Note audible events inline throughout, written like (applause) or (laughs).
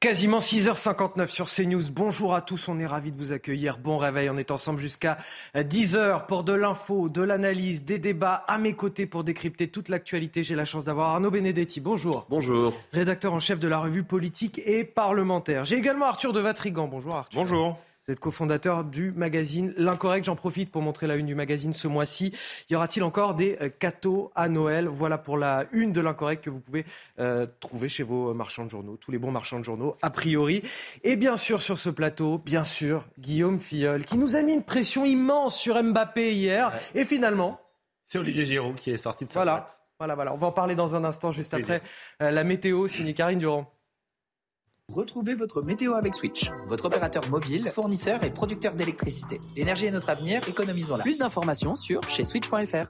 Quasiment 6h59 sur CNews. Bonjour à tous, on est ravis de vous accueillir. Bon réveil, on est ensemble jusqu'à 10h pour de l'info, de l'analyse, des débats à mes côtés pour décrypter toute l'actualité. J'ai la chance d'avoir Arnaud Benedetti. Bonjour. Bonjour. Rédacteur en chef de la revue politique et parlementaire. J'ai également Arthur de Vatrigan. Bonjour Arthur. Bonjour. Vous êtes cofondateur du magazine L'Incorrect. J'en profite pour montrer la une du magazine ce mois-ci. Y aura-t-il encore des euh, cadeaux à Noël? Voilà pour la une de L'Incorrect que vous pouvez euh, trouver chez vos marchands de journaux, tous les bons marchands de journaux, a priori. Et bien sûr, sur ce plateau, bien sûr, Guillaume Filleul, qui nous a mis une pression immense sur Mbappé hier. Et finalement. C'est Olivier Giroud qui est sorti de sa voilà. Voilà, voilà. On va en parler dans un instant, juste après euh, la météo, signée Karine Durand. Retrouvez votre météo avec Switch, votre opérateur mobile, fournisseur et producteur d'électricité. L'énergie est notre avenir, économisons-la. Plus d'informations sur chez switch.fr.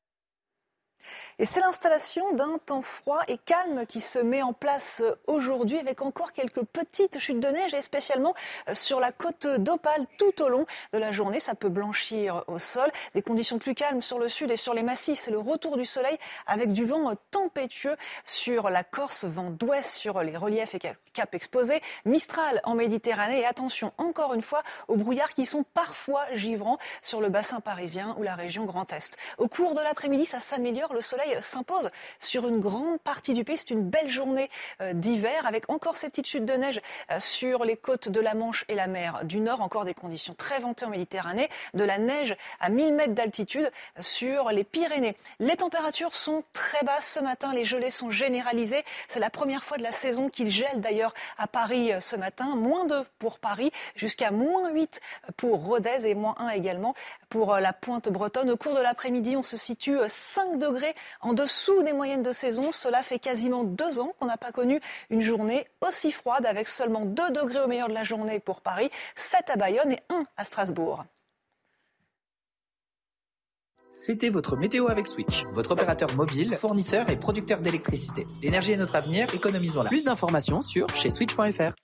Et c'est l'installation d'un temps froid et calme qui se met en place aujourd'hui avec encore quelques petites chutes de neige et spécialement sur la côte d'Opale tout au long de la journée. Ça peut blanchir au sol. Des conditions plus calmes sur le sud et sur les massifs. C'est le retour du soleil avec du vent tempétueux sur la Corse, vent d'ouest sur les reliefs et caps exposés. Mistral en Méditerranée et attention encore une fois aux brouillards qui sont parfois givrants sur le bassin parisien ou la région Grand Est. Au cours de l'après-midi, ça s'améliore. Le soleil s'impose sur une grande partie du pays. C'est une belle journée euh, d'hiver avec encore ces petites chutes de neige euh, sur les côtes de la Manche et la mer du Nord. Encore des conditions très ventées en Méditerranée. De la neige à 1000 mètres d'altitude sur les Pyrénées. Les températures sont très basses ce matin. Les gelées sont généralisées. C'est la première fois de la saison qu'il gèle d'ailleurs à Paris euh, ce matin. Moins 2 pour Paris jusqu'à moins 8 pour Rodez et moins 1 également pour la pointe bretonne. Au cours de l'après-midi, on se situe 5 degrés en dessous des moyennes de saison. Cela fait quasiment deux ans qu'on n'a pas connu une journée aussi froide avec seulement 2 degrés au meilleur de la journée pour Paris, 7 à Bayonne et 1 à Strasbourg. C'était votre météo avec Switch, votre opérateur mobile, fournisseur et producteur d'électricité. L'énergie est notre avenir, économisons-la. Plus d'informations sur chez switch.fr.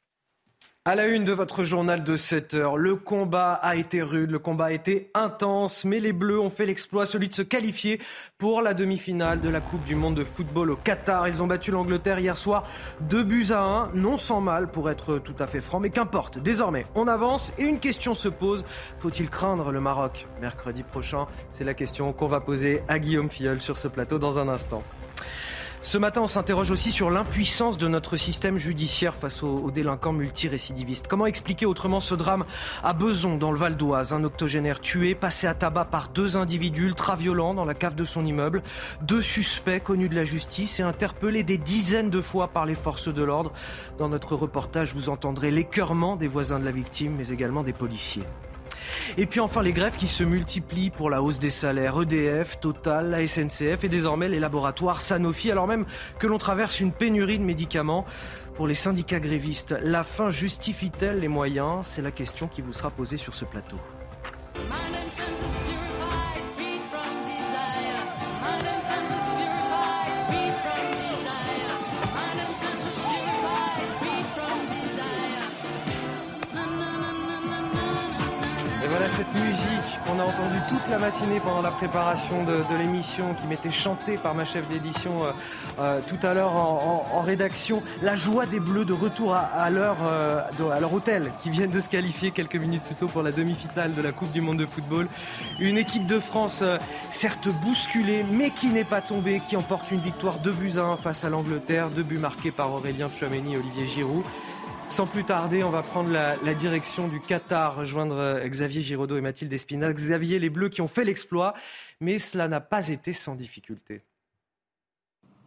À la une de votre journal de 7 heures, le combat a été rude, le combat a été intense, mais les Bleus ont fait l'exploit, celui de se qualifier pour la demi-finale de la Coupe du Monde de football au Qatar. Ils ont battu l'Angleterre hier soir 2 buts à 1, non sans mal pour être tout à fait franc, mais qu'importe. Désormais, on avance et une question se pose. Faut-il craindre le Maroc mercredi prochain? C'est la question qu'on va poser à Guillaume Filleul sur ce plateau dans un instant. Ce matin, on s'interroge aussi sur l'impuissance de notre système judiciaire face aux, délinquants multirécidivistes. Comment expliquer autrement ce drame à Beson, dans le Val d'Oise? Un octogénaire tué, passé à tabac par deux individus ultra-violents dans la cave de son immeuble. Deux suspects connus de la justice et interpellés des dizaines de fois par les forces de l'ordre. Dans notre reportage, vous entendrez l'écœurement des voisins de la victime, mais également des policiers. Et puis enfin les grèves qui se multiplient pour la hausse des salaires. EDF, Total, la SNCF et désormais les laboratoires Sanofi, alors même que l'on traverse une pénurie de médicaments. Pour les syndicats grévistes, la fin justifie-t-elle les moyens? C'est la question qui vous sera posée sur ce plateau. Cette musique qu'on a entendue toute la matinée pendant la préparation de, l'émission, qui m'était chantée par ma chef d'édition euh, euh, tout à l'heure en, rédaction. La joie des Bleus de retour à, leur, euh, à leur hôtel, qui viennent de se qualifier quelques minutes plus tôt pour la demi-finale de la Coupe du Monde de football. Une équipe de France certes bousculée, mais qui n'est pas tombée, qui emporte une victoire de buts à 1 face à l'Angleterre, deux buts marqués par Aurélien Tchouameni et Olivier Giroud. Sans plus tarder, on va prendre la, direction du Qatar, rejoindre euh, Xavier Giraudot et Mathilde Espina. Xavier, les Bleus qui ont fait l'exploit, mais cela n'a pas été sans difficulté.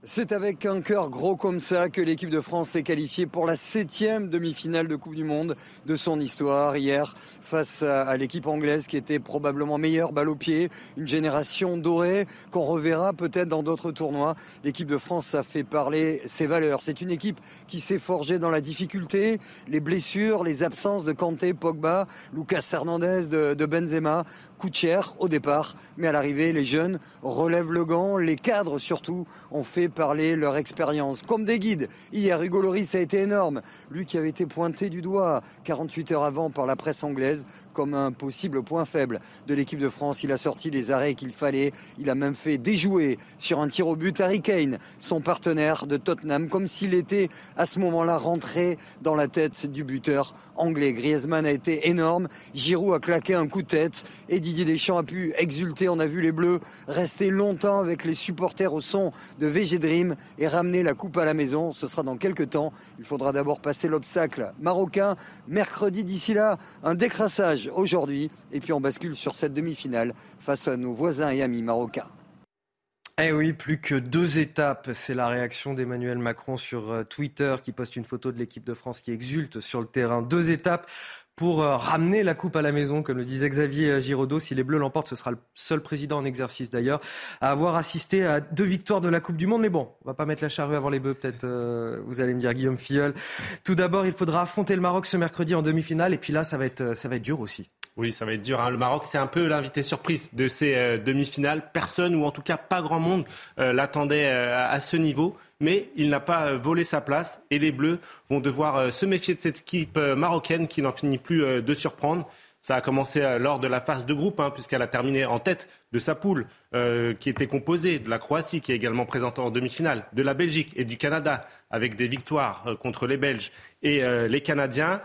C'est avec un cœur gros comme ça que l'équipe de France s'est qualifiée pour la septième demi-finale de Coupe du Monde de son histoire hier face à l'équipe anglaise qui était probablement meilleure balle au pied, une génération dorée qu'on reverra peut-être dans d'autres tournois. L'équipe de France a fait parler ses valeurs. C'est une équipe qui s'est forgée dans la difficulté, les blessures, les absences de Kanté, Pogba, Lucas Hernandez, de, de Benzema coûte cher au départ, mais à l'arrivée, les jeunes relèvent le gant, les cadres surtout ont fait parler leur expérience, comme des guides. Hier, Hugo Loris a été énorme, lui qui avait été pointé du doigt 48 heures avant par la presse anglaise comme un possible point faible de l'équipe de France. Il a sorti les arrêts qu'il fallait, il a même fait déjouer sur un tir au but Harry Kane, son partenaire de Tottenham, comme s'il était à ce moment-là rentré dans la tête du buteur anglais. Griezmann a été énorme, Giroud a claqué un coup de tête et Didier Deschamps a pu exulter. On a vu les Bleus rester longtemps avec les supporters au son de VG Dream et ramener la coupe à la maison. Ce sera dans quelques temps. Il faudra d'abord passer l'obstacle marocain. Mercredi d'ici là, un décrassage aujourd'hui. Et puis on bascule sur cette demi-finale face à nos voisins et amis marocains. Eh oui, plus que deux étapes. C'est la réaction d'Emmanuel Macron sur euh, Twitter qui poste une photo de l'équipe de France qui exulte sur le terrain. Deux étapes pour euh, ramener la coupe à la maison, comme le disait Xavier euh, Giraudot. Si les Bleus l'emportent, ce sera le seul président en exercice d'ailleurs à avoir assisté à deux victoires de la Coupe du Monde. Mais bon, on va pas mettre la charrue avant les bœufs, peut-être. Euh, vous allez me dire, Guillaume Filleul. Tout d'abord, il faudra affronter le Maroc ce mercredi en demi-finale, et puis là, ça va être, ça va être dur aussi. Oui, ça va être dur. Hein. Le Maroc, c'est un peu l'invité surprise de ces demi-finales. Personne, ou en tout cas pas grand monde, l'attendait à ce niveau mais il n'a pas euh, volé sa place et les Bleus vont devoir euh, se méfier de cette équipe euh, marocaine qui n'en finit plus de surprendre. Ça a commencé lors de la phase de groupe, hein, puisqu'elle a terminé en tête de sa poule, qui était composée de la Croatie, qui est également présente en demi-finale, de la Belgique et du Canada, avec des victoires contre les Belges et les Canadiens.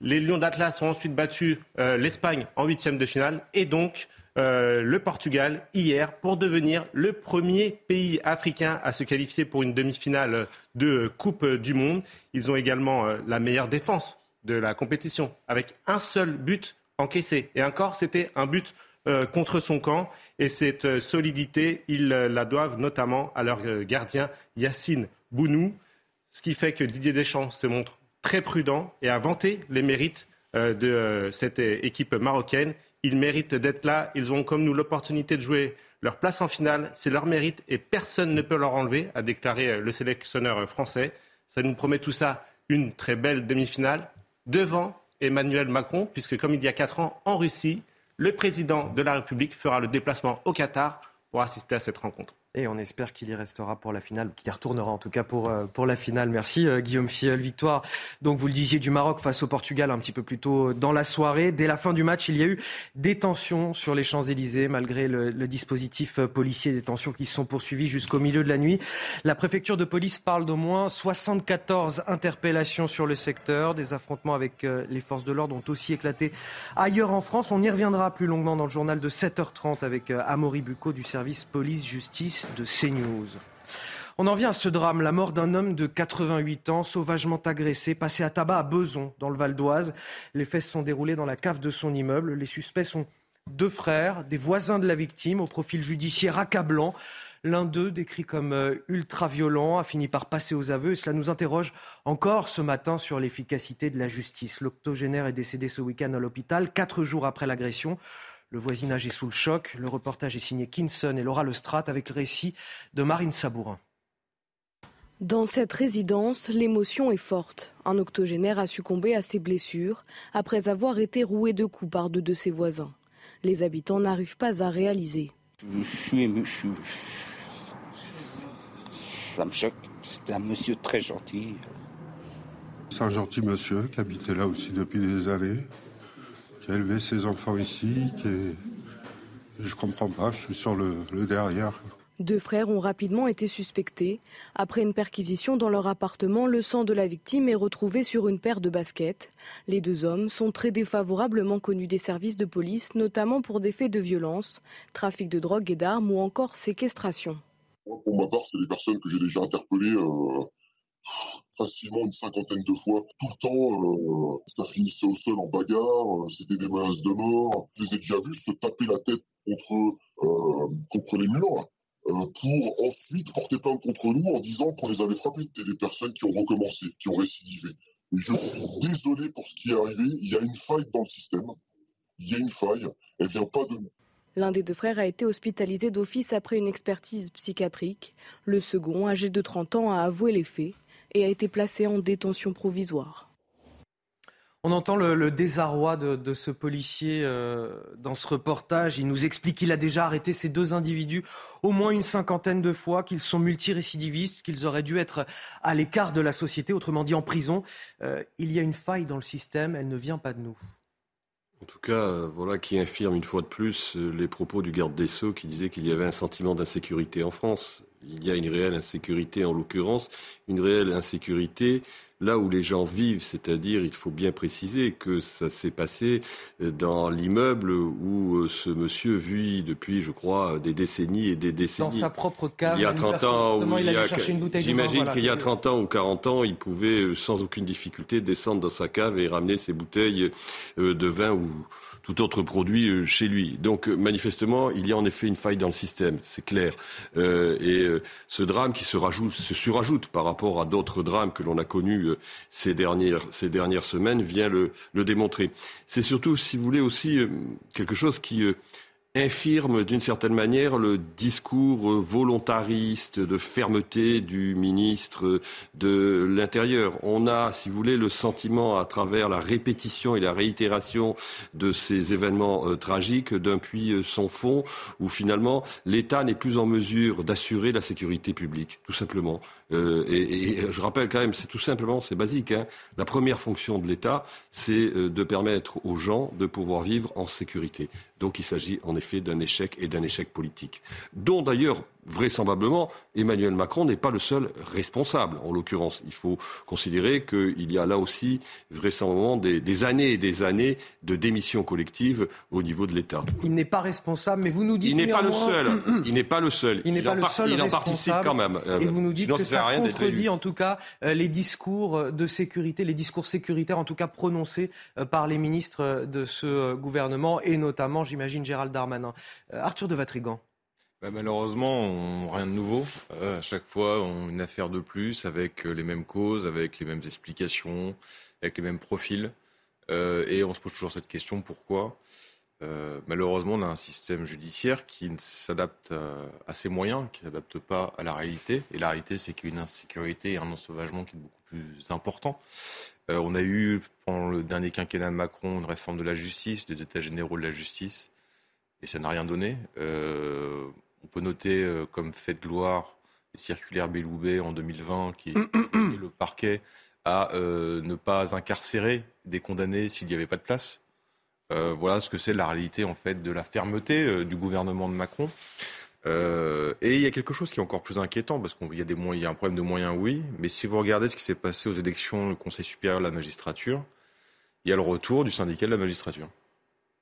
Les Lions d'Atlas ont ensuite battu l'Espagne en huitième de finale, et donc euh, le Portugal hier pour devenir le premier pays africain à se qualifier pour une demi-finale de Coupe du Monde. Ils ont également euh, la meilleure défense de la compétition avec un seul but encaissé. Et encore, c'était un but euh, contre son camp. Et cette solidité, ils la doivent notamment à leur gardien Yacine Bounou. Ce qui fait que Didier Deschamps se montre très prudent et a vanté les mérites de cette équipe marocaine. Ils méritent d'être là. Ils ont, comme nous, l'opportunité de jouer leur place en finale. C'est leur mérite et personne ne peut leur enlever, a déclaré euh, le sélectionneur français. Ça nous promet tout ça une très belle demi-finale devant Emmanuel Macron, puisque comme il y a quatre ans, en Russie, le président de la République fera le déplacement au Qatar pour assister à cette rencontre. Et on espère qu'il y restera pour la finale, qu'il y retournera en tout cas pour, euh, pour la finale. Merci euh, Guillaume Fiel. Victoire, donc vous le disiez, du Maroc face au Portugal un petit peu plus tôt dans la soirée. Dès la fin du match, il y a eu des tensions sur les Champs-Élysées, malgré le, le, dispositif euh, policier, des tensions qui se sont poursuivies jusqu'au milieu de la nuit. La préfecture de police parle d'au moins 74 interpellations sur le secteur. Des affrontements avec les forces de l'ordre ont aussi éclaté ailleurs en France. On y reviendra plus longuement dans le journal de 7h30 avec Amaury Bucco du service police-justice de CNews. On en vient à ce drame, la mort d'un homme de 88 ans, sauvagement agressé, passé à tabac à Beson, dans le Val d'Oise. Les faits se sont déroulés dans la cave de son immeuble. Les suspects sont deux frères, des voisins de la victime, au profil judiciaire accablant. L'un d'eux, décrit comme euh, ultra-violent, a fini par passer aux aveux. Et cela nous interroge encore ce matin sur l'efficacité de la justice. L'octogénaire est décédé ce week-end à l'hôpital, quatre jours après l'agression. Le voisinage est sous le choc. Le reportage est signé Kinson et Laura Lestrat avec le récit de Marine Sabourin. Dans cette résidence, l'émotion est forte. Un octogénaire a succombé à ses blessures après avoir été roué de coups par deux de ses voisins. Les habitants n'arrivent pas à réaliser. Je suis ému, ça me choque. C'était un monsieur très gentil. C'est un gentil monsieur qui habitait là aussi depuis des années qui a élevé ses enfants ici, qui est... Je comprends pas, je suis sur le, derrière. Deux frères ont rapidement été suspectés. Après une perquisition dans leur appartement, le sang de la victime est retrouvé sur une paire de baskets. Les deux hommes sont très défavorablement connus des services de police, notamment pour des faits de violence, trafic de drogue et d'armes ou encore séquestration. Pour ma part, c'est des personnes que j'ai déjà interpellées euh, facilement une cinquantaine de fois. Tout le temps, euh, ça finissait au sol en bagarre, euh, c'était des menaces de mort. Je les ai déjà vus se taper la tête contre, euh, les murs. pour ensuite porter plainte contre nous en disant qu'on les avait frappés. C'était des personnes qui ont recommencé, qui ont récidivé. je suis désolé pour ce qui est arrivé. Il y a une faille dans le système. Il y a une faille. Elle vient pas de nous. L'un des deux frères a été hospitalisé d'office après une expertise psychiatrique. Le second, âgé de 30 ans, a avoué les faits et a été placé en détention provisoire. On entend le, désarroi de, ce policier euh, dans ce reportage. Il nous explique qu'il a déjà arrêté ces deux individus au moins une cinquantaine de fois, qu'ils sont multirécidivistes, qu'ils auraient dû être à l'écart de la société, autrement dit en prison. Euh, il y a une faille dans le système, elle ne vient pas de nous. En tout cas, euh, voilà qui infirme une fois de plus les propos du garde des Sceaux qui disait qu'il y avait un sentiment d'insécurité en France. Il y a une réelle insécurité en l'occurrence, une réelle insécurité là où les gens vivent, c'est-à-dire, il faut bien préciser que ça s'est passé euh, dans l'immeuble où euh, ce monsieur vit depuis, je crois, des décennies et des décennies. Dans sa propre cave. Il y a 30 ans, où il, a, j'imagine qu'il y a 30 ans ou 40 ans, il pouvait euh, sans aucune difficulté descendre dans sa cave et ramener ses bouteilles de vin ou tout autre produit euh, chez lui. Donc euh, manifestement, il y a en effet une faille dans le système, c'est clair. Euh, et ce drame qui se, rajoute, se surajoute par rapport à d'autres drames que l'on a connus ces, dernières, ces dernières semaines vient le, le démontrer. C'est surtout, si vous voulez, aussi quelque chose qui infirme d'une certaine manière le discours volontariste de fermeté du ministre de l'Intérieur. On a, si vous voulez, le sentiment à travers la répétition et la réitération de ces événements euh, tragiques d'un puits euh, sans fond où finalement l'État n'est plus en mesure d'assurer la sécurité publique, tout simplement. Euh, et, je rappelle quand même, c'est tout simplement, c'est basique. Hein, la première fonction de l'État, c'est de permettre aux gens de pouvoir vivre en sécurité. Donc il s'agit en effet d'un échec et d'un échec politique, dont d'ailleurs vraisemblablement, Emmanuel Macron n'est pas le seul responsable, en l'occurrence. Il faut considérer qu'il y a là aussi vraisemblablement des, années et des années de démission collective au niveau de l'État. Il n'est pas responsable, mais vous nous dites... Il n'est pas le seul. il n'est pas le seul. Il n'est pas le seul Il en participe quand même. Et vous nous dites que ça, contredit en tout cas euh, les discours de sécurité, les discours sécuritaires en tout cas prononcés euh, par les ministres de ce gouvernement et notamment, j'imagine, Gérald Darmanin. Euh, Arthur de Vatrigan. Bah, malheureusement, rien de nouveau. Euh, à chaque fois, on, une affaire de plus avec euh, les mêmes causes, avec les mêmes explications, avec les mêmes profils. Euh, et on se pose toujours cette question pourquoi? Malheureusement, on a un système judiciaire qui s'adapte à ses moyens, qui ne s'adapte pas à la réalité. Et la réalité, c'est qu'il y a une insécurité et un ensauvagement qui est beaucoup plus important. on a eu, pendant le dernier quinquennat de Macron, une réforme de la justice, des états généraux de la justice et ça n'a rien donné. On peut noter euh, comme fait de gloire les circulaires Belloubet en 2020 qui (clears throat) le parquet à euh, ne pas incarcérer des condamnés s'il n'y avait pas de place. voilà ce que c'est la réalité en fait de la fermeté du gouvernement de Macron. et il y a quelque chose qui est encore plus inquiétant parce qu'il y, a des il y a un problème de moyens, oui, mais si vous regardez ce qui s'est passé aux élections du Conseil supérieur de la magistrature, il y a le retour du syndicat de la magistrature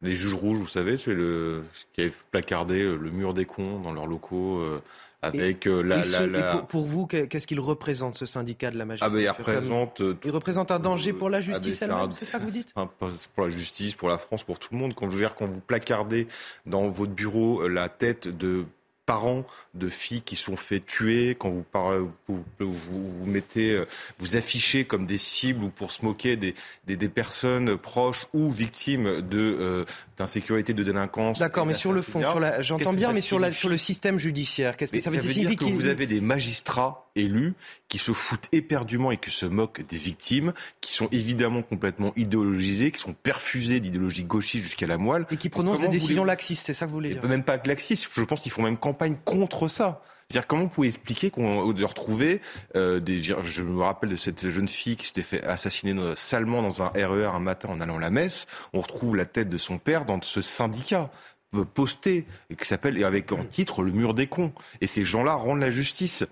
les juges rouges, vous savez, c'est le qui avait placardé euh, le mur des cons dans leurs locaux euh, avec euh, la, pour, vous, qu'est-ce qu'il représente ce syndicat de la magistrature ah il représente. il représente un danger pour la ah, justice elle-même, c'est ça que vous dites Pour la justice, pour la France, pour tout le monde. Quand je veux dire, quand vous placardez dans votre bureau la tête de parents de filles qui sont fait tuer, quand vous, parlez, vous, mettez, euh, vous affichez comme des cibles ou pour se moquer des, des, des personnes proches ou victimes de euh, d'insécurité, de délinquance. D'accord, mais sur le fond, sur la, j'entends bien, mais sur, la, sur le système judiciaire, qu'est-ce que ça, veut, dire, que vous avez des magistrats élus qui se foutent éperdument et qui se moquent des victimes, qui sont évidemment complètement idéologisés, qui sont perfusés d'idéologie gauchiste jusqu'à la moelle. Et qui prononcent des décisions laxistes, c'est ça que vous voulez dire Même pas laxistes, je pense qu'ils font même campagne contre ça. C'est-à-dire comment vous pouvez expliquer qu'on de retrouver euh, des je me rappelle de cette jeune fille qui s'était fait assassiner salement dans un RER e un matin en allant à la messe, on retrouve la tête de son père dans ce syndicat euh, posté qui s'appelle avec en titre le mur des cons et ces gens-là rendent la justice.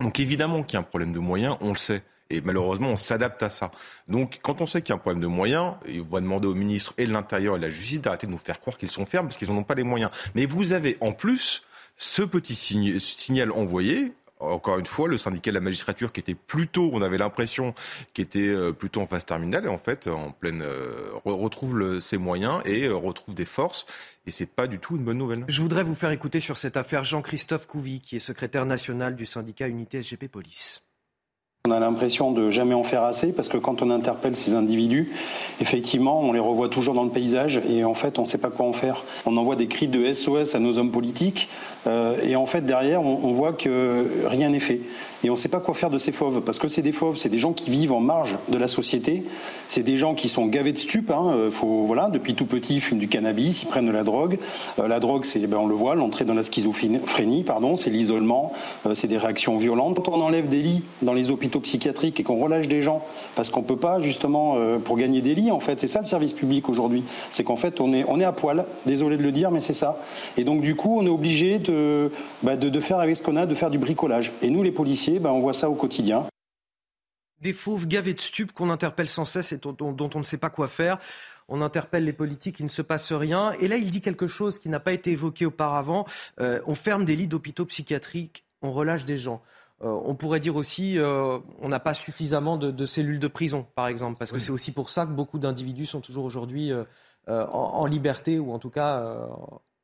Donc évidemment qu'il y a un problème de moyens, on le sait. Et malheureusement, on s'adapte à ça. Donc, quand on sait qu'il y a un problème de moyens, il va demander au ministre et de l'Intérieur et de la Justice d'arrêter de nous faire croire qu'ils sont fermes parce qu'ils n'en ont pas les moyens. Mais vous avez en plus ce petit signal envoyé encore une fois, le syndicat de la magistrature qui était plutôt, on avait l'impression, qui était euh, plutôt en phase terminale, et en fait, en pleine, euh, retrouve ses moyens et euh, retrouve des forces. Et c'est pas du tout une bonne nouvelle. Je voudrais vous faire écouter sur cette affaire Jean-Christophe Couvi, qui est secrétaire national du syndicat Unité SGP Police. On a l'impression de jamais en faire assez parce que quand on interpelle ces individus, effectivement, on les revoit toujours dans le paysage et en fait, on ne sait pas quoi en faire. On envoie des cris de SOS à nos hommes politiques euh, et en fait, derrière, on, voit que rien n'est fait. Et on ne sait pas quoi faire de ces fauves parce que c'est des fauves, c'est des gens qui vivent en marge de la société, c'est des gens qui sont gavés de stupes. Hein. Euh, faut, voilà, depuis tout petit, ils fument du cannabis, ils prennent de la drogue. Euh, la drogue, c'est, ben, on le voit, l'entrée dans la schizophrénie, pardon, c'est l'isolement, c'est des réactions violentes. Quand on enlève des lits dans les hôpitaux psychiatrique et qu'on relâche des gens parce qu'on peut pas justement euh, pour gagner des lits en fait c'est ça le service public aujourd'hui c'est qu'en fait on est on est à poil désolé de le dire mais c'est ça et donc du coup on est obligé de, bah, de, faire avec ce qu'on a de faire du bricolage et nous les policiers bah, on voit ça au quotidien des fauves gavés de stupes qu'on interpelle sans cesse et dont, on ne sait pas quoi faire. On interpelle les politiques, il ne se passe rien. Et là, il dit quelque chose qui n'a pas été évoqué auparavant. Euh, on ferme des lits d'hôpitaux psychiatriques, on relâche des gens. Euh, on pourrait dire aussi euh, on n'a pas suffisamment de, cellules de prison, par exemple, parce que c'est aussi pour ça que beaucoup d'individus sont toujours aujourd'hui euh, en, liberté ou en tout cas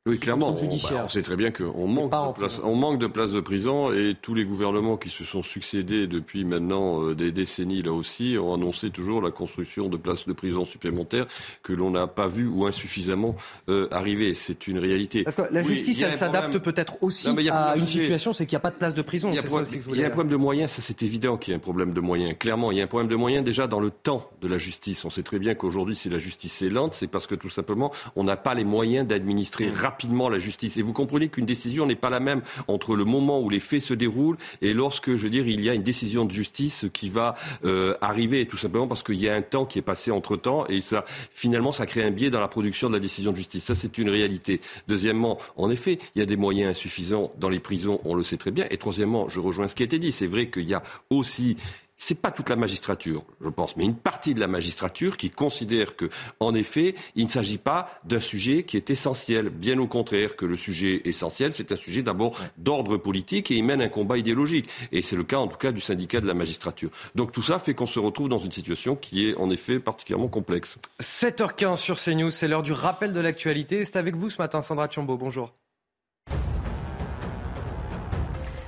oui, clairement. On, sait très bien qu'on manque, de place, on manque de places de prison et tous les gouvernements qui se sont succédés depuis maintenant euh, des décennies là aussi ont annoncé toujours la construction de places de prison supplémentaires que l'on n'a pas vu ou insuffisamment euh, arriver. C'est une réalité. Parce que la justice, elle s'adapte peut-être aussi à une situation, c'est qu'il n'y a pas de place de prison. Il y a, un problème de moyens, ça c'est évident qu'il y a un problème de moyens. Clairement, il y a un problème de moyens déjà dans le temps de la justice. On sait très bien qu'aujourd'hui, si la justice est lente, c'est parce que tout simplement, on n'a pas les moyens d'administrer rapidement mmh rapidement la justice. Et vous comprenez qu'une décision n'est pas la même entre le moment où les faits se déroulent et lorsque, je veux dire, il y a une décision de justice qui va euh, arriver, tout simplement parce qu'il y a un temps qui est passé entre temps et ça, finalement, ça crée un biais dans la production de la décision de justice. Ça, c'est une réalité. Deuxièmement, en effet, il y a des moyens insuffisants dans les prisons, on le sait très bien. Et troisièmement, je rejoins ce qui a été dit. C'est vrai qu'il y a aussi c'est pas toute la magistrature, je pense, mais une partie de la magistrature qui considère que, en effet, il ne s'agit pas d'un sujet qui est essentiel. Bien au contraire, que le sujet essentiel, c'est un sujet d'abord d'ordre politique et il mène un combat idéologique. Et c'est le cas, en tout cas, du syndicat de la magistrature. Donc tout ça fait qu'on se retrouve dans une situation qui est, en effet, particulièrement complexe. 7h15 sur CNews, c'est l'heure du rappel de l'actualité. C'est avec vous ce matin, Sandra Chambaud. Bonjour.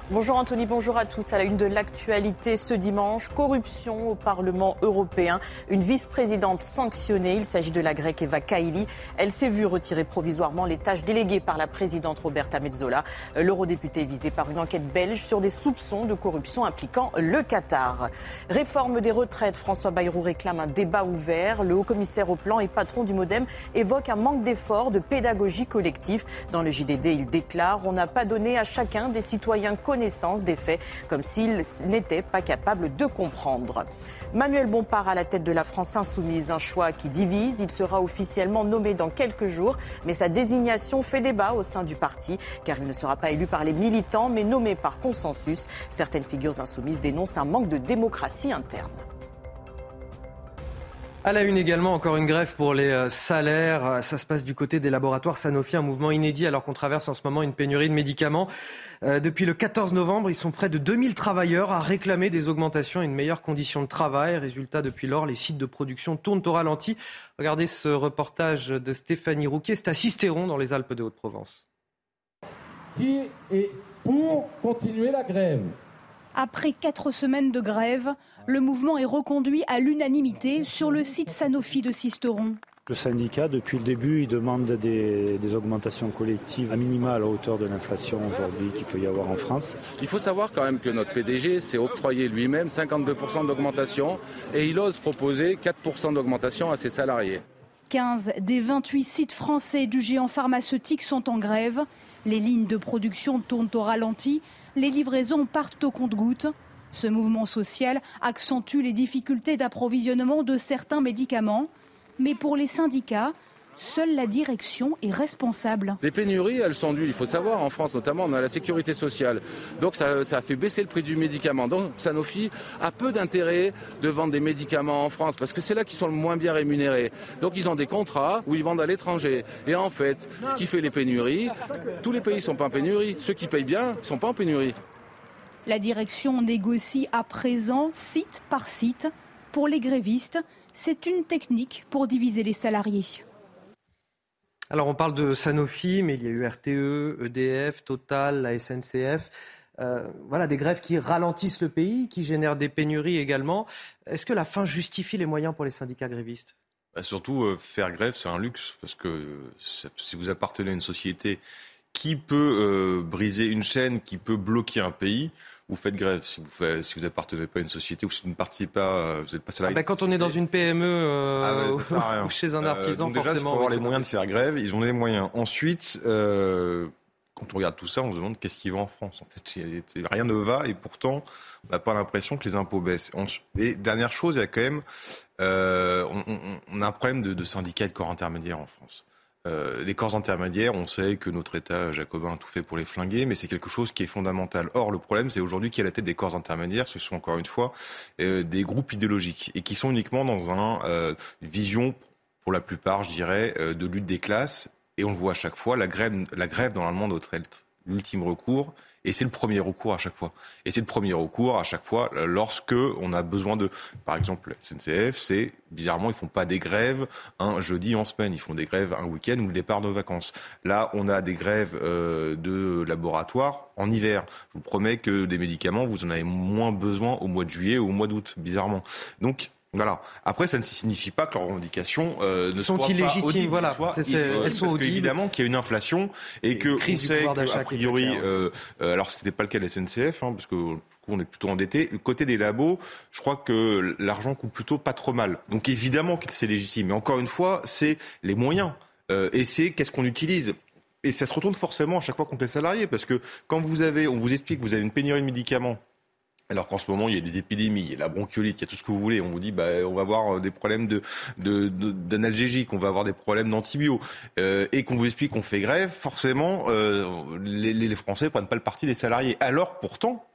Bonjour Anthony, bonjour à tous. À la une de l'actualité ce dimanche, corruption au Parlement européen. Une vice-présidente sanctionnée, il s'agit de la grecque Eva Kaili. Elle s'est vue retirer provisoirement les tâches déléguées par la présidente Roberta Metzola. L'eurodéputé est visé par une enquête belge sur des soupçons de corruption impliquant le Qatar. Réforme des retraites, François Bayrou réclame un débat ouvert. Le haut-commissaire au plan et patron du Modem évoque un manque d'efforts de pédagogie collective. Dans le JDD, il déclare On n'a pas donné à chacun des citoyens des faits, comme s'il n'était pas capable de comprendre. Manuel Bompard à la tête de la France insoumise, un choix qui divise. Il sera officiellement nommé dans quelques jours, mais sa désignation fait débat au sein du parti, car il ne sera pas élu par les militants, mais nommé par consensus. Certaines figures insoumises dénoncent un manque de démocratie interne. À la une également, encore une grève pour les euh, salaires. Euh, ça se passe du côté des laboratoires Sanofi, un mouvement inédit alors qu'on traverse en ce moment une pénurie de médicaments. Euh, depuis le 14 novembre, ils sont près de 2000 travailleurs à réclamer des augmentations et une meilleure condition de travail. Résultat, depuis lors, les sites de production tournent au ralenti. Regardez ce reportage de Stéphanie Rouquet. C'est à Sisteron, dans les Alpes de Haute-Provence. Qui est pour continuer la grève? Après quatre semaines de grève, le mouvement est reconduit à l'unanimité sur le site Sanofi de Sisteron. Le syndicat, depuis le début, il demande des, augmentations collectives à minima à la hauteur de l'inflation aujourd'hui qu'il peut y avoir en France. Il faut savoir quand même que notre PDG s'est octroyé lui-même 52% d'augmentation et il ose proposer 4% d'augmentation à ses salariés. 15 des 28 sites français du géant pharmaceutique sont en grève. Les lignes de production tournent au ralenti les livraisons partent au compte-gouttes. Ce mouvement social accentue les difficultés d'approvisionnement de certains médicaments. Mais pour les syndicats, Seule la direction est responsable. Les pénuries, elles sont dues, il faut savoir, en France notamment, on a la sécurité sociale. Donc ça, ça a fait baisser le prix du médicament. Donc Sanofi a peu d'intérêt de vendre des médicaments en France parce que c'est là qu'ils sont le moins bien rémunérés. Donc ils ont des contrats où ils vendent à l'étranger. Et en fait, ce qui fait les pénuries, tous les pays ne sont pas en pénurie. Ceux qui payent bien ne sont pas en pénurie. La direction négocie à présent site par site. Pour les grévistes, c'est une technique pour diviser les salariés. Alors on parle de Sanofi, mais il y a eu RTE, EDF, Total, la SNCF. Euh, voilà, des grèves qui ralentissent le pays, qui génèrent des pénuries également. Est-ce que la fin justifie les moyens pour les syndicats grévistes? Bah, Surtout, euh, faire grève, c'est un luxe, parce que euh, si vous appartenez à une société qui peut briser une chaîne, qui peut bloquer un pays, vous faites grève. Si vous n'appartenez si vous appartenez pas à une société ou si vous ne participez pas, vous n'êtes pas salarié. Ah bah, quand on est dans une PME ah (laughs) ou chez un artisan, déjà, forcément. Il faut avoir les moyens de faire grève. Ils ont les moyens. Ensuite, quand on regarde tout ça, on se demande qu'est-ce qui va en France. En fait, rien ne va et pourtant, on n'a pas l'impression que les impôts baissent. Et dernière chose, il y a quand même, euh, on, a un problème de, syndicats et de corps intermédiaires en France. Euh, les corps intermédiaires, on sait que notre État jacobin a tout fait pour les flinguer, mais c'est quelque chose qui est fondamental. Or, le problème, c'est aujourd'hui qui est à la tête des corps intermédiaires, ce sont encore une fois euh, des groupes idéologiques et qui sont uniquement dans un, une vision, pour la plupart, je dirais, de lutte des classes et on le voit à chaque fois, la grève, la grève normalement doit l'ultime recours. Et c'est le premier recours à chaque fois. Et c'est le premier recours à chaque fois lorsque on a besoin de, par exemple, SNCF, c'est bizarrement ils font pas des grèves un jeudi en semaine, ils font des grèves un week-end ou le départ de vacances. Là, on a des grèves euh, de laboratoire en hiver. Je vous promets que des médicaments, vous en avez moins besoin au mois de juillet ou au mois d'août, bizarrement. Donc voilà. Après, ça ne signifie pas que leurs revendications euh, ne sont illégitimes. Pas audibles, voilà, elles sont parce évidemment qu'il y a une inflation et, que on sait qu'a priori, euh, euh, alors ce n'était pas le cas de la SNCF, hein, parce que on est plutôt endetté. Côté des labos, je crois que l'argent coûte plutôt pas trop mal. Donc évidemment que c'est légitime. Mais encore une fois, c'est les moyens. Et c'est qu'est-ce qu'on utilise. Et ça se retourne forcément à chaque fois contre les salariés, parce que quand vous avez, on vous explique que vous avez une pénurie de médicaments alors qu'en ce moment, il y a des épidémies, il y a la bronchiolite, il y a tout ce que vous voulez. On vous dit, bah, on va avoir euh, des problèmes de, d'analgésique, on va avoir des problèmes d'antibio, euh, et qu'on vous explique qu'on fait grève, forcément, euh, les, les Français prennent pas le parti des salariés. Alors, pourtant,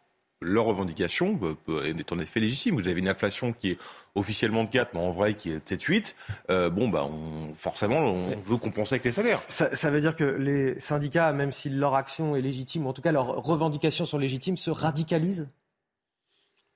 leur revendication est en effet légitime. Vous avez une inflation qui est officiellement de 4, mais en vrai qui est de 7-8. bon, bah, on, forcément, on veut compenser avec les salaires. Ça, ça, veut dire que les syndicats, même si leur action est légitime, ou en tout cas leurs revendications sont légitimes, se radicalisent?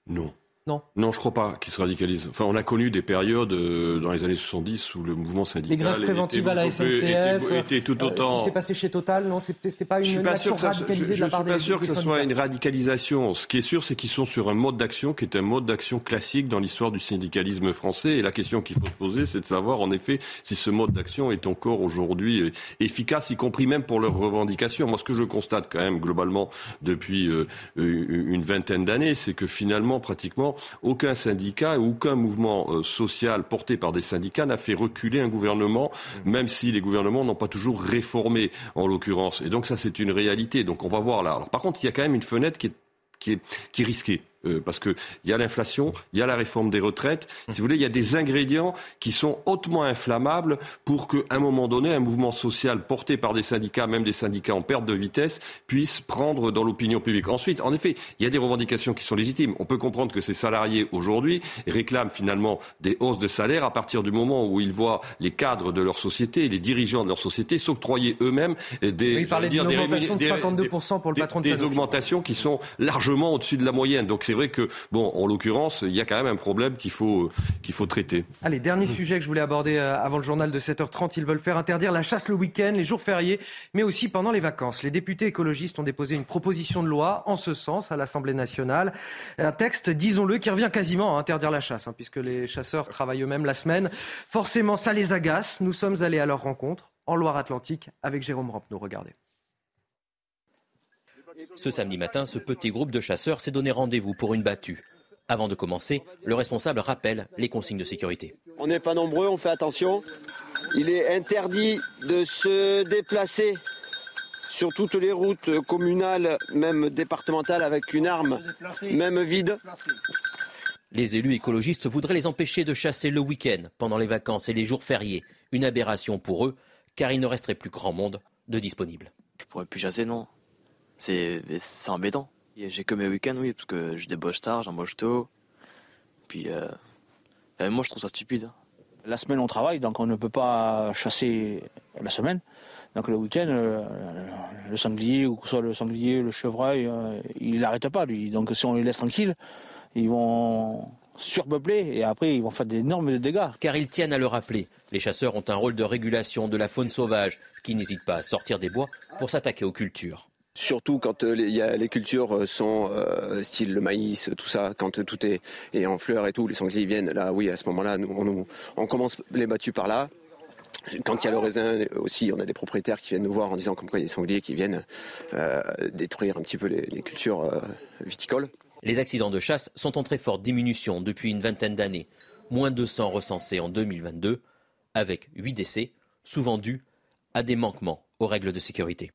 Non. Non. Non, je crois pas qu'ils se radicalisent. Enfin, on a connu des périodes euh, dans les années 70 où le mouvement syndical. Les grèves préventives à la SNCF. Était, tout autant. Euh, ce qui s'est passé chez Total, non C'était pas une, action radicalisée de la part des Je suis pas sûr que ce soit une radicalisation. Ce qui est sûr, c'est qu'ils sont sur un mode d'action qui est un mode d'action classique dans l'histoire du syndicalisme français. Et la question qu'il faut se poser, c'est de savoir, en effet, si ce mode d'action est encore aujourd'hui euh, efficace, y compris même pour leurs revendications. Moi, ce que je constate quand même globalement depuis une vingtaine d'années, c'est que finalement, pratiquement, aucun syndicat, aucun mouvement euh, social porté par des syndicats n'a fait reculer un gouvernement, mmh. même si les gouvernements n'ont pas toujours réformé, en l'occurrence. Et donc ça, c'est une réalité. Donc on va voir là. par contre, il y a quand même une fenêtre qui est, qui est risquée. Euh, parce qu'il y a l'inflation, il y a la réforme des retraites. Si vous voulez, il y a des ingrédients qui sont hautement inflammables pour qu'à un moment donné, un mouvement social porté par des syndicats, même des syndicats en perte de vitesse, puisse prendre dans l'opinion publique. Ensuite, en effet, il y a des revendications qui sont légitimes. On peut comprendre que ces salariés aujourd'hui réclament finalement des hausses de salaire à partir du moment où ils voient les cadres de leur société, les dirigeants de leur société s'octroyer eux-mêmes des, oui, des, de 52% pour le patron de des augmentations qui sont largement au-dessus de la moyenne. Donc c'est vrai que, bon, en l'occurrence, il y a quand même un problème qu'il faut, qu'il faut traiter. Allez, dernier sujet que je voulais aborder euh, avant le journal de 7h30. Ils veulent faire interdire la chasse le week-end, les jours fériés, mais aussi pendant les vacances. Les députés écologistes ont déposé une proposition de loi en ce sens à l'Assemblée nationale. Un texte, disons-le, qui revient quasiment à interdire la chasse, hein, puisque les chasseurs travaillent eux-mêmes la semaine. Forcément, ça les agace. Nous sommes allés à leur rencontre en Loire-Atlantique avec Jérôme Rampenou. Regardez. Ce samedi matin, ce petit groupe de chasseurs s'est donné rendez-vous pour une battue. Avant de commencer, le responsable rappelle les consignes de sécurité. On n'est pas nombreux, on fait attention. Il est interdit de se déplacer sur toutes les routes communales, même départementales, avec une arme, même vide. Les élus écologistes voudraient les empêcher de chasser le week-end, pendant les vacances et les jours fériés. Une aberration pour eux, car il ne resterait plus grand monde de disponible. Je pourrais plus chasser, non? C'est embêtant. J'ai que mes week-ends, oui, parce que je débauche tard, j'embauche tôt. Puis, euh, moi, je trouve ça stupide. La semaine, on travaille, donc on ne peut pas chasser la semaine. Donc le week-end, euh, le sanglier, ou que ce soit le sanglier, le chevreuil, euh, il n'arrête pas, lui. Donc si on les laisse tranquilles, ils vont surpeupler et après ils vont faire d'énormes dégâts. Car ils tiennent à le rappeler, les chasseurs ont un rôle de régulation de la faune sauvage qui n'hésite pas à sortir des bois pour s'attaquer aux cultures. Surtout quand euh, les, cultures sont euh, style le maïs, tout ça, quand tout est, en fleurs et tout, les sangliers viennent. Là, oui, à ce moment-là, nous, on, commence les battus par là. Quand il y a le raisin aussi, on a des propriétaires qui viennent nous voir en disant comme quoi il y a des sangliers qui viennent euh, détruire un petit peu les, cultures euh, viticoles. Les accidents de chasse sont en très forte diminution depuis une vingtaine d'années. Moins de 200 recensés en 2022, avec 8 décès, souvent dus à des manquements aux règles de sécurité.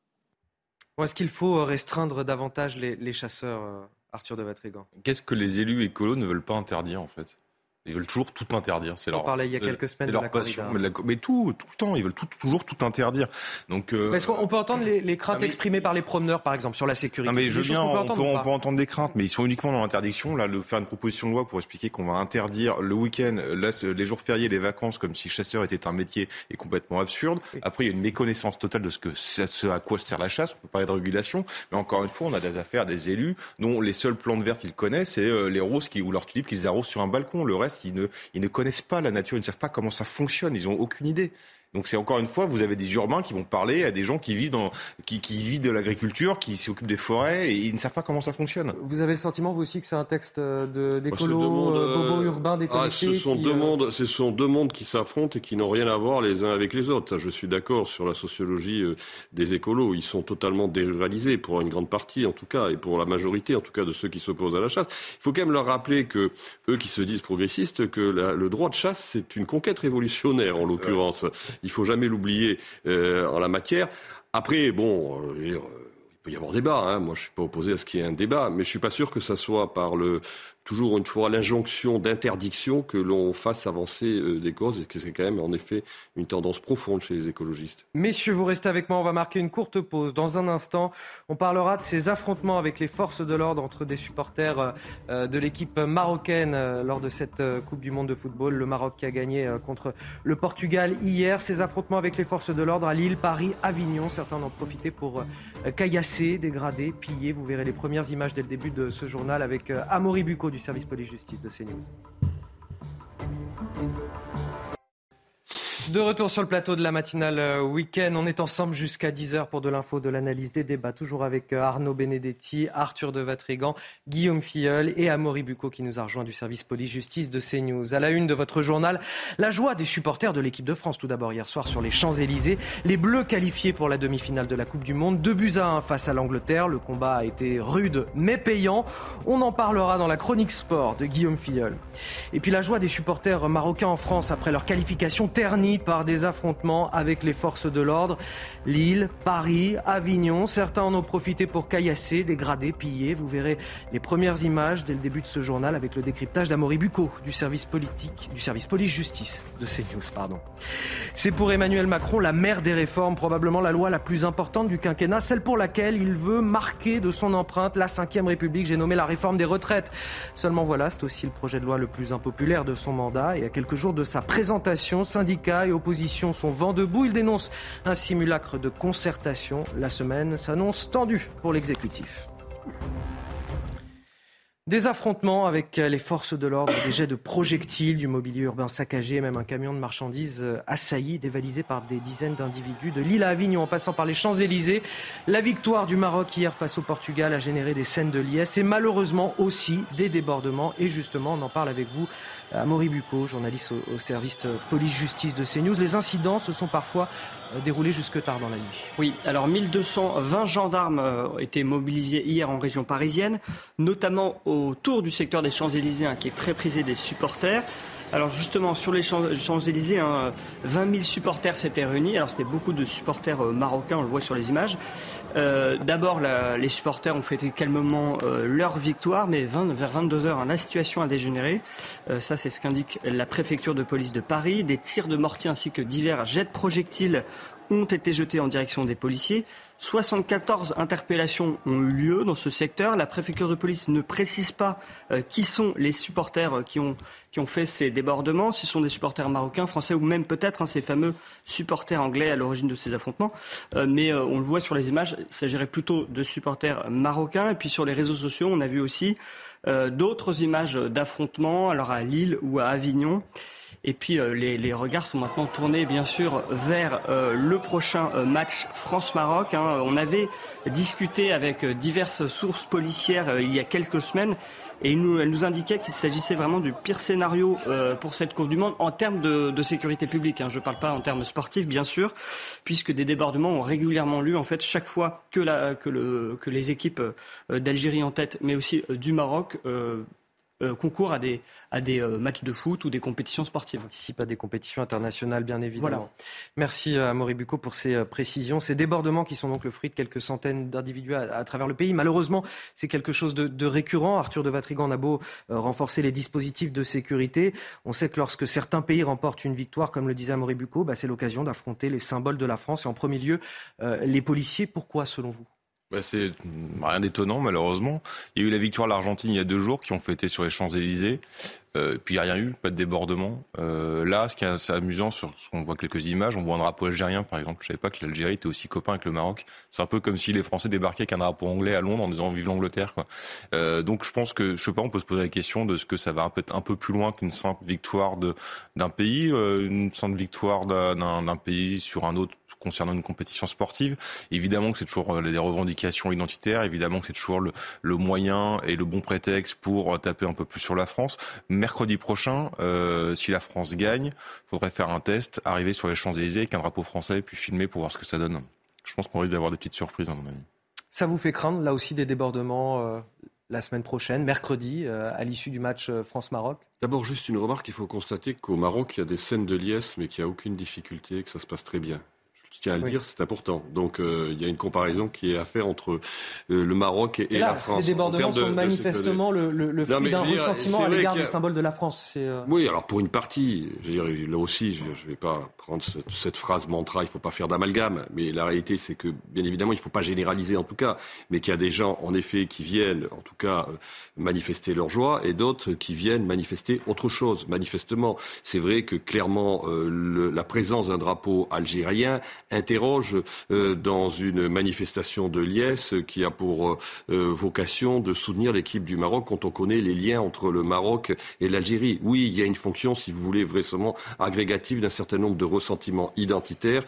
Est-ce qu'il faut restreindre davantage les, les chasseurs, euh, Arthur de Vatrigan Qu'est-ce que les élus écolos ne veulent pas interdire en fait? Ils veulent toujours tout interdire. C'est On leur, parlait il y a quelques semaines de leur la passion. Mais, la- mais tout, tout le temps, ils veulent tout- toujours tout interdire. Donc, euh, Est-ce qu'on peut entendre les, les craintes Ah, mais- exprimées par les promeneurs, par exemple, sur la sécurité? Non mais je viens, qu'on peut on, entendre peut, on entendre des craintes, mais ils sont uniquement dans l'interdiction. Là, le faire une proposition de loi pour expliquer qu'on va interdire le week-end, les jours fériés, les vacances, comme si chasseur était un métier, est complètement absurde. Après, il y a une méconnaissance totale de ce que c'est- ce à quoi sert la chasse. On peut parler de régulation, mais encore une fois, on a des affaires, des élus dont les seules plantes vertes qu'ils connaissent, c'est euh, les roses qui, ou leurs tulipes qu'ils arrosent sur un balcon. Le reste, ils ne, ils ne connaissent pas la nature, ils ne savent pas comment ça fonctionne, ils n'ont aucune idée. Donc c'est encore une fois, vous avez des urbains qui vont parler à des gens qui vivent dans, qui, qui vivent de l'agriculture, qui s'occupent des forêts, et ils ne savent pas comment ça fonctionne. Vous avez le sentiment, vous aussi, que c'est un texte euh, de- Bah, d'écolo, euh, bobo euh, urbain, ah, déconnecté ce, sont qui, deux euh, mondes, ce sont deux mondes qui s'affrontent et qui n'ont rien à voir les uns avec les autres. Ça, je suis d'accord sur la sociologie euh, des écolos. Ils sont totalement déruralisés, pour une grande partie en tout cas, et pour la majorité en tout cas de ceux qui s'opposent à la chasse. Il faut quand même leur rappeler que, eux qui se disent progressistes, que la- le droit de chasse, c'est une conquête révolutionnaire en l'occurrence. Il faut jamais l'oublier euh, en la matière. Après, bon, euh, euh, il peut y avoir débat. Hein. Moi, je suis pas opposé à ce qu'il y ait un débat, mais je suis pas sûr que ça soit par le toujours une fois l'injonction d'interdiction que l'on fasse avancer euh, des causes et que c'est quand même en effet une tendance profonde chez les écologistes. Messieurs, vous restez avec moi, on va marquer une courte pause. Dans un instant, on parlera de ces affrontements avec les forces de l'ordre entre des supporters euh, de l'équipe marocaine euh, lors de cette euh, Coupe du Monde de football. Le Maroc qui a gagné euh, contre le Portugal hier. Ces affrontements avec les forces de l'ordre à Lille, Paris, Avignon. Certains en ont profité pour caillasser, dégrader, piller. Vous verrez les premières images dès le début de ce journal avec Amaury Bucco du service police-justice de CNews. De retour sur le plateau de la matinale euh, week-end, on est ensemble jusqu'à 10h pour de l'info, de l'analyse, des débats, toujours avec euh, Arnaud Benedetti, Arthur de Vatrigan, Guillaume Filleul et Amaury Bucco qui nous a rejoint du service police-justice de CNews. À la une de votre journal, la joie des supporters de l'équipe de France tout d'abord hier soir sur les Champs-Élysées. Les Bleus qualifiés pour la demi-finale de la Coupe du Monde, 2 buts à 1 face à l'Angleterre. Le combat a été rude mais payant. On en parlera dans la chronique sport de Guillaume Filleul. Et puis la joie des supporters marocains en France après leur qualification ternie par des affrontements avec les forces de l'ordre. Lille, Paris, Avignon, certains en ont profité pour caillasser, dégrader, piller. Vous verrez les premières images dès le début de ce journal avec le décryptage d'Amaury Bucco du service politique, du service police-justice de CNews, pardon. C'est pour Emmanuel Macron la mère des réformes, probablement la loi la plus importante du quinquennat, celle pour laquelle il veut marquer de son empreinte la Ve République. J'ai nommé la réforme des retraites. Seulement voilà, c'est aussi le projet de loi le plus impopulaire de son mandat. Et à quelques jours de sa présentation, et opposition sont vent debout. Il dénonce un simulacre de concertation. La semaine s'annonce tendue pour l'exécutif. Des affrontements avec les forces de l'ordre, des jets de projectiles, du mobilier urbain saccagé, même un camion de marchandises euh, assailli, dévalisé par des dizaines d'individus. De Lille à Avignon, en passant par les Champs-Élysées, la victoire du Maroc hier face au Portugal a généré des scènes de liesse et malheureusement aussi des débordements. Et justement, on en parle avec vous, Amaury Bucco, journaliste au service police-justice de CNews. Les incidents se sont parfois euh, déroulés jusque tard dans la nuit. Oui, alors 1220 gendarmes euh, étaient mobilisés hier en région parisienne, notamment autour du secteur des Champs-Élysées, hein, qui est très prisé des supporters. Alors justement, sur les Champs- Champs-Élysées, hein, 20 000 supporters s'étaient réunis. Alors c'était beaucoup de supporters euh, marocains, on le voit sur les images. Euh, D'abord, les supporters ont fêté calmement euh, leur victoire, mais 20 vers 22 heures, hein, la situation a dégénéré. Ça, c'est ce qu'indique la préfecture de police de Paris. Des tirs de mortier ainsi que divers jets de projectiles ont été jetés en direction des policiers. 74 interpellations ont eu lieu dans ce secteur. La préfecture de police ne précise pas euh, qui sont les supporters qui ont, qui ont fait ces débordements. Si ce sont des supporters marocains, français ou même peut-être hein, ces fameux supporters anglais à l'origine de ces affrontements. Euh, mais euh, on le voit sur les images, il s'agirait plutôt de supporters marocains. Et puis sur les réseaux sociaux, on a vu aussi d'autres images d'affrontements, alors à Lille ou à Avignon. Et puis euh, les, regards sont maintenant tournés bien sûr vers euh, le prochain euh, match France-Maroc. Hein. On avait discuté avec diverses sources policières il y a quelques semaines et nous, elle nous indiquait qu'il s'agissait vraiment du pire scénario pour cette Coupe du Monde en termes de, sécurité publique. Hein. Je ne parle pas en termes sportifs, bien sûr, puisque des débordements ont régulièrement lieu. En fait, chaque fois que, les équipes d'Algérie en tête, mais aussi du Maroc, concours à des, à des euh, matchs de foot ou des compétitions sportives. Participe à des compétitions internationales, bien évidemment. Merci à euh, Bucco pour ces précisions. Ces débordements qui sont donc le fruit de quelques centaines d'individus à, travers le pays. Malheureusement, c'est quelque chose de, récurrent. Arthur de Vatrigan a beau renforcer les dispositifs de sécurité. On sait que lorsque certains pays remportent une victoire, comme le disait Amaury Bucco, bah, c'est l'occasion d'affronter les symboles de la France et en premier lieu les policiers. Pourquoi, selon vous? Bah, c'est rien d'étonnant, malheureusement. Il y a eu la victoire de l'Argentine il y a deux jours qui ont fêté sur les Champs-Élysées. Euh, puis il n'y a rien eu, pas de débordement. Euh, là, ce qui est assez amusant, sur, on voit quelques images, on voit un drapeau algérien, par exemple. Je savais pas que l'Algérie était aussi copain avec le Maroc. C'est un peu comme si les Français débarquaient avec un drapeau anglais à Londres en disant vive l'Angleterre. Euh, donc je pense que, je sais pas, on peut se poser la question de ce que ça va être un peu plus loin qu'une simple victoire d'un pays, euh, une simple victoire d'un pays sur un autre concernant une compétition sportive. Évidemment que c'est toujours les euh, revendications identitaires, évidemment que c'est toujours le, le, moyen et le bon prétexte pour taper un peu plus sur la France. Mercredi prochain, euh, si la France gagne, faudrait faire un test, arriver sur les Champs-Élysées avec un drapeau français et puis filmer pour voir ce que ça donne. Je pense qu'on risque d'avoir des petites surprises, à mon avis. Ça vous fait craindre, là aussi, des débordements euh, la semaine prochaine, mercredi, euh, à l'issue du match France-Maroc? D'abord, juste une remarque, il faut constater qu'au Maroc, il y a des scènes de liesse, mais qu'il n'y a aucune difficulté, que ça se passe très bien tiens à le dire, c'est important. Donc euh, il y a une comparaison qui est à faire entre euh, le Maroc et, la France. Ces débordements sont manifestement le, le, fruit d'un ressentiment à l'égard des symboles de la France. Euh, oui, alors pour une partie, je veux dire, là aussi, je ne vais pas prendre cette, phrase mantra, il ne faut pas faire d'amalgame, mais la réalité c'est que bien évidemment il ne faut pas généraliser en tout cas, mais qu'il y a des gens en effet qui viennent en tout cas manifester leur joie et d'autres qui viennent manifester autre chose. Manifestement, c'est vrai que clairement la présence d'un drapeau algérien interroge euh, dans une manifestation de liesse qui a pour euh, euh, vocation de soutenir l'équipe du Maroc quand on connaît les liens entre le Maroc et l'Algérie. Oui, il y a une fonction, si vous voulez, vraiment agrégative d'un certain nombre de ressentiments identitaires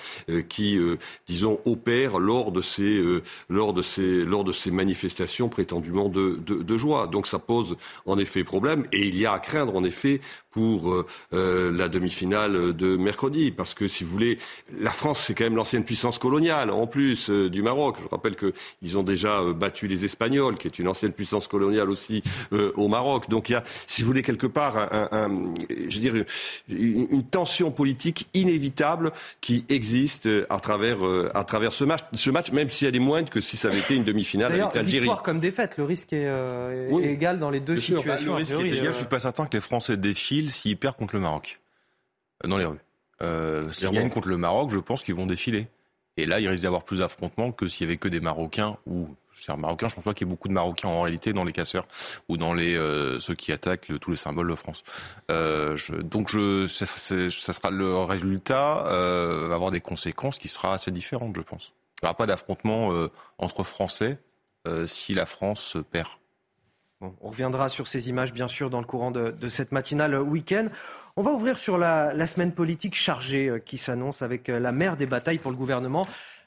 qui, disons, opèrent lors de ces, lors de ces, lors de ces manifestations prétendument de, de joie. Donc ça pose en effet problème et il y a à craindre en effet pour la demi-finale de mercredi parce que si vous voulez, la France c'est quand même l'ancienne puissance coloniale, en plus euh, du Maroc. Je rappelle qu'ils ont déjà euh, battu les Espagnols, qui est une ancienne puissance coloniale aussi euh, au Maroc. Donc il y a, si vous voulez, quelque part, un, je veux une, tension politique inévitable qui existe à travers, à travers ce match, ce match, même si elle est moindre que si ça avait été une demi-finale avec l'Algérie. Victoire comme défaite, le risque est, égal dans les deux situations. le risque est égal. Je suis pas certain que les Français défilent s'ils perdent contre le Maroc dans les rues. Euh, S'ils gagnent contre le Maroc, je pense qu'ils vont défiler. Et là, il risque d'y avoir plus d'affrontements que s'il y avait que des Marocains ou c'est Marocains. Je pense pas qu'il y ait beaucoup de Marocains en réalité dans les casseurs ou dans les euh, ceux qui attaquent tous les symboles de France. Euh, je, donc je, ça, ça, sera le résultat euh, va avoir des conséquences qui sera assez différentes, je pense. Il n'y aura pas d'affrontement euh, entre Français euh, si la France perd. On reviendra sur ces images, bien sûr, dans le courant de, cette matinale week-end. On va ouvrir sur la, semaine politique chargée euh, qui s'annonce avec euh, la mère des batailles pour le gouvernement.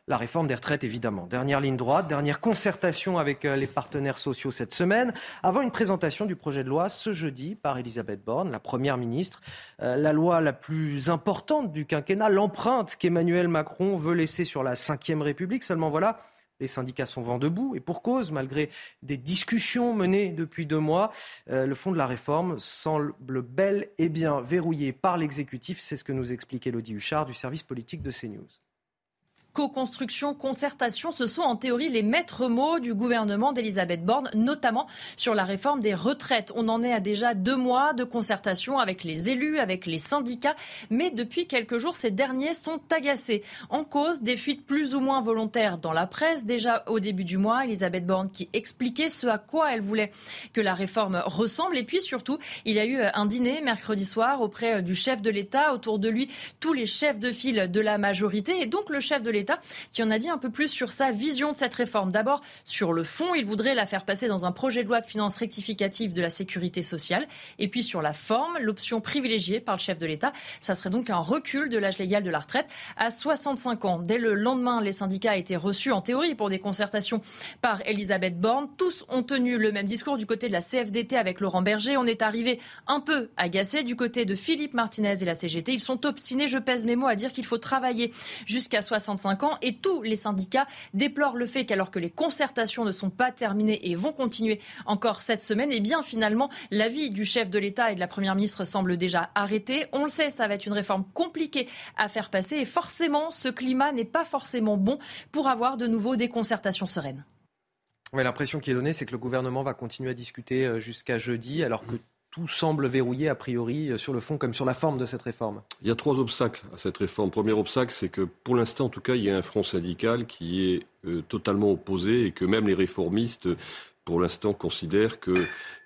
La réforme des retraites, évidemment. Dernière ligne droite, dernière concertation avec euh, les partenaires sociaux cette semaine, avant une présentation du projet de loi ce jeudi par Elisabeth Borne, la Première ministre. la loi la plus importante du quinquennat, l'empreinte qu'Emmanuel Macron veut laisser sur la Ve République. Seulement voilà, les syndicats sont vent debout et pour cause, malgré des discussions menées depuis deux mois, euh, le fond de la réforme semble bel et bien verrouillé par l'exécutif. C'est ce que nous explique Elodie Huchard du service politique de CNews. Co-construction, concertation, ce sont en théorie les maîtres mots du gouvernement d'Elisabeth Borne, notamment sur la réforme des retraites. On en est à déjà deux mois de concertation avec les élus, avec les syndicats, mais depuis quelques jours, ces derniers sont agacés. En cause, des fuites plus ou moins volontaires dans la presse. Déjà au début du mois, Elisabeth Borne qui expliquait ce à quoi elle voulait que la réforme ressemble. Et puis surtout, il y a eu un dîner mercredi soir auprès du chef de l'État. Autour de lui, tous les chefs de file de la majorité et donc le chef de l'État qui en a dit un peu plus sur sa vision de cette réforme. D'abord, sur le fond, il voudrait la faire passer dans un projet de loi de finances rectificative de la sécurité sociale. Et puis sur la forme, l'option privilégiée par le chef de l'État, ça serait donc un recul de l'âge légal de la retraite à 65 ans. Dès le lendemain, les syndicats été reçus en théorie pour des concertations par Elisabeth Borne. Tous ont tenu le même discours du côté de la CFDT avec Laurent Berger. On est arrivé un peu agacé du côté de Philippe Martinez et la CGT. Ils sont obstinés, je pèse mes mots, à dire qu'il faut travailler jusqu'à 65 ans et tous les syndicats déplorent le fait qu'alors que les concertations ne sont pas terminées et vont continuer encore cette semaine, et eh bien finalement l'avis du chef de l'État et de la Première ministre semble déjà arrêté. On le sait, ça va être une réforme compliquée à faire passer et forcément ce climat n'est pas forcément bon pour avoir de nouveau des concertations sereines. L'impression qui est donnée, c'est que le gouvernement va continuer à discuter euh, jusqu'à jeudi, alors que tout semble verrouillé a priori euh, sur le fond comme sur la forme de cette réforme. Il y a trois obstacles à cette réforme. Premier obstacle, c'est que pour l'instant, en tout cas, il y a un front syndical qui est euh, totalement opposé et que même les réformistes pour l'instant considèrent que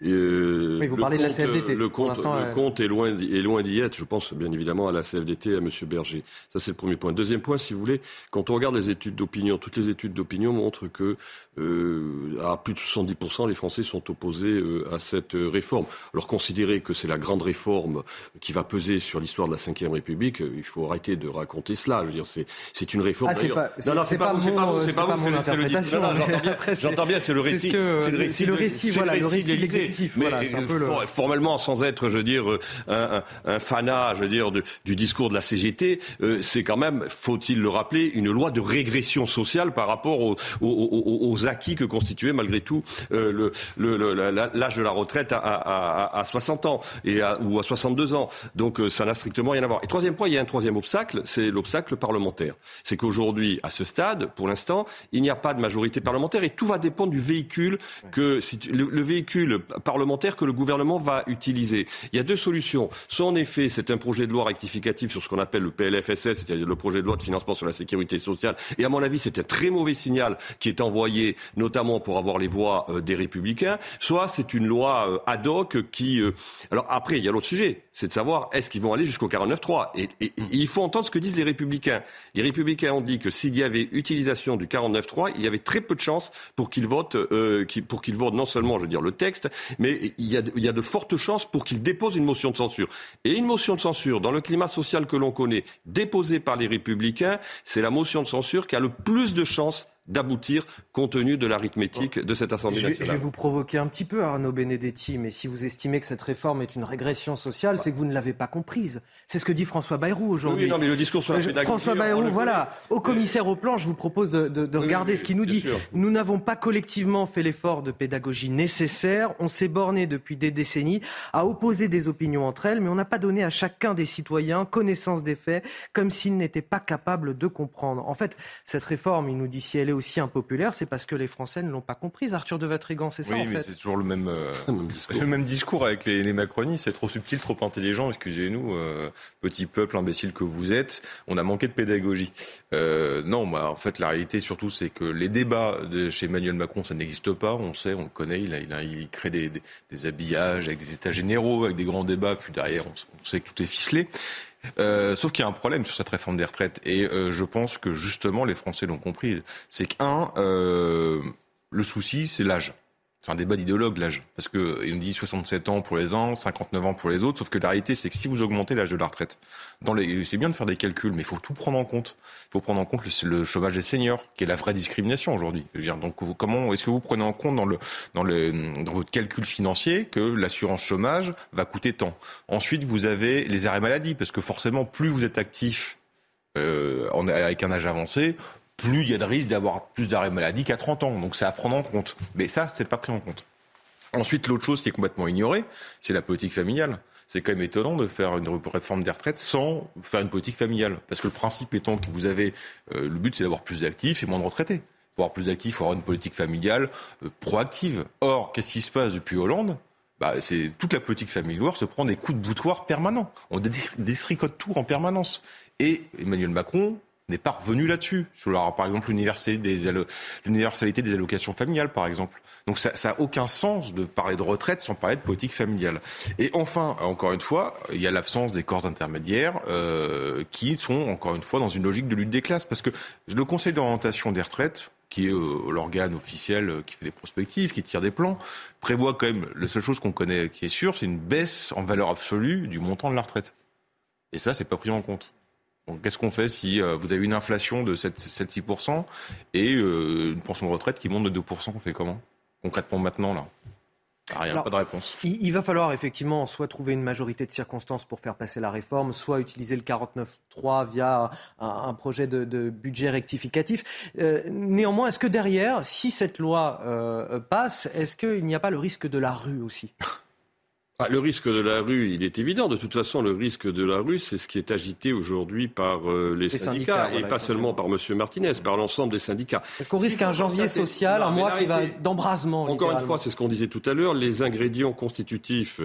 euh, vous parlez de la CFDT. Le compte, le euh, compte est loin, est loin d'y être. Je pense bien évidemment à la CFDT, à M. Berger. Ça, c'est le premier point. Deuxième point, si vous voulez, quand on regarde les études d'opinion, toutes les études d'opinion montrent que euh, à plus de 70%, les Français sont opposés euh, à cette réforme. Alors, considérer que c'est la grande réforme qui va peser sur l'histoire de la Ve République, il faut arrêter de raconter cela. Je veux dire, c'est une réforme. Ah, c'est pas, non, non, c'est pas, c'est pas, c'est pas, c'est le J'entends bien, c'est le récit. Le récit, le récit, voilà, le récit mais euh, formellement, sans être, je veux dire, euh, un, un, fanat, je veux dire, du discours de la CGT, euh, c'est quand même, faut-il le rappeler, une loi de régression sociale par rapport aux, aux, aux acquis que constituait malgré tout le, l'âge de la retraite à, à, à 60 ans et ou à 62 ans. Donc ça n'a strictement rien à voir. Et troisième point, il y a un troisième obstacle, c'est l'obstacle parlementaire. C'est qu'aujourd'hui, à ce stade, pour l'instant, il n'y a pas de majorité parlementaire et tout va dépendre du véhicule que le véhicule parlementaire que le gouvernement va utiliser. Il y a deux solutions. Soit en effet, c'est un projet de loi rectificatif sur ce qu'on appelle le PLFSS, c'est-à-dire le projet de loi de financement sur la sécurité sociale. Et à mon avis, c'est un très mauvais signal qui est envoyé, notamment pour avoir les voix euh, des républicains. Soit c'est une loi euh, ad hoc qui. Euh, alors après, il y a l'autre sujet, c'est de savoir est-ce qu'ils vont aller jusqu'au 49.3. Et, et, il faut entendre ce que disent les républicains. Les républicains ont dit que s'il y avait utilisation du 49.3, il y avait très peu de chances pour qu'ils votent, euh, pour qu'ils votent non seulement, je veux dire, le texte, mais il y, a, de fortes chances pour qu'il dépose une motion de censure. Et une motion de censure, dans le climat social que l'on connaît, déposée par les républicains, c'est la motion de censure qui a le plus de chances d'aboutir compte tenu de l'arithmétique de cette Assemblée nationale. Je vais vous provoquer un petit peu, Arnaud Benedetti, mais si vous estimez que cette réforme est une régression sociale, c'est que vous ne l'avez pas comprise. C'est ce que dit François Bayrou aujourd'hui. Oui, non, mais le discours sur la pédagogie... François Bayrou, voilà, au commissaire au plan, je vous propose de, de, de regarder ce qu'il nous dit. Nous n'avons pas collectivement fait l'effort de pédagogie nécessaire. On s'est borné depuis des décennies à opposer des opinions entre elles, mais on n'a pas donné à chacun des citoyens connaissance des faits, comme s'ils n'étaient pas capables de comprendre. En fait, cette réforme, il nous dit si elle est aussi impopulaire, c'est parce que les Français ne l'ont pas comprise. Arthur de Vatrigan, c'est ça oui, en mais c'est toujours le même, euh, (laughs) le même discours avec les, les macronistes. C'est trop subtil, trop intelligent. Excusez-nous, euh, petit peuple imbécile que vous êtes. On a manqué de pédagogie. Euh, non, bah, en fait, la réalité surtout, c'est que les débats de chez Emmanuel Macron, ça n'existe pas. On sait, on le connaît. Il, a, il, a, il crée des, des, des, habillages avec des états généraux, avec des grands débats. Puis derrière, on, on sait que tout est ficelé. Euh, sauf qu'il y a un problème sur cette réforme des retraites. Et euh, je pense que justement, les Français l'ont compris. C'est qu'un, euh, le souci, c'est l'âge. C'est un débat d'idéologue, l'âge. Parce qu'il nous dit 67 ans pour les uns, 59 ans pour les autres. Sauf que la réalité, c'est que si vous augmentez l'âge de la retraite, dans les... c'est bien de faire des calculs, mais il faut tout prendre en compte. Il faut prendre en compte le, chômage des seniors, qui est la vraie discrimination aujourd'hui. Donc, comment est-ce que vous prenez en compte dans, le, dans, le, dans votre calcul financier que l'assurance chômage va coûter tant? Ensuite, vous avez les arrêts maladie, parce que forcément, plus vous êtes actif euh, avec un âge avancé, plus il y a de risque d'avoir plus d'arrêt maladie qu'à 30 ans. Donc c'est à prendre en compte. Mais ça, c'est pas pris en compte. Ensuite, l'autre chose qui est complètement ignorée, c'est la politique familiale. c'est quand même étonnant de faire une réforme des retraites sans faire une politique familiale. Parce que le principe étant que vous avez, euh, le but c'est d'avoir plus d'actifs et moins de retraités. Pour avoir plus d'actifs, il faut avoir une politique familiale euh, proactive. Or, qu'est-ce qui se passe depuis Hollande? Bah, c'est toute la politique familiale se prend des coups de boutoir permanents. On déstricote tout en permanence. Et Emmanuel Macron n'est pas revenu là-dessus. Sur, par exemple, l'universalité des, allocations familiales, par exemple. Donc ça n'a aucun sens de parler de retraite sans parler de politique familiale. Et enfin, encore une fois, il y a l'absence des corps intermédiaires euh, qui sont, encore une fois, dans une logique de lutte des classes. Parce que le Conseil d'orientation des retraites, qui est euh, l'organe officiel euh, qui fait des prospectives, qui tire des plans, prévoit quand même, la seule chose qu'on connaît qui est sûre, c'est une baisse en valeur absolue du montant de la retraite. Et ça, c'est pas pris en compte. Qu'est-ce qu'on fait si euh, vous avez une inflation de 7-6% et une pension de retraite qui monte de 2% On fait comment? Concrètement maintenant, là? Rien, pas de réponse. Il, va falloir effectivement soit trouver une majorité de circonstances pour faire passer la réforme, soit utiliser le 49.3 via un, projet de, budget rectificatif. Euh, néanmoins, est-ce que derrière, si cette loi euh, passe, est-ce qu'il n'y a pas le risque de la rue aussi? Ah, le risque de la rue, il est évident. De toute façon, le risque de la rue, c'est ce qui est agité aujourd'hui par euh, les, syndicats, et pas seulement par M. Martinez, par l'ensemble des syndicats. Est-ce qu'on risque un janvier social, un mois qui va d'embrasement Encore une fois, c'est ce qu'on disait tout à l'heure, les ingrédients constitutifs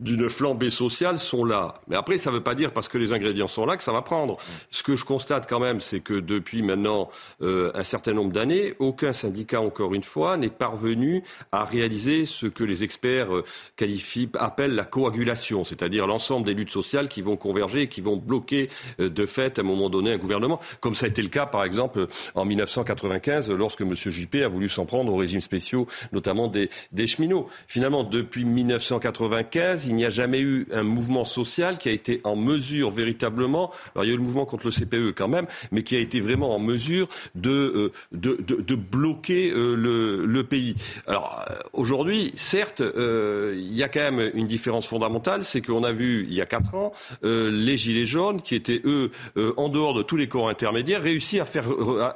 d'une flambée sociale sont là. Mais après, ça ne veut pas dire parce que les ingrédients sont là que ça va prendre. Ce que je constate quand même, c'est que depuis maintenant euh, un certain nombre d'années, aucun syndicat, encore une fois, n'est parvenu à réaliser ce que les experts euh, qualifient, appellent la coagulation, c'est-à-dire l'ensemble des luttes sociales qui vont converger et qui vont bloquer euh, de fait à un moment donné un gouvernement, comme ça a été le cas par exemple en 1995 lorsque M. Juppé a voulu s'en prendre aux régimes spéciaux, notamment des cheminots. Finalement, depuis 1995, il n'y a jamais eu un mouvement social qui a été en mesure véritablement, alors il y a eu le mouvement contre le CPE quand même, mais qui a été vraiment en mesure de, euh, de, bloquer euh, le, pays. Alors euh, aujourd'hui, certes, il y a quand même une différence fondamentale, c'est qu'on a vu il y a quatre ans les Gilets jaunes, qui étaient eux en dehors de tous les corps intermédiaires, réussir à faire,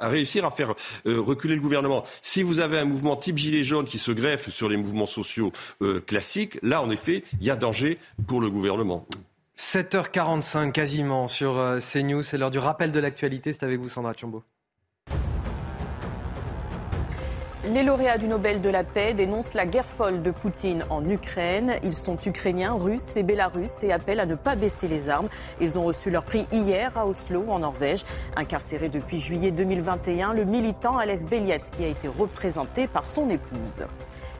réussir à faire reculer le gouvernement. Si vous avez un mouvement type Gilets jaunes qui se greffe sur les mouvements sociaux classiques, là en effet, il y a danger pour le gouvernement. 7h45 quasiment sur euh, CNews, c'est l'heure du rappel de l'actualité, c'est avec vous Sandra Chambaud. Les lauréats du Nobel de la paix dénoncent la guerre folle de Poutine en Ukraine. Ils sont ukrainiens, russes et bélarusses et appellent à ne pas baisser les armes. Ils ont reçu leur prix hier à Oslo, en Norvège. Incarcéré depuis juillet 2021, le militant Alès qui a été représenté par son épouse.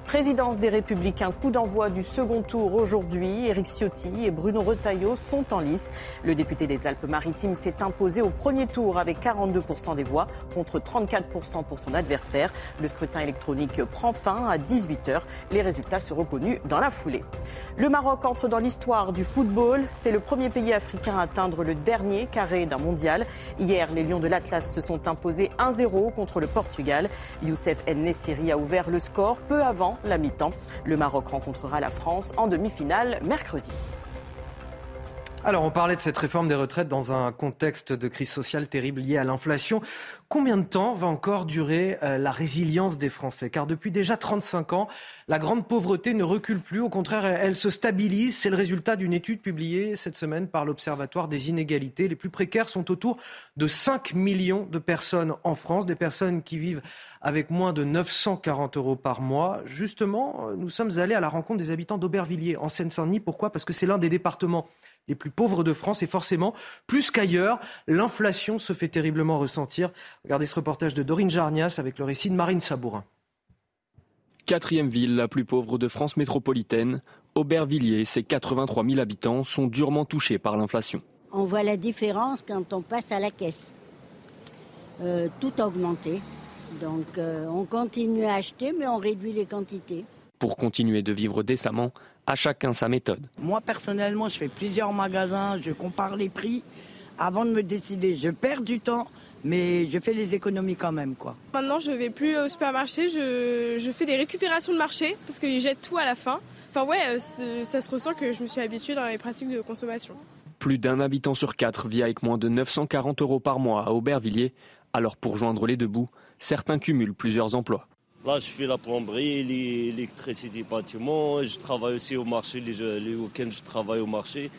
Présidence des Républicains, coup d'envoi du second tour aujourd'hui. Éric Ciotti et Bruno Retailleau sont en lice. Le député des Alpes-Maritimes s'est imposé au premier tour avec 42% des voix contre 34% pour son adversaire. Le scrutin électronique prend fin à 18h. Les résultats seront connus dans la foulée. Le Maroc entre dans l'histoire du football. C'est le premier pays africain à atteindre le dernier carré d'un mondial. Hier, les Lions de l'Atlas se sont imposés 1-0 contre le Portugal. Youssef En-Nessiri a ouvert le score peu avant la mi-temps. Le Maroc rencontrera la France en demi-finale mercredi. Alors, on parlait de cette réforme des retraites dans un contexte de crise sociale terrible liée à l'inflation. Combien de temps va encore durer euh, la résilience des Français? Car depuis déjà 35 ans, la grande pauvreté ne recule plus. Au contraire, elle se stabilise. C'est le résultat d'une étude publiée cette semaine par l'Observatoire des inégalités. Les plus précaires sont autour de 5 millions de personnes en France, des personnes qui vivent avec moins de 940 euros par mois. Justement, nous sommes allés à la rencontre des habitants d'Aubervilliers, en Seine-Saint-Denis. Pourquoi? Parce que c'est l'un des départements les plus pauvres de France et forcément, plus qu'ailleurs, l'inflation se fait terriblement ressentir. Regardez ce reportage de Dorine Jarnias avec le récit de Marine Sabourin. Quatrième ville la plus pauvre de France métropolitaine, Aubervilliers, ses 83 000 habitants sont durement touchés par l'inflation. On voit la différence quand on passe à la caisse. Euh, tout a augmenté. Donc euh, on continue à acheter, mais on réduit les quantités. Pour continuer de vivre décemment, à chacun sa méthode. Moi personnellement, je fais plusieurs magasins, je compare les prix avant de me décider. Je perds du temps, mais je fais les économies quand même. quoi. Maintenant, je vais plus au supermarché, je, fais des récupérations de marché parce qu'ils jettent tout à la fin. Enfin ouais, euh, ça se ressent que je me suis habituée dans les pratiques de consommation. Plus d'un habitant sur quatre vit avec moins de 940 euros par mois à Aubervilliers. Alors pour joindre les deux bouts, certains cumulent plusieurs emplois. Là, je fais la plomberie, l'électricité bâtiment. Je travaille aussi au marché. Les, les week-ends, je travaille au marché.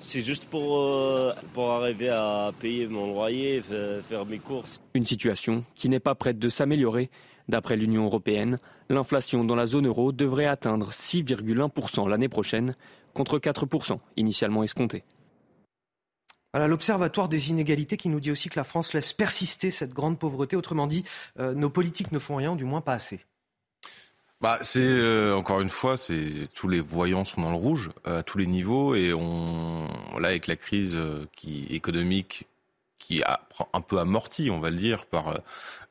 C'est juste pour, euh, pour arriver à payer mon loyer, faire mes courses. Une situation qui n'est pas prête de s'améliorer. D'après l'Union européenne, l'inflation dans la zone euro devrait atteindre 6,1% l'année prochaine, contre 4% initialement escompté. L'Observatoire des inégalités qui nous dit aussi que la France laisse persister cette grande pauvreté. Autrement dit, euh, nos politiques ne font rien, du moins pas assez. Bah, c'est euh, encore une fois, tous les voyants sont dans le rouge à tous les niveaux et là avec la crise euh, économique qui a un peu amorti, on va le dire, par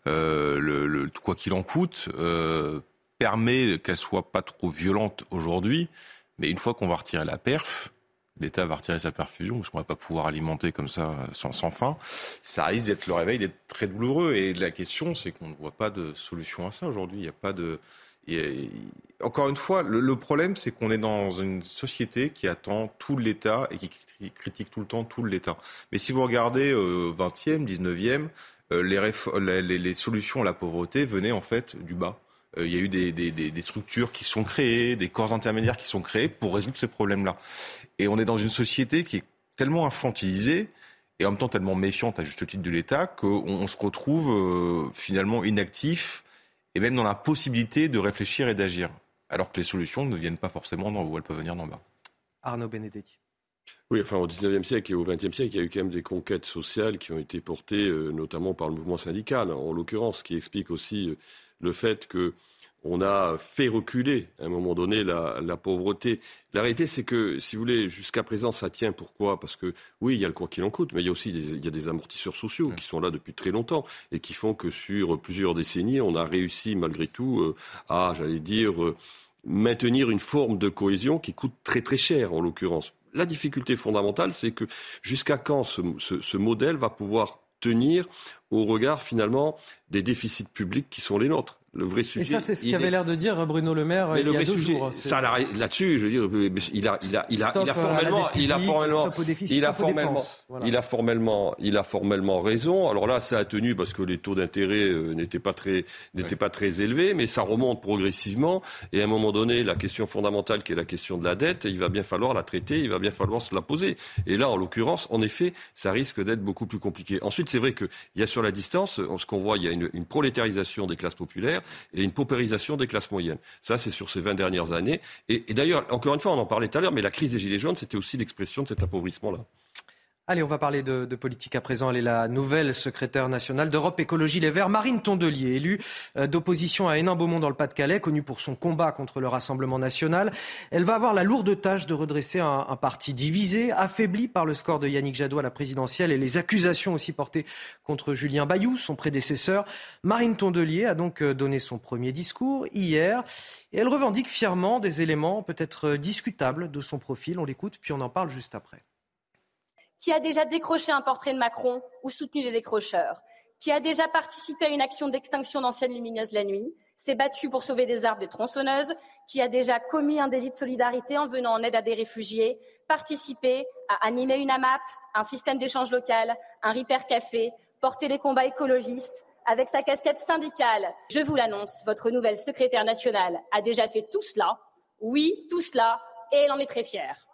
euh, quoi qu'il en coûte, euh, permet qu'elle soit pas trop violente aujourd'hui, mais une fois qu'on va retirer la perf, l'État va retirer sa perfusion parce qu'on va pas pouvoir alimenter comme ça sans, sans fin. Ça risque d'être le réveil d'être très douloureux. Et la question, c'est qu'on ne voit pas de solution à ça aujourd'hui. Il n'y a pas de et, encore une fois, le, problème, c'est qu'on est dans une société qui attend tout l'État et qui critique tout le temps tout l'État. Mais si vous regardez euh, 20e, 19e, euh, les, solutions à la pauvreté venaient en fait du bas. Euh, il y a eu des, des, des, structures qui sont créées, des corps intermédiaires qui sont créés pour résoudre ces problèmes-là. Et on est dans une société qui est tellement infantilisée et en même temps tellement méfiante à juste titre de l'État qu'on se retrouve euh, finalement inactif et même dans la possibilité de réfléchir et d'agir, alors que les solutions ne viennent pas forcément d'en haut, elles peuvent venir d'en bas. Arnaud Benedetti. Oui, enfin au XIXe siècle et au XXe siècle, il y a eu quand même des conquêtes sociales qui ont été portées euh, notamment par le mouvement syndical, en l'occurrence, qui explique aussi euh, le fait que on a fait reculer à un moment donné la, la pauvreté. La réalité, c'est que, si vous voulez, jusqu'à présent, ça tient. Pourquoi? Parce que, oui, il y a le quoi qu'il en coûte, mais il y a aussi des, il y a des amortisseurs sociaux qui sont là depuis très longtemps et qui font que sur plusieurs décennies, on a réussi malgré tout euh, à, j'allais dire, euh, maintenir une forme de cohésion qui coûte très très cher, en l'occurrence. La difficulté fondamentale, c'est que jusqu'à quand ce, ce, ce modèle va pouvoir tenir au regard finalement des déficits publics qui sont les nôtres le vrai sujet. Et ça, c'est ce qu'avait l'air de dire Bruno Le Maire mais il le y a deux sujet, jours. Ça, là-dessus, je veux dire, il a, il a, il a, il a formellement, il a formellement, il a formellement, il a formellement, il a formellement raison. Alors là, ça a tenu parce que les taux d'intérêt n'étaient pas très, n'étaient pas très élevés, mais ça remonte progressivement. Et à un moment donné, la question fondamentale, qui est la question de la dette, il va bien falloir la traiter, il va bien falloir se la poser. Et là, en l'occurrence, en effet, ça risque d'être beaucoup plus compliqué. Ensuite, c'est vrai qu'il y a sur la distance, ce qu'on voit, il y a une, une prolétarisation des classes populaires et une paupérisation des classes moyennes. Ça, c'est sur ces 20 dernières années. Et, d'ailleurs, encore une fois, on en parlait tout à l'heure, mais la crise des Gilets jaunes, c'était aussi l'expression de cet appauvrissement-là. Allez, on va parler de, politique à présent. Elle est la nouvelle secrétaire nationale d'Europe Écologie Les Verts, Marine Tondelier, élue euh, d'opposition à Hénin-Beaumont dans le Pas-de-Calais, connue pour son combat contre le Rassemblement national. Elle va avoir la lourde tâche de redresser un, un, parti divisé, affaibli par le score de Yannick Jadot à la présidentielle et les accusations aussi portées contre Julien Bayou, son prédécesseur. Marine Tondelier a donc euh, donné son premier discours hier et elle revendique fièrement des éléments peut-être euh, discutables de son profil. On l'écoute, puis on en parle juste après qui a déjà décroché un portrait de Macron ou soutenu les décrocheurs, qui a déjà participé à une action d'extinction d'anciennes lumineuses la nuit, s'est battu pour sauver des arbres des tronçonneuses, qui a déjà commis un délit de solidarité en venant en aide à des réfugiés, participé à animer une AMAP, un système d'échange local, un Repair Café, porter les combats écologistes, avec sa casquette syndicale? Je vous l'annonce, votre nouvelle secrétaire nationale a déjà fait tout cela. Oui, tout cela, et elle en est très fière.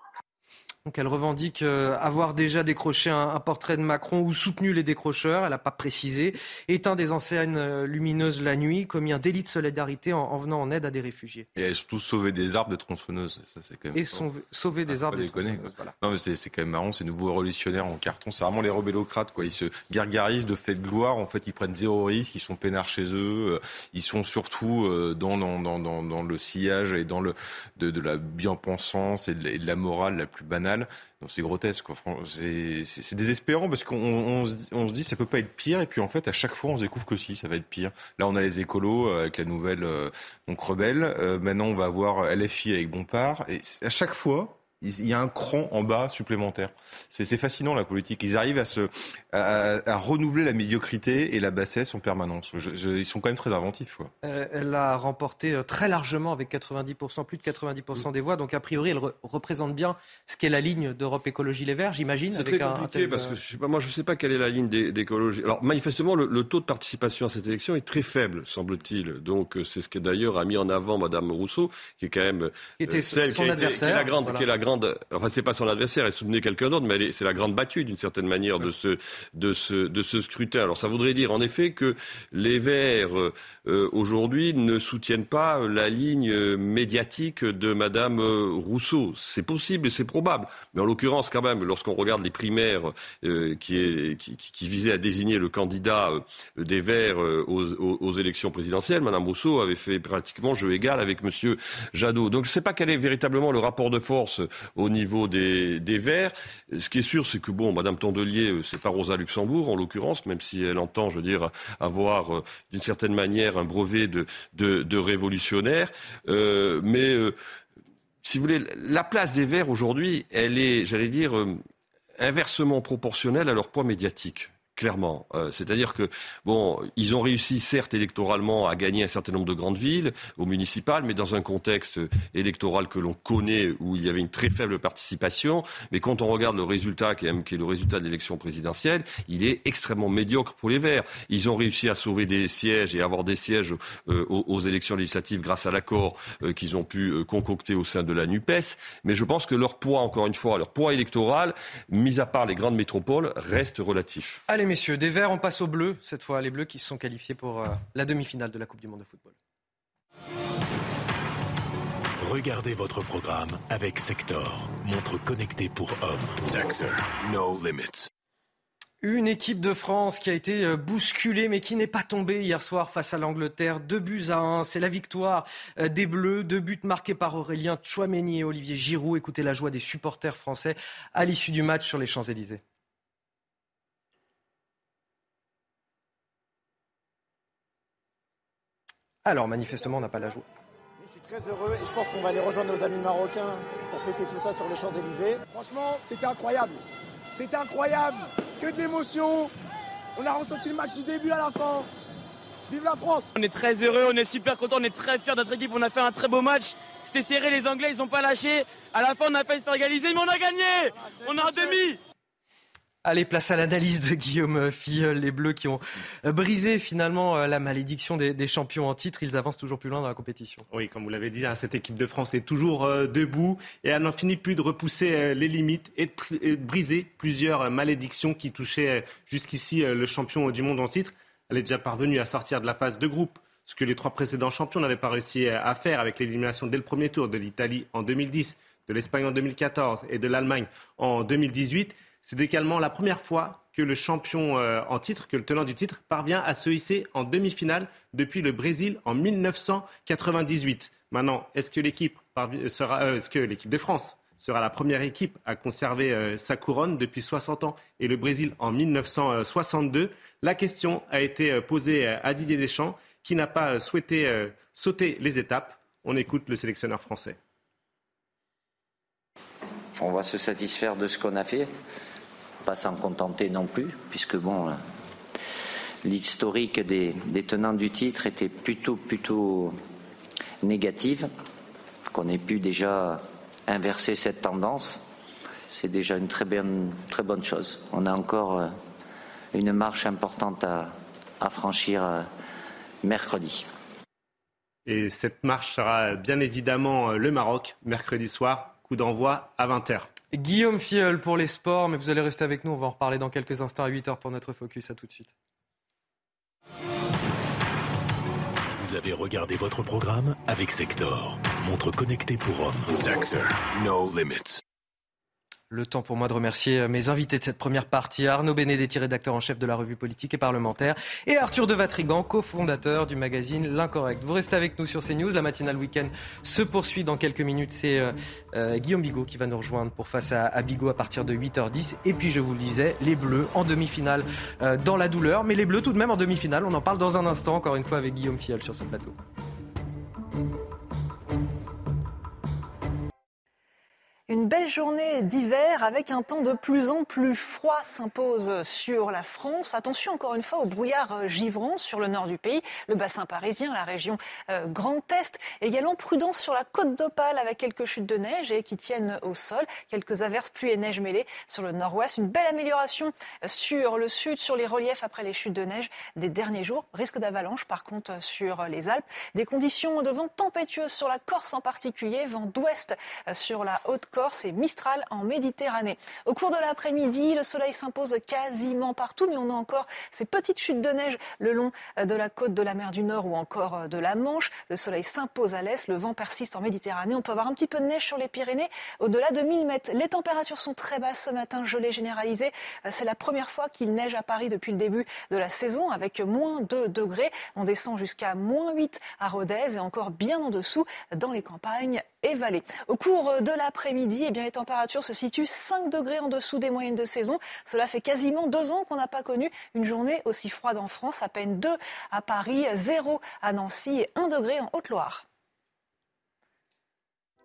Donc elle revendique euh, avoir déjà décroché un, un, portrait de Macron ou soutenu les décrocheurs, elle n'a pas précisé, éteint des enseignes euh, lumineuses la nuit, commis un délit de solidarité en, en, venant en aide à des réfugiés. Et surtout sauvé des arbres de tronçonneuses, ça c'est quand même... Et son, sauver des arbres de tronçonneuses, voilà. Non mais c'est quand même marrant, ces nouveaux révolutionnaires en carton, c'est vraiment les rebellocrates, quoi. Ils se gargarisent de faits de gloire, en fait ils prennent zéro risque, ils sont peinards chez eux, euh, ils sont surtout dans, dans, dans, dans, dans le sillage et dans le, de, de la bien-pensance et de la morale la plus banale c'est grotesque. C'est désespérant parce qu'on on, on, se dit ça peut pas être pire et puis en fait à chaque fois on se découvre que si ça va être pire. Là on a les écolos euh, avec la nouvelle euh, donc rebelle. Euh, maintenant on va avoir LFI avec Bompard et à chaque fois il y a un cran en bas supplémentaire. C'est fascinant la politique. Ils arrivent à, se, à, renouveler la médiocrité et la bassesse en permanence. ils sont quand même très inventifs. Quoi. Euh, elle a remporté euh, très largement avec 90%, plus de 90% des voix. Donc a priori, elle représente bien ce qu'est la ligne d'Europe Écologie Les Verts, j'imagine. C'est très compliqué parce que je sais pas, moi je ne sais pas quelle est la ligne d'écologie. Alors manifestement, le, taux de participation à cette élection est très faible, semble-t-il. Donc c'est ce que d'ailleurs a mis en avant Madame Rousseau, qui est quand même celle qui, est la grande, qui est la grande enfin c'est pas son adversaire, elle soutenait quelqu'un d'autre, mais c'est la grande battue d'une certaine manière de ce, scrutin. Alors ça voudrait dire en effet que les Verts euh, aujourd'hui ne soutiennent pas la ligne médiatique de Madame Rousseau. C'est possible et c'est probable, mais en l'occurrence quand même, lorsqu'on regarde les primaires euh, qui, visaient à désigner le candidat euh, des Verts aux, aux, élections présidentielles, Madame Rousseau avait fait pratiquement jeu égal avec Monsieur Jadot. Donc je ne sais pas quel est véritablement le rapport de force au niveau des, Verts. Ce qui est sûr, c'est que bon, Madame Tondelier, euh, c'est pas Rosa Luxembourg en l'occurrence, même si elle entend, je veux dire, avoir euh, d'une certaine manière un brevet de, révolutionnaire. Euh, mais si vous voulez, la place des Verts aujourd'hui, elle est, j'allais dire, inversement proportionnelle à leur poids médiatique clairement. Euh, c'est-à-dire que, bon, ils ont réussi, certes, électoralement, à gagner un certain nombre de grandes villes, au municipal, mais dans un contexte électoral que l'on connaît, où il y avait une très faible participation. Mais quand on regarde le résultat, qui est, le résultat de l'élection présidentielle, il est extrêmement médiocre pour les Verts. Ils ont réussi à sauver des sièges et avoir des sièges euh, aux, élections législatives grâce à l'accord euh, qu'ils ont pu concocter au sein de la NUPES. Mais je pense que leur poids, encore une fois, leur poids électoral, mis à part les grandes métropoles, reste relatif messieurs. Des Verts, on passe aux Bleus, cette fois, les Bleus qui se sont qualifiés pour euh, la demi-finale de la Coupe du Monde de football. Regardez votre programme avec Sector, montre connectée pour hommes. Sector, no limits. Une équipe de France qui a été euh, bousculée mais qui n'est pas tombée hier soir face à l'Angleterre. Deux buts à un, c'est la victoire euh, des Bleus. Deux buts marqués par Aurélien Chouameni et Olivier Giroud. Écoutez la joie des supporters français à l'issue du match sur les Champs-Élysées. Alors, manifestement, on n'a pas la joie. Je suis très heureux et je pense qu'on va aller rejoindre nos amis marocains pour fêter tout ça sur les Champs-Élysées. Franchement, c'était incroyable. C'était incroyable. Que de l'émotion. On a ressenti le match du début à la fin. Vive la France On est très heureux, on est super content, on est très fiers de notre équipe. On a fait un très beau match. C'était serré, les Anglais, ils n'ont pas lâché. À la fin, on a failli se faire égaliser, mais on a gagné. Ah, on a un demi. Allez, place à l'analyse de Guillaume Filleul, les Bleus qui ont euh, brisé finalement euh, la malédiction des, champions en titre. Ils avancent toujours plus loin dans la compétition. Oui, comme vous l'avez dit, hein, cette équipe de France est toujours euh, debout et elle n'en finit plus de repousser les limites et de, briser plusieurs malédictions qui touchaient jusqu'ici le champion du monde en titre. Elle est déjà parvenue à sortir de la phase de groupe, ce que les trois précédents champions n'avaient pas réussi à faire avec l'élimination dès le premier tour de l'Italie en 2010, de l'Espagne en 2014 et de l'Allemagne en 2018. C'est également la première fois que le champion euh, en titre, que le tenant du titre, parvient à se hisser en demi-finale depuis le Brésil en 1998. Maintenant, est-ce que l'équipe euh, que l'équipe de France sera la première équipe à conserver euh, sa couronne depuis 60 ans et le Brésil en 1962 La question a été posée à Didier Deschamps, qui n'a pas souhaité sauter les étapes. On écoute le sélectionneur français. On va se satisfaire de ce qu'on a fait pas s'en contenter non plus, puisque bon, euh, l'historique des, tenants du titre était plutôt, plutôt négative, qu'on ait pu déjà inverser cette tendance, c'est déjà une très bonne, très bonne chose. On a encore euh, une marche importante à, à franchir euh, mercredi. Et cette marche sera bien évidemment le Maroc, mercredi soir, coup d'envoi à 20h. Guillaume Filleul pour les sports, mais vous allez rester avec nous, on va en reparler dans quelques instants à 8h pour notre focus. À tout de suite. Vous avez regardé votre programme avec Sector, montre connectée pour hommes. Sector, no limits. Le temps pour moi de remercier euh, mes invités de cette première partie, Arnaud Benedetti, rédacteur en chef de la revue politique et parlementaire, et Arthur de Vatrigan, cofondateur du magazine L'Incorrect. Vous restez avec nous sur CNews, la matinale week-end se poursuit dans quelques minutes. C'est euh, euh, Guillaume Bigot qui va nous rejoindre pour face à, Bigot à partir de 8h10. Et puis je vous le disais, les Bleus en demi-finale dans la douleur, mais les Bleus tout de même en demi-finale. On en parle dans un instant, encore une fois avec Guillaume Fiel sur ce plateau. Une belle journée d'hiver avec un temps de plus en plus froid s'impose sur la France. Attention encore une fois au brouillard givrant sur le nord du pays, le bassin parisien, la région euh, Grand Est. Également prudence sur la côte d'Opale avec quelques chutes de neige et qui tiennent au sol. Quelques averses, pluie et neige mêlées sur le nord-ouest. Une belle amélioration sur le sud, sur les reliefs après les chutes de neige des derniers jours. Risque d'avalanche par contre sur les Alpes. Des conditions de vent tempétueuses sur la Corse en particulier. Vent d'ouest sur la Haute-Corse et Mistral en Méditerranée. Au cours de l'après-midi, le soleil s'impose quasiment partout, mais on a encore ces petites chutes de neige le long de la côte de la mer du Nord ou encore de la Manche. Le soleil s'impose à l'est, le vent persiste en Méditerranée. On peut avoir un petit peu de neige sur les Pyrénées au-delà de 1000 mètres. Les températures sont très basses ce matin, je l'ai généralisé. C'est la première fois qu'il neige à Paris depuis le début de la saison avec moins 2 degrés. On descend jusqu'à moins 8 à Rodez et encore bien en dessous dans les campagnes et vallées. Au cours de l'après-midi, eh les températures se situent 5 degrés en dessous des moyennes de saison. Cela fait quasiment deux ans qu'on n'a pas connu une journée aussi froide en France. À peine 2 à Paris, 0 à Nancy et 1 degré en Haute-Loire.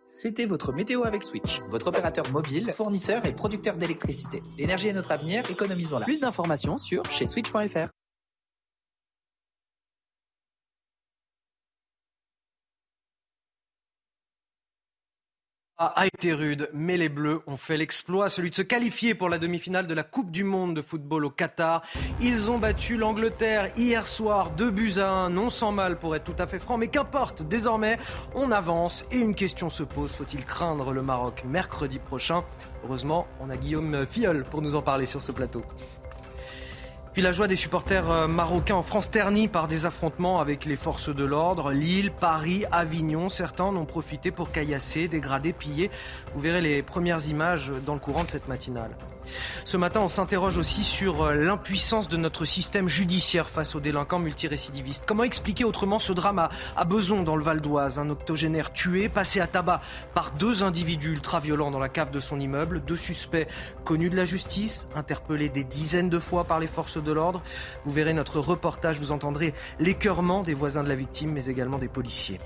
C'était votre météo avec Switch, votre opérateur mobile, fournisseur et producteur d'électricité. L'énergie est notre avenir, économisons-la. Plus d'informations sur chez switch.fr. a été rude, mais les Bleus ont fait l'exploit, celui de se qualifier pour la demi-finale de la Coupe du Monde de football au Qatar. Ils ont battu l'Angleterre hier soir, 2 buts à 1, non sans mal pour être tout à fait franc, mais qu'importe, désormais on avance et une question se pose, faut-il craindre le Maroc mercredi prochain? Heureusement, on a Guillaume Fiol pour nous en parler sur ce plateau. Puis la joie des supporters euh, marocains en France ternie par des affrontements avec les forces de l'ordre. Lille, Paris, Avignon, certains en ont profité pour caillasser, dégrader, piller. Vous verrez les premières images dans le courant de cette matinale. Ce matin, on s'interroge aussi sur euh, l'impuissance de notre système judiciaire face aux délinquants multirécidivistes. Comment expliquer autrement ce drame à Beson dans le Val d'Oise? Un octogénaire tué, passé à tabac par deux individus ultra-violents dans la cave de son immeuble, deux suspects connus de la justice, interpellés des dizaines de fois par les forces l'ordre. Vous verrez notre reportage, vous entendrez l'écœurement des voisins de la victime, mais également des policiers.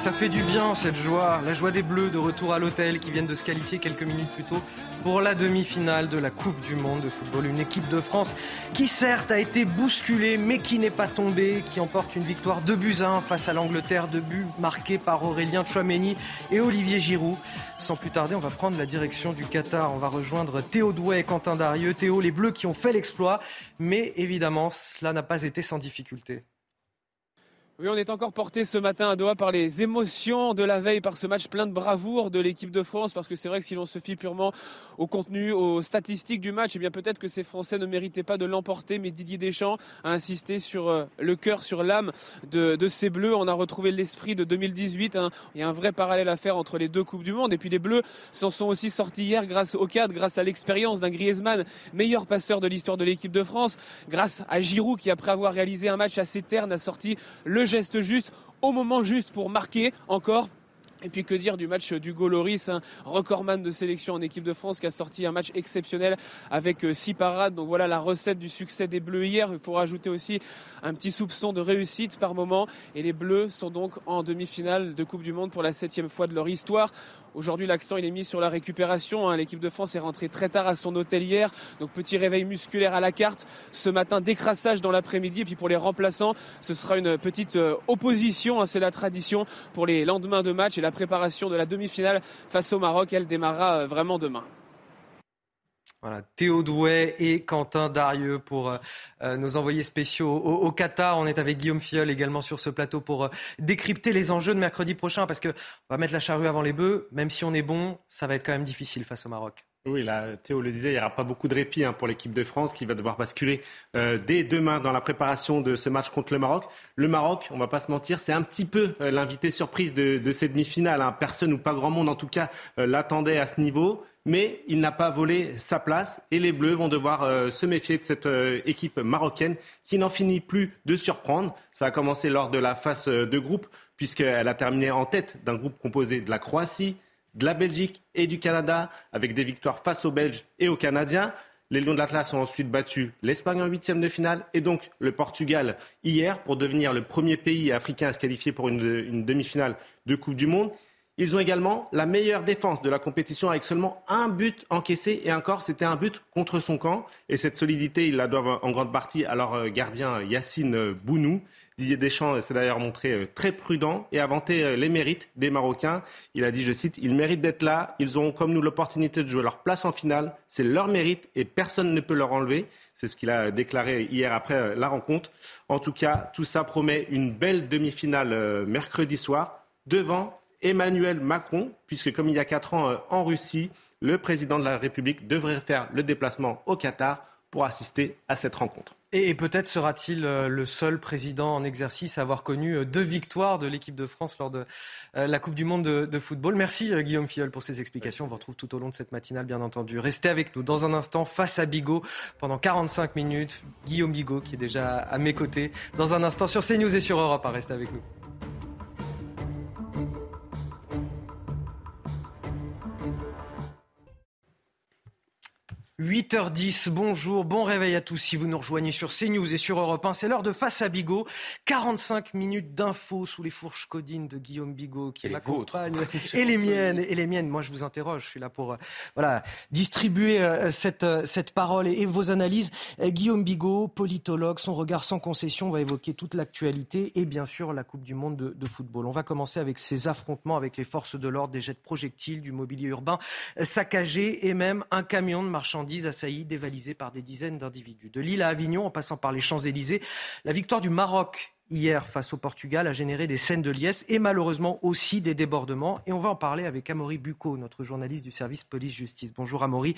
Ça fait du bien cette joie, la joie des Bleus de retour à l'hôtel qui viennent de se qualifier quelques minutes plus tôt pour la demi-finale de la Coupe du Monde de football. Une équipe de France qui certes a été bousculée mais qui n'est pas tombée, qui emporte une victoire de buts à 1 face à l'Angleterre, de buts marqués par Aurélien Chouameni et Olivier Giroud. Sans plus tarder, on va prendre la direction du Qatar. On va rejoindre Théo Douai et Quentin Darieux. Théo, les Bleus qui ont fait l'exploit, mais évidemment, cela n'a pas été sans difficulté. Oui, on est encore porté ce matin à Doha par les émotions de la veille, par ce match plein de bravoure de l'équipe de France, parce que c'est vrai que si l'on se fie purement au contenu, aux statistiques du match, eh bien peut-être que ces Français ne méritaient pas de l'emporter, mais Didier Deschamps a insisté sur euh, le cœur, sur l'âme de, ces Bleus. On a retrouvé l'esprit de 2018. Hein. Il y a un vrai parallèle à faire entre les deux Coupes du Monde. Et puis les Bleus s'en sont aussi sortis hier grâce au cadre, grâce à l'expérience d'un Griezmann, meilleur passeur de l'histoire de l'équipe de France, grâce à Giroud qui, après avoir réalisé un match assez terne, a sorti le geste juste au moment juste pour marquer encore et puis que dire du match d'Hugo Loris, recordman de sélection en équipe de France qui a sorti un match exceptionnel avec euh, six parades. Donc voilà la recette du succès des Bleus hier. Il faut rajouter aussi un petit soupçon de réussite par moment. Et les Bleus sont donc en demi-finale de Coupe du Monde pour la septième fois de leur histoire. Aujourd'hui, l'accent il est mis sur la récupération. Hein. L'équipe de France est rentrée très tard à son hôtel hier, donc petit réveil musculaire à la carte. Ce matin, décrassage dans l'après-midi. Et puis pour les remplaçants, ce sera une petite euh, opposition. Hein. C'est la tradition pour les lendemains de match et la préparation de la demi-finale face au Maroc. Elle démarrera euh, vraiment demain. Voilà, Théo Douet et Quentin Darieux pour euh, euh, nos envoyés spéciaux au, Qatar. On est avec Guillaume Fiol également sur ce plateau pour euh, décrypter les enjeux de mercredi prochain parce qu'on va mettre la charrue avant les bœufs. Même si on est bon, ça va être quand même difficile face au Maroc. Oui, là, Théo le disait, il n'y aura pas beaucoup de répit hein, pour l'équipe de France qui va devoir basculer dès demain dans la préparation de ce match contre le Maroc. Le Maroc, on ne va pas se mentir, c'est un petit peu l'invité surprise de, de ces demi-finales. Hein. Personne ou pas grand monde, en tout cas, l'attendait à ce niveau mais il n'a pas volé sa place et les Bleus vont devoir euh, se méfier de cette euh, équipe marocaine qui n'en finit plus de surprendre. Ça a commencé lors de la phase euh, de groupe puisqu'elle a terminé en tête d'un groupe composé de la Croatie, de la Belgique et du Canada, avec des victoires face aux Belges et aux Canadiens. Les Lions de l'Atlas ont ensuite battu l'Espagne en huitième de finale et donc le Portugal hier pour devenir le premier pays africain à se qualifier pour une, une demi-finale de Coupe du Monde. Ils ont également la meilleure défense de la compétition avec seulement un but encaissé et encore c'était un but contre son camp. Et cette solidité, ils la doivent en grande partie à leur gardien Yacine Bounou. Didier Deschamps s'est d'ailleurs montré très prudent et a vanté les mérites des Marocains. Il a dit, je cite, ils méritent d'être là, ils ont comme nous l'opportunité de jouer leur place en finale, c'est leur mérite et personne ne peut leur enlever. C'est ce qu'il a déclaré hier après la rencontre. En tout cas, tout ça promet une belle demi-finale mercredi soir devant Emmanuel Macron, puisque comme il y a quatre ans en Russie, le président de la République devrait faire le déplacement au Qatar pour assister à cette rencontre. Et peut-être sera-t-il le seul président en exercice à avoir connu deux victoires de l'équipe de France lors de la Coupe du Monde de, football. Merci Guillaume Fiol pour ces explications. On vous retrouve tout au long de cette matinale, bien entendu. Restez avec nous dans un instant face à Bigot pendant 45 minutes. Guillaume Bigot qui est déjà à mes côtés. Dans un instant sur CNews et sur Europe. Restez avec nous. 8h10, bonjour, bon réveil à tous. Si vous nous rejoignez sur CNews et sur Europe 1, c'est l'heure de Face à Bigot. 45 minutes d'infos sous les fourches codines de Guillaume Bigot qui m'accompagne. (laughs) Et les miennes, et les miennes. Moi, je vous interroge. Je suis là pour, euh, voilà, distribuer euh, cette, euh, cette parole et, vos analyses. Guillaume Bigot, politologue, son regard sans concession va évoquer toute l'actualité et bien sûr la Coupe du Monde de, de, football. On va commencer avec ces affrontements avec les forces de l'ordre, des jets de projectiles, du mobilier urbain saccagé et même un camion de marchandises assailli, dévalisé par des dizaines d'individus. De Lille à Avignon, en passant par les Champs-Élysées, la victoire du Maroc hier face au Portugal a généré des scènes de liesse et malheureusement aussi des débordements. Et on va en parler avec Amaury Bucco, notre journaliste du service police-justice. Bonjour Amaury.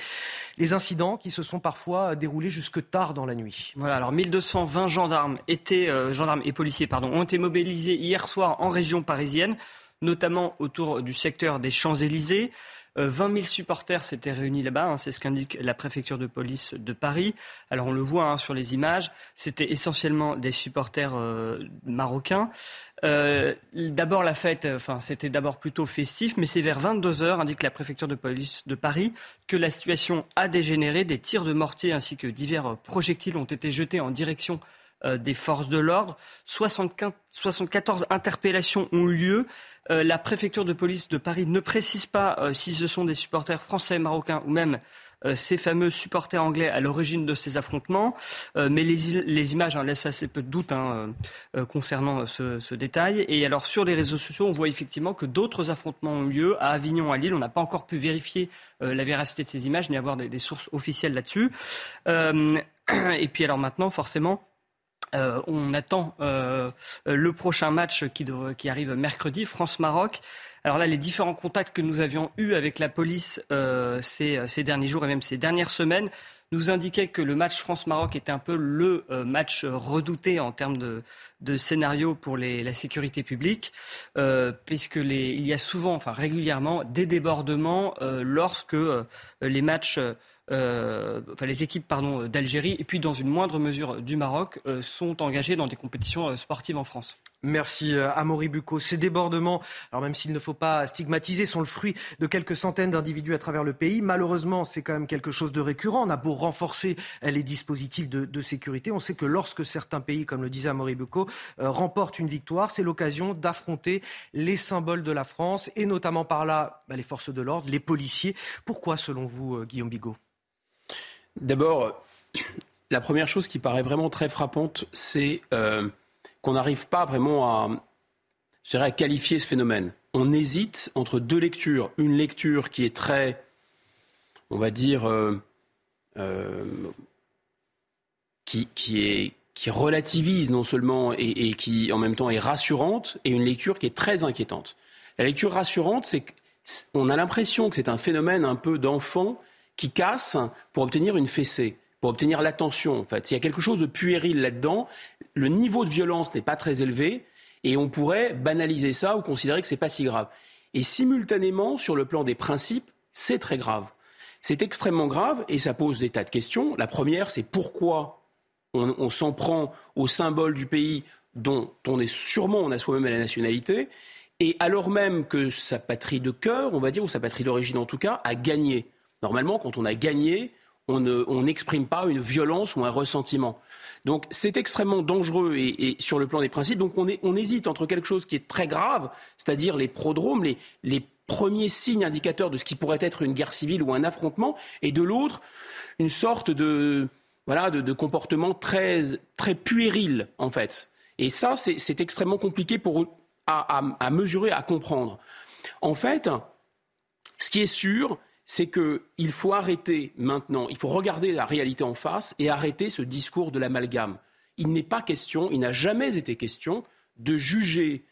Les incidents qui se sont parfois déroulés jusque tard dans la nuit. Voilà, alors 1220 gendarmes, étaient, euh, gendarmes et policiers pardon, ont été mobilisés hier soir en région parisienne, notamment autour du secteur des Champs-Élysées. 20 000 supporters s'étaient réunis là-bas, hein, c'est ce qu'indique la préfecture de police de Paris. Alors on le voit hein, sur les images, c'était essentiellement des supporters euh, marocains. Euh, d'abord la fête, enfin c'était d'abord plutôt festif, mais c'est vers 22 heures, indique la préfecture de police de Paris, que la situation a dégénéré. Des tirs de mortier ainsi que divers projectiles ont été jetés en direction euh, des forces de l'ordre. 74 interpellations ont eu lieu. Euh, la préfecture de police de Paris ne précise pas euh, si ce sont des supporters français, marocains ou même ces fameux supporters anglais à l'origine de ces affrontements. mais les, images hein, laissent assez peu de doute hein, concernant ce, ce, détail. Et alors sur les réseaux sociaux, on voit effectivement que d'autres affrontements ont eu lieu à Avignon, à Lille. On n'a pas encore pu vérifier la véracité de ces images ni avoir des, des sources officielles là-dessus. (clears throat) et puis alors maintenant, forcément, euh, on attend euh, le prochain match qui, arrive mercredi, France-Maroc. Alors là, les différents contacts que nous avions eus avec la police euh, ces, derniers jours et même ces dernières semaines nous indiquaient que le match France-Maroc était un peu le match redouté en termes de, scénario pour la sécurité publique, puisque il y a souvent, enfin régulièrement, des débordements lorsque les matchs enfin les équipes pardon d'Algérie et puis dans une moindre mesure du Maroc euh, sont engagées dans des compétitions euh, sportives en France. Merci Amaury Bucco. Ces débordements, alors même s'il ne faut pas stigmatiser, sont le fruit de quelques centaines d'individus à travers le pays. Malheureusement, c'est quand même quelque chose de récurrent. On a beau renforcer les dispositifs de, de sécurité, on sait que lorsque certains pays, comme le disait Amaury Bucco, remportent une victoire, c'est l'occasion d'affronter les symboles de la France et notamment par là bah, les forces de l'ordre, les policiers. Pourquoi, selon vous, Guillaume Bigot? D'abord, la première chose qui paraît vraiment très frappante, c'est euh, qu'on n'arrive pas vraiment à, qualifier ce phénomène. On hésite entre deux lectures. Une lecture qui est très, on va dire, euh, euh, qui, qui, est, qui relativise non seulement et, et, qui en même temps est rassurante, et une lecture qui est très inquiétante. La lecture rassurante, c'est qu'on a l'impression que c'est un phénomène un peu d'enfant qui casse pour obtenir une fessée, pour obtenir l'attention. En fait, il y a quelque chose de puéril là-dedans. Le niveau de violence n'est pas très élevé et on pourrait banaliser ça ou considérer que c'est pas si grave. Et simultanément, sur le plan des principes, c'est très grave. C'est extrêmement grave et ça pose des tas de questions. La première, c'est pourquoi on, on s'en prend au symbole du pays dont on est sûrement, on a soi-même la nationalité, et alors même que sa patrie de cœur, on va dire, ou sa patrie d'origine en tout cas, a gagné. Normalement, quand on a gagné, on n'exprime pas une violence ou un ressentiment. Donc c'est extrêmement dangereux et, sur le plan des principes. Donc on, hésite entre quelque chose qui est très grave, c'est-à-dire les prodromes, les, premiers signes indicateurs de ce qui pourrait être une guerre civile ou un affrontement, et de l'autre, une sorte de, voilà, de, comportement très, très puéril, en fait. Et ça, c'est extrêmement compliqué pour, à, mesurer, à comprendre. En fait, ce qui est sûr, c'est qu'il faut arrêter maintenant, il faut regarder la réalité en face et arrêter ce discours de l'amalgame. Il n'est pas question, il n'a jamais été question de juger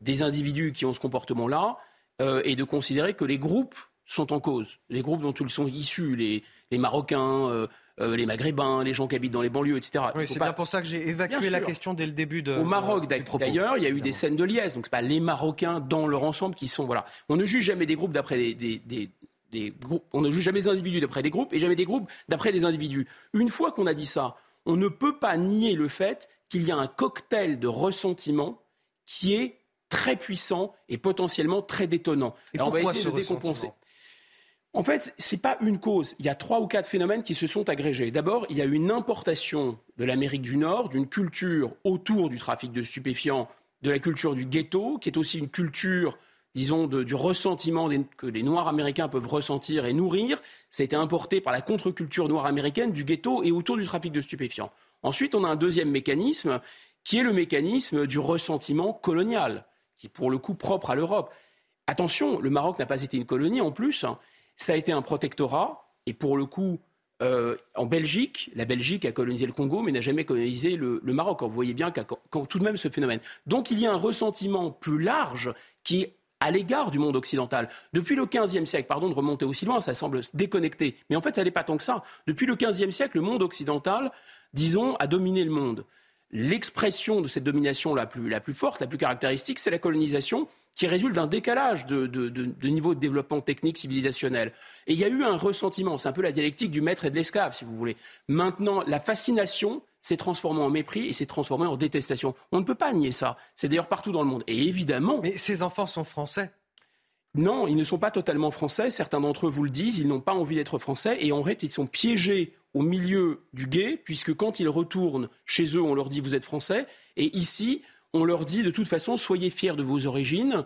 des individus qui ont ce comportement-là euh, et de considérer que les groupes sont en cause, les groupes dont ils sont issus, les, Marocains, euh, euh, les Maghrébins, les gens qui habitent dans les banlieues, etc. Oui, c'est bien pour ça que j'ai évacué la question dès le début de. Au Maroc, d'ailleurs, il y a eu des scènes de liesse, donc c'est pas les Marocains dans leur ensemble qui sont voilà. On ne juge jamais des groupes d'après des, des groupes. On ne juge jamais des individus d'après des groupes et jamais des groupes d'après des individus. Une fois qu'on a dit ça, on ne peut pas nier le fait qu'il y a un cocktail de ressentiment qui est très puissant et potentiellement très détonnant. Et on va essayer de décompenser. En fait, ce n'est pas une cause. Il y a trois ou quatre phénomènes qui se sont agrégés. D'abord, il y a une importation de l'Amérique du Nord d'une culture autour du trafic de stupéfiants, de la culture du ghetto, qui est aussi une culture disons, du ressentiment que les Noirs américains peuvent ressentir et nourrir. Ça a été importé par la contre-culture noire américaine du ghetto et autour du trafic de stupéfiants. Ensuite, on a un deuxième mécanisme qui est le mécanisme du ressentiment colonial, qui est pour le coup propre à l'Europe. Attention, le Maroc n'a pas été une colonie en plus, hein. ça a été un protectorat, et pour le coup, euh, en Belgique, la Belgique a colonisé le Congo, mais n'a jamais colonisé le, Maroc. Vous voyez bien qu'il tout de même ce phénomène. Donc il y a un ressentiment plus large qui à l'égard du monde occidental. Depuis le XVe siècle, pardon de remonter aussi loin, ça semble se déconnecter, mais en fait, ça n'est pas tant que ça. Depuis le XVe siècle, le monde occidental, disons, a dominé le monde. L'expression de cette domination la plus, la plus forte, la plus caractéristique, c'est la colonisation qui résulte d'un décalage de, de, niveau de développement technique civilisationnel. Et il y a eu un ressentiment, c'est un peu la dialectique du maître et de l'esclave, si vous voulez. Maintenant, la fascination s'est transformée en mépris et s'est transformée en détestation. On ne peut pas nier ça. C'est d'ailleurs partout dans le monde. Et évidemment. Mais ces enfants sont français. Non, ils ne sont pas totalement français. Certains d'entre eux vous le disent, ils n'ont pas envie d'être français. Et en fait, ils sont piégés au milieu du guet, puisque quand ils retournent chez eux, on leur dit vous êtes français. Et ici, on leur dit de toute façon, soyez fiers de vos origines.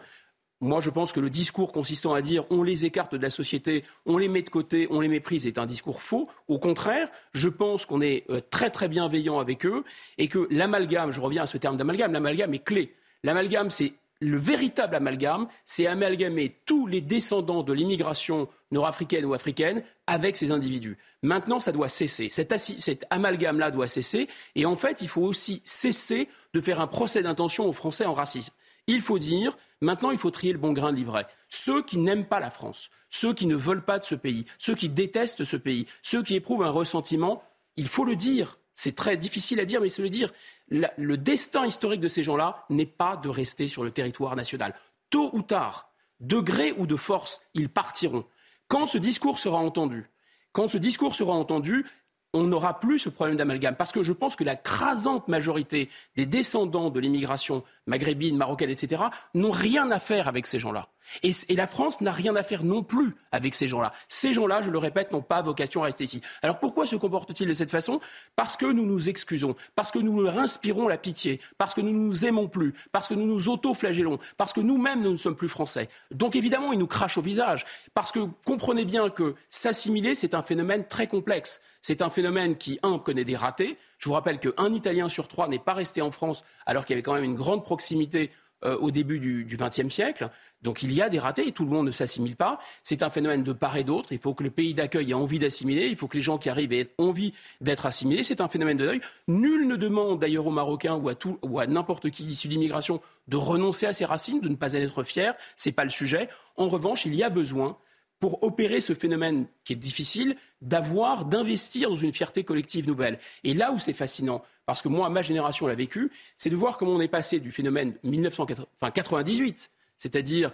Moi, je pense que le discours consistant à dire on les écarte de la société, on les met de côté, on les méprise est un discours faux. Au contraire, je pense qu'on est euh, très très bienveillant avec eux et que l'amalgame, je reviens à ce terme d'amalgame, l'amalgame est clé. L'amalgame, c'est le véritable amalgame, c'est amalgamer tous les descendants de l'immigration nord-africaine ou africaine avec ces individus. Maintenant, ça doit cesser. Cet, amalgame-là doit cesser. Et en fait, il faut aussi cesser de faire un procès d'intention aux Français en racisme. Il faut dire, maintenant, il faut trier le bon grain de livret. Ceux qui n'aiment pas la France, ceux qui ne veulent pas de ce pays, ceux qui détestent ce pays, ceux qui éprouvent un ressentiment, il faut le dire. C'est très difficile à dire, mais c'est le dire. Le destin historique de ces gens-là n'est pas de rester sur le territoire national. Tôt ou tard, de gré ou de force, ils partiront. Quand ce discours sera entendu, quand ce discours sera entendu, on n'aura plus ce problème d'amalgame. Parce que je pense que la crasante majorité des descendants de l'immigration maghrébine, marocaine, etc., n'ont rien à faire avec ces gens-là. Et, la France n'a rien à faire non plus avec ces gens-là. Ces gens-là, je le répète, n'ont pas vocation à rester ici. Alors pourquoi se comportent-ils de cette façon? Parce que nous nous excusons, parce que nous leur inspirons la pitié, parce que nous ne nous aimons plus, parce que nous nous auto-flagellons, parce que nous-mêmes, nous ne sommes plus français. Donc évidemment, ils nous crachent au visage. Parce que comprenez bien que s'assimiler, c'est un phénomène très complexe. C'est un phénomène qui, un, connaît des ratés. Je vous rappelle qu'un Italien sur trois n'est pas resté en France alors qu'il y avait quand même une grande proximité euh, au début du XXe siècle. Donc il y a des ratés et tout le monde ne s'assimile pas. C'est un phénomène de part et d'autre. Il faut que le pays d'accueil ait envie d'assimiler. Il faut que les gens qui arrivent aient envie d'être assimilés. C'est un phénomène de deuil. Nul ne demande d'ailleurs aux Marocains ou à, ou à n'importe qui issu de l'immigration de renoncer à ses racines, de ne pas être fier. Ce n'est pas le sujet. En revanche, il y a besoin pour opérer ce phénomène qui est difficile, d'avoir, d'investir dans une fierté collective nouvelle. Et là où c'est fascinant, parce que moi, ma génération l'a vécu, c'est de voir comment on est passé du phénomène 1998, c'est-à-dire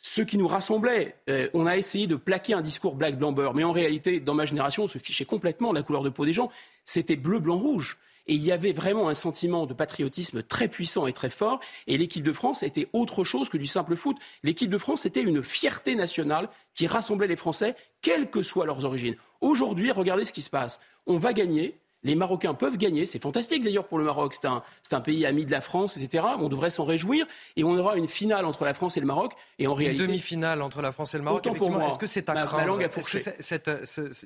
ce qui nous rassemblait. Euh, on a essayé de plaquer un discours black blanc beurre, mais en réalité, dans ma génération, on se fichait complètement de la couleur de peau des gens. C'était bleu, blanc, rouge. Et il y avait vraiment un sentiment de patriotisme très puissant et très fort. Et l'équipe de France était autre chose que du simple foot. L'équipe de France était une fierté nationale qui rassemblait les Français, quelles que soient leurs origines. Aujourd'hui, regardez ce qui se passe. On va gagner. Les Marocains peuvent gagner. C'est fantastique d'ailleurs pour le Maroc. C'est un, un, pays ami de la France, etc. On devrait s'en réjouir. Et on aura une finale entre la France et le Maroc. Et en réalité. Une demi-finale entre la France et le Maroc. Est-ce que c'est à craindre Est-ce que cette,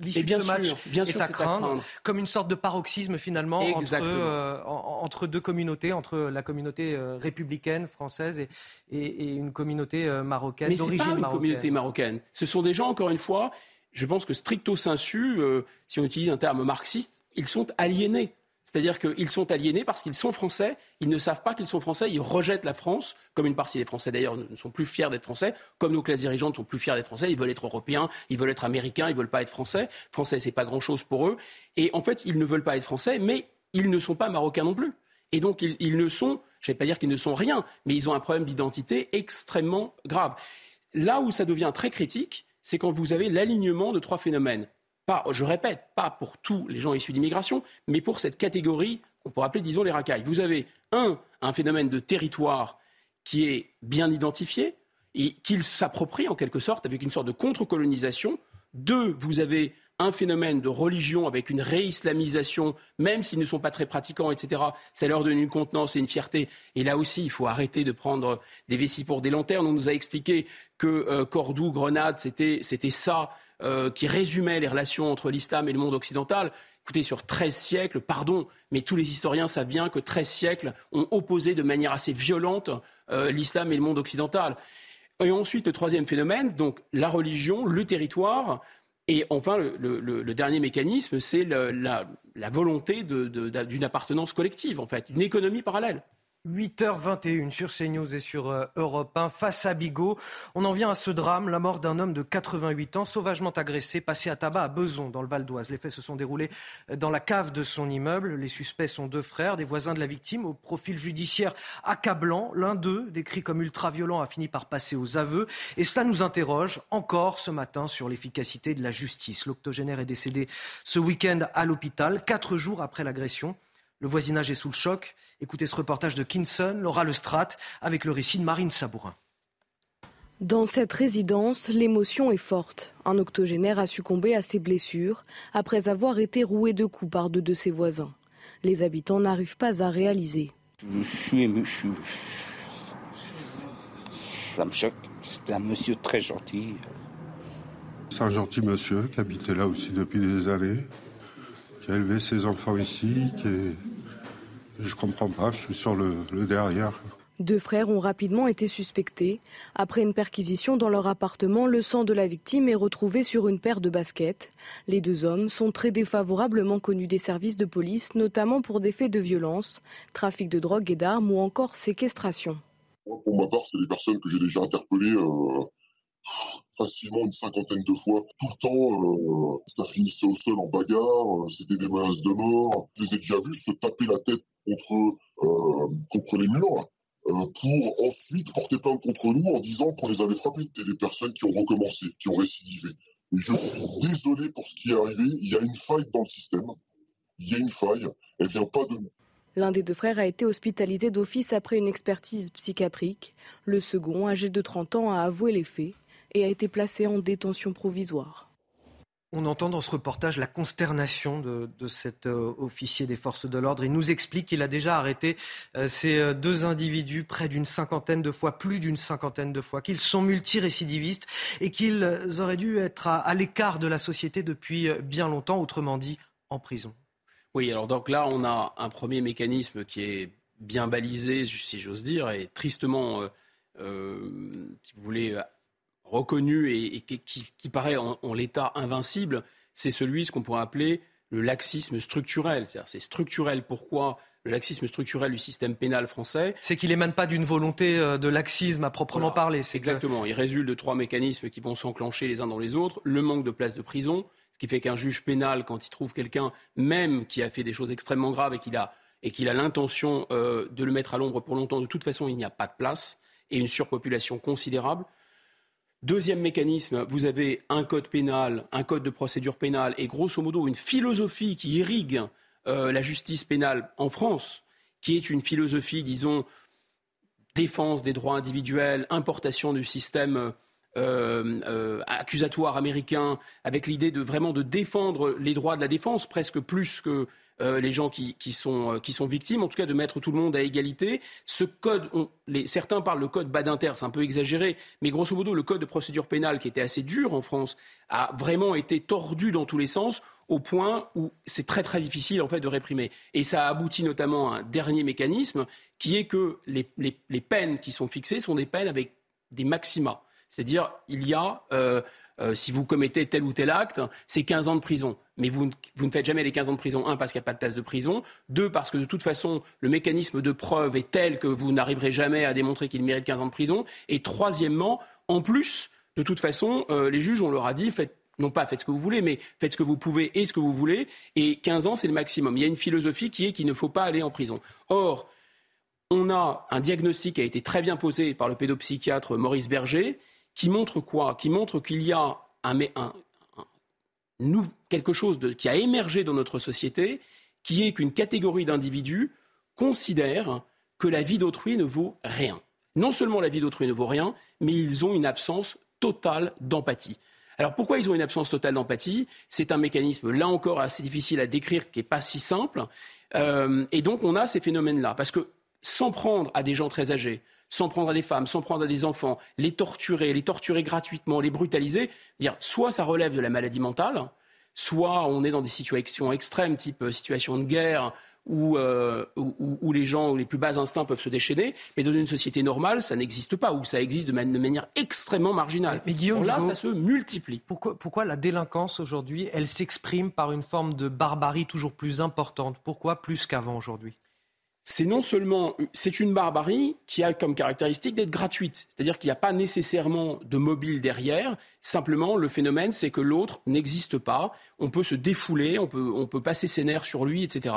l'issue de ce match bien sûr, est, à, craindre, Comme une sorte de paroxysme finalement entre, euh, entre, deux communautés, entre la communauté euh, républicaine française et, et, et une communauté euh, marocaine d'origine marocaine. communauté marocaine. Ce sont des gens, encore une fois, je pense que stricto sensu, euh, si on utilise un terme marxiste, ils sont aliénés. C'est-à-dire qu'ils sont aliénés parce qu'ils sont français, ils ne savent pas qu'ils sont français, ils rejettent la France, comme une partie des Français d'ailleurs ne sont plus fiers d'être français, comme nos classes dirigeantes sont plus fiers d'être français, ils veulent être européens, ils veulent être américains, ils veulent pas être français. Français, c'est pas grand-chose pour eux. Et en fait, ils ne veulent pas être français, mais ils ne sont pas marocains non plus. Et donc, ils, ils ne sont, je ne vais pas dire qu'ils ne sont rien, mais ils ont un problème d'identité extrêmement grave. Là où ça devient très critique, c'est quand vous avez l'alignement de trois phénomènes. Pas, je répète, pas pour tous les gens issus d'immigration, mais pour cette catégorie qu'on pourrait appeler, disons, les racailles. Vous avez, un, un phénomène de territoire qui est bien identifié et qu'il s'approprie en quelque sorte avec une sorte de contre-colonisation. Deux, vous avez un phénomène de religion avec une réislamisation, même s'ils ne sont pas très pratiquants, etc. Ça leur donne une contenance et une fierté. Et là aussi, il faut arrêter de prendre des vessies pour des lanternes. On nous a expliqué que euh, Cordoue, Grenade, c'était ça euh, qui résumait les relations entre l'islam et le monde occidental. Écoutez, sur 13 siècles, pardon, mais tous les historiens savent bien que 13 siècles ont opposé de manière assez violente euh, l'islam et le monde occidental. Et ensuite, le troisième phénomène, donc la religion, le territoire, et enfin, le, dernier mécanisme, c'est la, volonté d'une appartenance collective, en fait, une économie parallèle. 8h21 sur CNews et sur euh, Europe 1 face à Bigot. On en vient à ce drame, la mort d'un homme de 88 ans sauvagement agressé, passé à tabac à Beson dans le Val d'Oise. Les faits se sont déroulés dans la cave de son immeuble. Les suspects sont deux frères, des voisins de la victime au profil judiciaire accablant. L'un d'eux, décrit comme ultra-violent, a fini par passer aux aveux. Et cela nous interroge encore ce matin sur l'efficacité de la justice. L'octogénaire est décédé ce week-end à l'hôpital, quatre jours après l'agression. Le voisinage est sous le choc. Écoutez ce reportage de Kinson, Laura Lestrat, avec le récit de Marine Sabourin. Dans cette résidence, l'émotion est forte. Un octogénaire a succombé à ses blessures après avoir été roué de coups par deux de ses voisins. Les habitants n'arrivent pas à réaliser. Je suis ému, ça me choque. C'était un monsieur très gentil. C'est un gentil monsieur qui habitait là aussi depuis des années, qui a élevé ses enfants ici, qui est je comprends pas, je suis sur le, derrière. Deux frères ont rapidement été suspectés. Après une perquisition dans leur appartement, le sang de la victime est retrouvé sur une paire de baskets. Les deux hommes sont très défavorablement connus des services de police, notamment pour des faits de violence, trafic de drogue et d'armes ou encore séquestration. Pour ma part, c'est des personnes que j'ai déjà interpellées euh, facilement une cinquantaine de fois. Tout le temps, euh, ça finissait au sol en bagarre, euh, c'était des menaces de mort. Je les ai déjà vus se taper la tête contre, euh, contre les murs euh, pour ensuite porter plainte contre nous en disant qu'on les avait frappés. C'était des personnes qui ont recommencé, qui ont récidivé. je suis désolé pour ce qui est arrivé. Il y a une faille dans le système. Il y a une faille. Elle vient pas de nous. L'un des deux frères a été hospitalisé d'office après une expertise psychiatrique. Le second, âgé de 30 ans, a avoué les faits et a été placé en détention provisoire. On entend dans ce reportage la consternation de, cet euh, officier des forces de l'ordre. Il nous explique qu'il a déjà arrêté euh, ces euh, deux individus près d'une cinquantaine de fois, plus d'une cinquantaine de fois, qu'ils sont multirécidivistes et qu'ils auraient dû être à, l'écart de la société depuis bien longtemps, autrement dit en prison. Oui, alors donc là, on a un premier mécanisme qui est bien balisé, si j'ose dire, et tristement, si vous voulez, reconnu et, qui, paraît en, l'état invincible, c'est celui, ce qu'on pourrait appeler le laxisme structurel. C'est structurel. Pourquoi le laxisme structurel du système pénal français C'est qu'il émane pas d'une volonté euh, de laxisme à proprement parler. Exactement. Il résulte de trois mécanismes qui vont s'enclencher les uns dans les autres. Le manque de place de prison, ce qui fait qu'un juge pénal, quand il trouve quelqu'un, même qui a fait des choses extrêmement graves et qu'il a et qu'il a l'intention euh, de le mettre à l'ombre pour longtemps, de toute façon, il n'y a pas de place et une surpopulation considérable. Deuxième mécanisme, vous avez un code pénal, un code de procédure pénale et grosso modo une philosophie qui irrigue la justice pénale en France, qui est une philosophie, disons, défense des droits individuels, importation du système accusatoire américain, avec l'idée de vraiment de défendre les droits de la défense, presque plus que euh, les gens qui, sont, euh, qui, sont, victimes, en tout cas de mettre tout le monde à égalité. Ce code, les, certains parlent le code Badinter, c'est un peu exagéré, mais grosso modo, le code de procédure pénale, qui était assez dur en France, a vraiment été tordu dans tous les sens, au point où c'est très très difficile en fait de réprimer. Et ça a abouti notamment à un dernier mécanisme, qui est que les, peines qui sont fixées sont des peines avec des maxima. C'est-à-dire, il y a euh, si vous commettez tel ou tel acte, c'est 15 ans de prison. Mais vous, ne faites jamais les 15 ans de prison, un, parce qu'il n'y a pas de place de prison, deux, parce que de toute façon, le mécanisme de preuve est tel que vous n'arriverez jamais à démontrer qu'il mérite 15 ans de prison, et troisièmement, en plus, de toute façon, euh, les juges, on leur a dit, non pas faites ce que vous voulez, mais faites ce que vous pouvez et ce que vous voulez. Et 15 ans, c'est le maximum. Il y a une philosophie qui est qu'il ne faut pas aller en prison. Or, on a un diagnostic qui a été très bien posé par le pédopsychiatre Maurice Berger, qui montre quoi? Qui montre qu'il y a un, nous, quelque chose qui a émergé dans notre société, qui est qu'une catégorie d'individus considère que la vie d'autrui ne vaut rien. Non seulement la vie d'autrui ne vaut rien, mais ils ont une absence totale d'empathie. Alors pourquoi ils ont une absence totale d'empathie? C'est un mécanisme, là encore, assez difficile à décrire, qui n'est pas si simple. Euh, et donc on a ces phénomènes-là. Parce que s'en prendre à des gens très âgés, s'en prendre à des femmes, s'en prendre à des enfants, les torturer, les torturer gratuitement, les brutaliser, dire soit ça relève de la maladie mentale, soit on est dans des situations extrêmes, type euh, situation de guerre, euh, où, les gens, où les plus bas instincts peuvent se déchaîner, mais dans une société normale, ça n'existe pas, ou ça existe de, manière extrêmement marginale. Mais, Guillaume, là, ça se multiplie. Pourquoi, pourquoi la délinquance aujourd'hui, elle s'exprime par une forme de barbarie toujours plus importante? Pourquoi plus qu'avant aujourd'hui? C'est non seulement c'est une barbarie qui a comme caractéristique d'être gratuite, c'est-à-dire qu'il n'y a pas nécessairement de mobile derrière. Simplement, le phénomène, c'est que l'autre n'existe pas. On peut se défouler, on peut, on peut passer ses nerfs sur lui, etc.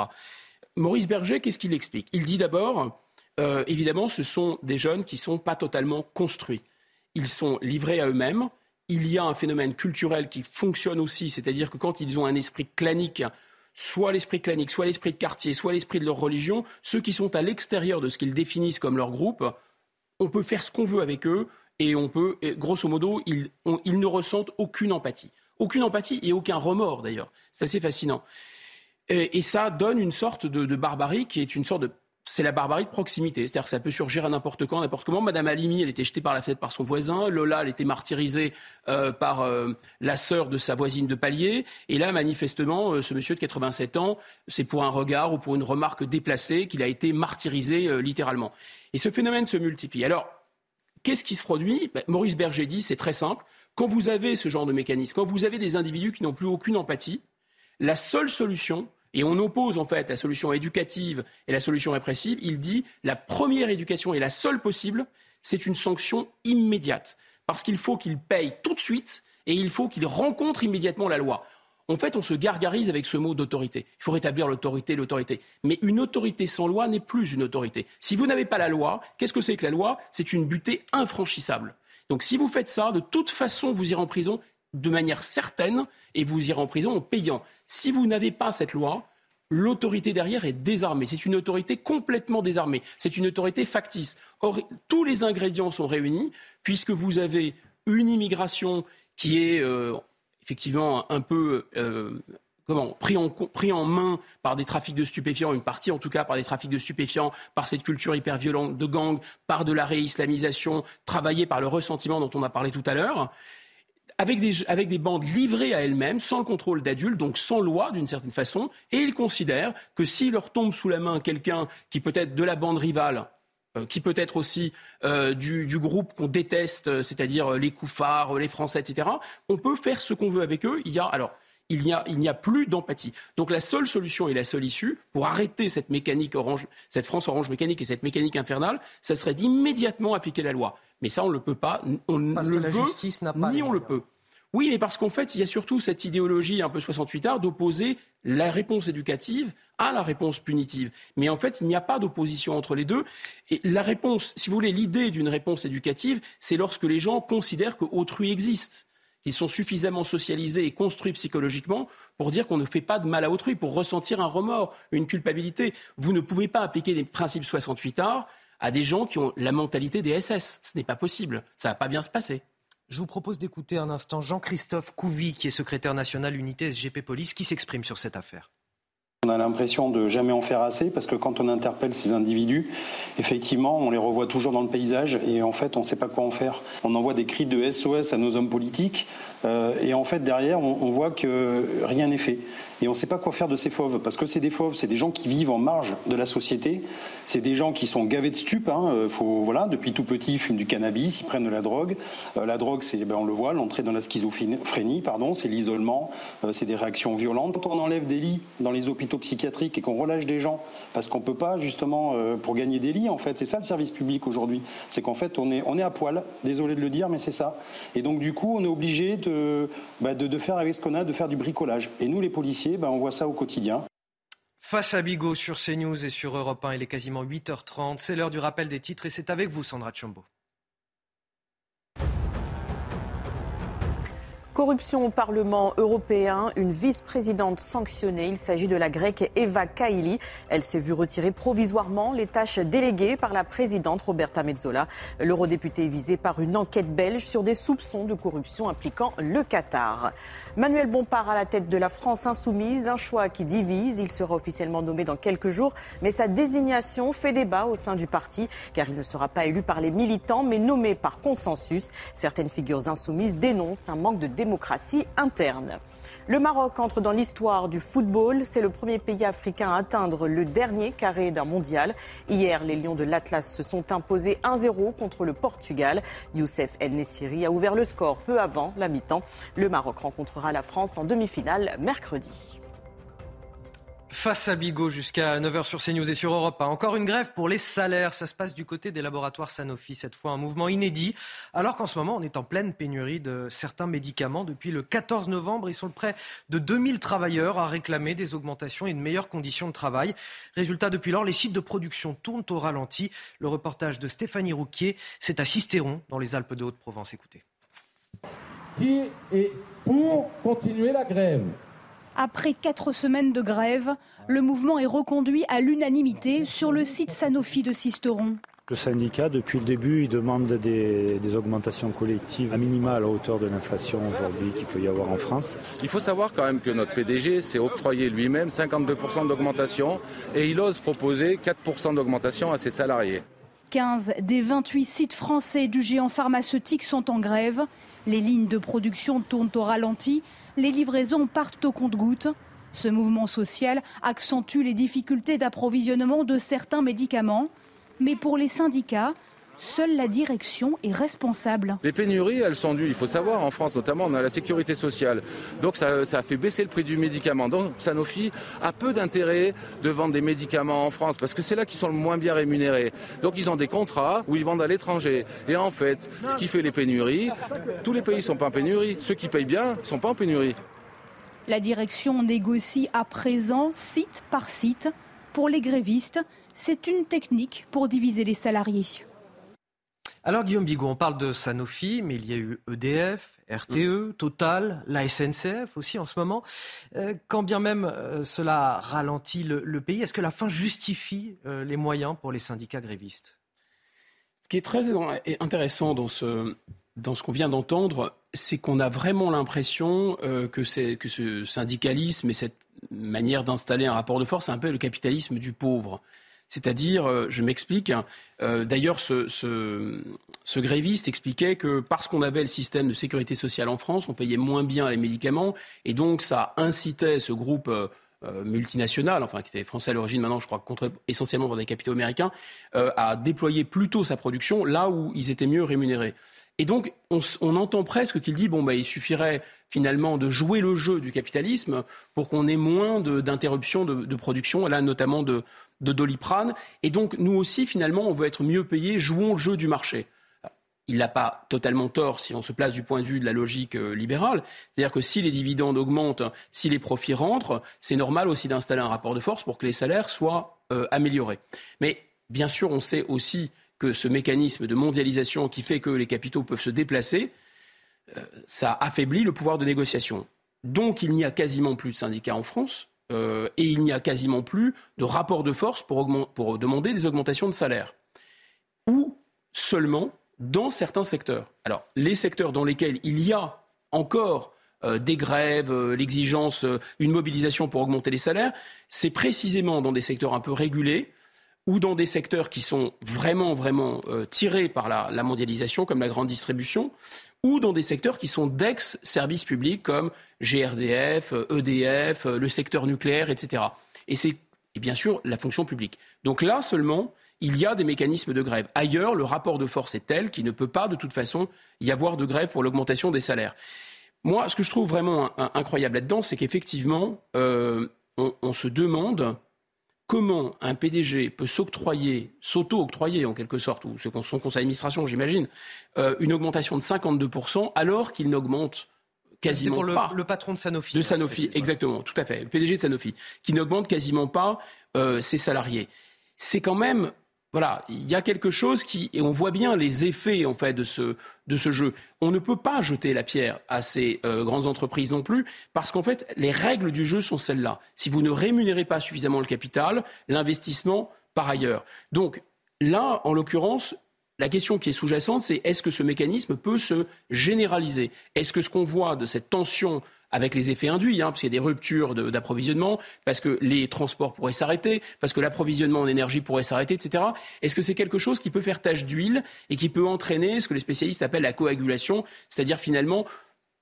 Maurice Berger, qu'est-ce qu'il explique? Il dit d'abord, euh, évidemment, ce sont des jeunes qui ne sont pas totalement construits. Ils sont livrés à eux-mêmes. Il y a un phénomène culturel qui fonctionne aussi, c'est-à-dire que quand ils ont un esprit clanique, soit l'esprit clanique, soit l'esprit de quartier, soit l'esprit de leur religion, ceux qui sont à l'extérieur de ce qu'ils définissent comme leur groupe, on peut faire ce qu'on veut avec eux et on peut, grosso modo, ils, ne ressentent aucune empathie. Aucune empathie et aucun remords d'ailleurs. C'est assez fascinant. Et, ça donne une sorte de, barbarie qui est une sorte de c'est la barbarie de proximité. C'est-à-dire que ça peut surgir à n'importe quand, n'importe comment. Madame Alimi, elle était jetée par la fenêtre par son voisin. Lola, elle était martyrisée euh, par euh, la sœur de sa voisine de palier. Et là, manifestement, euh, ce monsieur de 87 ans, c'est pour un regard ou pour une remarque déplacée qu'il a été martyrisé littéralement. Et ce phénomène se multiplie. Alors, qu'est-ce qui se produit? Ben, Maurice Berger dit, c'est très simple. Quand vous avez ce genre de mécanisme, quand vous avez des individus qui n'ont plus aucune empathie, la seule solution, et on oppose en fait la solution éducative et la solution répressive, il dit la première éducation et la seule possible, c'est une sanction immédiate. Parce qu'il faut qu'il paye tout de suite et il faut qu'il rencontre immédiatement la loi. En fait, on se gargarise avec ce mot d'autorité. Il faut rétablir l'autorité, l'autorité. Mais une autorité sans loi n'est plus une autorité. Si vous n'avez pas la loi, qu'est-ce que c'est que la loi? C'est une butée infranchissable. Donc si vous faites ça, de toute façon, vous irez en prison de manière certaine et vous irez en prison en payant. Si vous n'avez pas cette loi, l'autorité derrière est désarmée. C'est une autorité complètement désarmée. C'est une autorité factice. Or, tous les ingrédients sont réunis puisque vous avez une immigration qui est euh, effectivement un peu euh, comment, pris, en, pris en main par des trafics de stupéfiants, une partie en tout cas par des trafics de stupéfiants, par cette culture hyper violente de gang, par de la réislamisation, travaillée par le ressentiment dont on a parlé tout à l'heure avec des, bandes livrées à elles-mêmes, sans le contrôle d'adultes, donc sans loi d'une certaine façon, et ils considèrent que s'il leur tombe sous la main quelqu'un qui peut être de la bande rivale, euh, qui peut être aussi euh, du, groupe qu'on déteste, euh, c'est-à-dire les koufars, les Français, etc., on peut faire ce qu'on veut avec eux. Il y a alors il n'y a, a, plus d'empathie. Donc la seule solution et la seule issue pour arrêter cette mécanique orange, cette France orange mécanique et cette mécanique infernale, ça serait d'immédiatement appliquer la loi. Mais ça, on ne le peut pas. On parce que la justice n'a pas ni on le peut. Oui, mais parce qu'en fait, il y a surtout cette idéologie un peu 68 art d'opposer la réponse éducative à la réponse punitive. Mais en fait, il n'y a pas d'opposition entre les deux. Et la réponse, si vous voulez, l'idée d'une réponse éducative, c'est lorsque les gens considèrent qu'autrui existe qui sont suffisamment socialisés et construits psychologiquement pour dire qu'on ne fait pas de mal à autrui, pour ressentir un remords, une culpabilité. Vous ne pouvez pas appliquer les principes 68 arts à des gens qui ont la mentalité des SS. Ce n'est pas possible. Ça va pas bien se passer. Je vous propose d'écouter un instant Jean-Christophe Couvi, qui est secrétaire national unité SGP Police, qui s'exprime sur cette affaire. On a l'impression de jamais en faire assez parce que quand on interpelle ces individus, effectivement, on les revoit toujours dans le paysage et en fait, on ne sait pas quoi en faire. On envoie des cris de SOS à nos hommes politiques euh, et en fait, derrière, on, voit que rien n'est fait. Et on ne sait pas quoi faire de ces fauves parce que c'est des fauves, c'est des gens qui vivent en marge de la société, c'est des gens qui sont gavés de stupes. Hein. Euh, faut, voilà, depuis tout petit, ils fument du cannabis, ils prennent de la drogue. Euh, la drogue, c'est, ben, on le voit, l'entrée dans la schizophrénie, pardon, c'est l'isolement, c'est des réactions violentes. Quand on enlève des lits dans les hôpitaux psychiatrique et qu'on relâche des gens parce qu'on peut pas justement euh, pour gagner des lits en fait c'est ça le service public aujourd'hui c'est qu'en fait on est on est à poil désolé de le dire mais c'est ça et donc du coup on est obligé de, bah, de, faire avec ce qu'on a de faire du bricolage et nous les policiers bah, on voit ça au quotidien Face à Bigot sur CNews et sur Europe 1, il est quasiment 8h30. C'est l'heure du rappel des titres et c'est avec vous, Sandra Chombo. Corruption au Parlement européen, une vice-présidente sanctionnée. Il s'agit de la grecque Eva Kaili. Elle s'est vue retirer provisoirement les tâches déléguées par la présidente Roberta Mezzola. L'eurodéputé est visé par une enquête belge sur des soupçons de corruption impliquant le Qatar. Manuel Bompard à la tête de la France insoumise, un choix qui divise. Il sera officiellement nommé dans quelques jours, mais sa désignation fait débat au sein du parti, car il ne sera pas élu par les militants, mais nommé par consensus. Certaines figures insoumises dénoncent un manque de démocratie interne. Le Maroc entre dans l'histoire du football. C'est le premier pays africain à atteindre le dernier carré d'un mondial. Hier, les Lions de l'Atlas se sont imposés 1-0 contre le Portugal. Youssef Nessiri a ouvert le score peu avant la mi-temps. Le Maroc rencontrera la France en demi-finale mercredi. Face à Bigot jusqu'à 9h sur CNews et sur Europe Encore une grève pour les salaires. Ça se passe du côté des laboratoires Sanofi. Cette fois, un mouvement inédit. Alors qu'en ce moment, on est en pleine pénurie de certains médicaments. Depuis le 14 novembre, ils sont près de 2000 travailleurs à réclamer des augmentations et de meilleures conditions de travail. Résultat, depuis lors, les sites de production tournent au ralenti. Le reportage de Stéphanie Rouquier, c'est à Sisteron, dans les Alpes de Haute-Provence. Écoutez. Qui est pour continuer la grève? Après quatre semaines de grève, le mouvement est reconduit à l'unanimité sur le site Sanofi de Sisteron. Le syndicat, depuis le début, il demande des, augmentations collectives à minima à la hauteur de l'inflation aujourd'hui qu'il peut y avoir en France. Il faut savoir quand même que notre PDG s'est octroyé lui-même 52% d'augmentation et il ose proposer 4% d'augmentation à ses salariés. 15 des 28 sites français du géant pharmaceutique sont en grève. Les lignes de production tournent au ralenti les livraisons partent au compte-gouttes. Ce mouvement social accentue les difficultés d'approvisionnement de certains médicaments. Mais pour les syndicats, Seule la direction est responsable. Les pénuries, elles sont dues, il faut savoir, en France notamment, on a la sécurité sociale. Donc ça, a fait baisser le prix du médicament. Donc Sanofi a peu d'intérêt de vendre des médicaments en France parce que c'est là qu'ils sont le moins bien rémunérés. Donc ils ont des contrats où ils vendent à l'étranger. Et en fait, ce qui fait les pénuries, tous les pays ne sont pas en pénurie. Ceux qui payent bien ne sont pas en pénurie. La direction négocie à présent site par site. Pour les grévistes, c'est une technique pour diviser les salariés. Alors Guillaume Bigot, on parle de Sanofi, mais il y a eu EDF, RTE, mm. Total, la SNCF aussi en ce moment. Euh, quand bien même euh, cela ralentit le, pays, est-ce que la fin justifie euh, les moyens pour les syndicats grévistes? Ce qui est très intéressant dans ce, dans ce qu'on vient d'entendre, c'est qu'on a vraiment l'impression que, que ce syndicalisme et cette manière d'installer un rapport de force, c'est un peu le capitalisme du pauvre. C'est-à-dire, euh, je m'explique, hein, euh, d'ailleurs, ce, gréviste expliquait que parce qu'on avait le système de sécurité sociale en France, on payait moins bien les médicaments, et donc ça incitait ce groupe euh, multinational, enfin qui était français à l'origine maintenant, je crois, contre, essentiellement pour des capitaux américains, à déployer plutôt sa production là où ils étaient mieux rémunérés. Et donc, on, entend presque qu'il dit bon, bah, il suffirait finalement de jouer le jeu du capitalisme pour qu'on ait moins d'interruptions de, de, production, là notamment de, de Doliprane. Et donc, nous aussi, finalement, on veut être mieux payés, jouons le jeu du marché. Il n'a pas totalement tort si on se place du point de vue de la logique euh, libérale. C'est-à-dire que si les dividendes augmentent, si les profits rentrent, c'est normal aussi d'installer un rapport de force pour que les salaires soient euh, améliorés. Mais bien sûr, on sait aussi que ce mécanisme de mondialisation qui fait que les capitaux peuvent se déplacer ça affaiblit le pouvoir de négociation. Donc il n'y a quasiment plus de syndicats en France et il n'y a quasiment plus de rapport de force pour, demander des augmentations de salaire. Ou seulement dans certains secteurs. Alors, les secteurs dans lesquels il y a encore euh, des grèves, euh, l'exigence, euh, une mobilisation pour augmenter les salaires, c'est précisément dans des secteurs un peu régulés ou dans des secteurs qui sont vraiment, vraiment tirés par la, mondialisation, comme la grande distribution, ou dans des secteurs qui sont d'ex-services publics, comme GRDF, EDF, le secteur nucléaire, etc. Et c'est bien sûr la fonction publique. Donc là seulement, il y a des mécanismes de grève. Ailleurs, le rapport de force est tel qu'il ne peut pas, de toute façon, y avoir de grève pour l'augmentation des salaires. Moi, ce que je trouve vraiment incroyable là-dedans, c'est qu'effectivement, euh, on, se demande comment un PDG peut s'octroyer, s'auto-octroyer en quelque sorte, ou son conseil d'administration, j'imagine, euh, une augmentation de 52% alors qu'il n'augmente quasiment pour le, pas. Le patron de Sanofi. De Sanofi, exactement, tout à fait. Le PDG de Sanofi, qui n'augmente quasiment pas euh, ses salariés. C'est quand même voilà, il y a quelque chose qui et on voit bien les effets en fait de ce de ce jeu. On ne peut pas jeter la pierre à ces euh, grandes entreprises non plus parce qu'en fait les règles du jeu sont celles-là. Si vous ne rémunérez pas suffisamment le capital, l'investissement par ailleurs. Donc là, en l'occurrence, la question qui est sous-jacente, c'est est-ce que ce mécanisme peut se généraliser? Est-ce que ce qu'on voit de cette tension avec les effets induits, hein, parce qu'il y a des ruptures d'approvisionnement, parce que les transports pourraient s'arrêter, parce que l'approvisionnement en énergie pourrait s'arrêter, etc. Est-ce que c'est quelque chose qui peut faire tache d'huile et qui peut entraîner ce que les spécialistes appellent la coagulation, c'est-à-dire finalement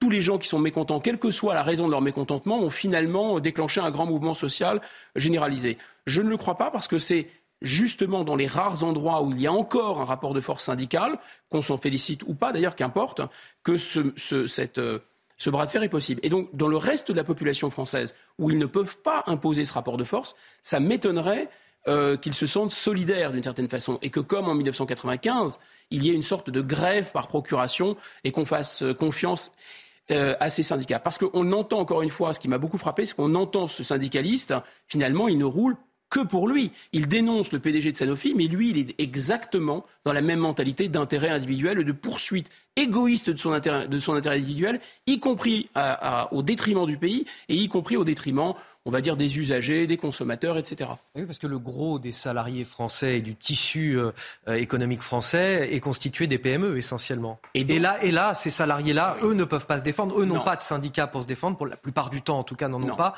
tous les gens qui sont mécontents, quelle que soit la raison de leur mécontentement, ont finalement déclenché un grand mouvement social généralisé. Je ne le crois pas parce que c'est justement dans les rares endroits où il y a encore un rapport de force syndicale, qu'on s'en félicite ou pas d'ailleurs, qu'importe, que ce, cette, euh, ce bras de fer est possible. Et donc, dans le reste de la population française, où ils ne peuvent pas imposer ce rapport de force, ça m'étonnerait euh, qu'ils se sentent solidaires d'une certaine façon. Et que, comme en 1995, il y ait une sorte de grève par procuration et qu'on fasse euh, confiance euh, à ces syndicats. Parce qu'on entend encore une fois, ce qui m'a beaucoup frappé, c'est qu'on entend ce syndicaliste, finalement, il ne roule que pour lui. Il dénonce le PDG de Sanofi, mais lui, il est exactement dans la même mentalité d'intérêt individuel et de poursuite égoïste de son intérêt, de son intérêt individuel, y compris au détriment du pays et y compris au détriment on va dire, des usagers, des consommateurs, etc. Oui, parce que le gros des salariés français et du tissu euh, euh, économique français est constitué des PME essentiellement. Et, là, et là, ces salariés-là, eux ne peuvent pas se défendre. Eux n'ont pas de syndicat pour se défendre, pour la plupart du temps en tout cas, n'en ont pas.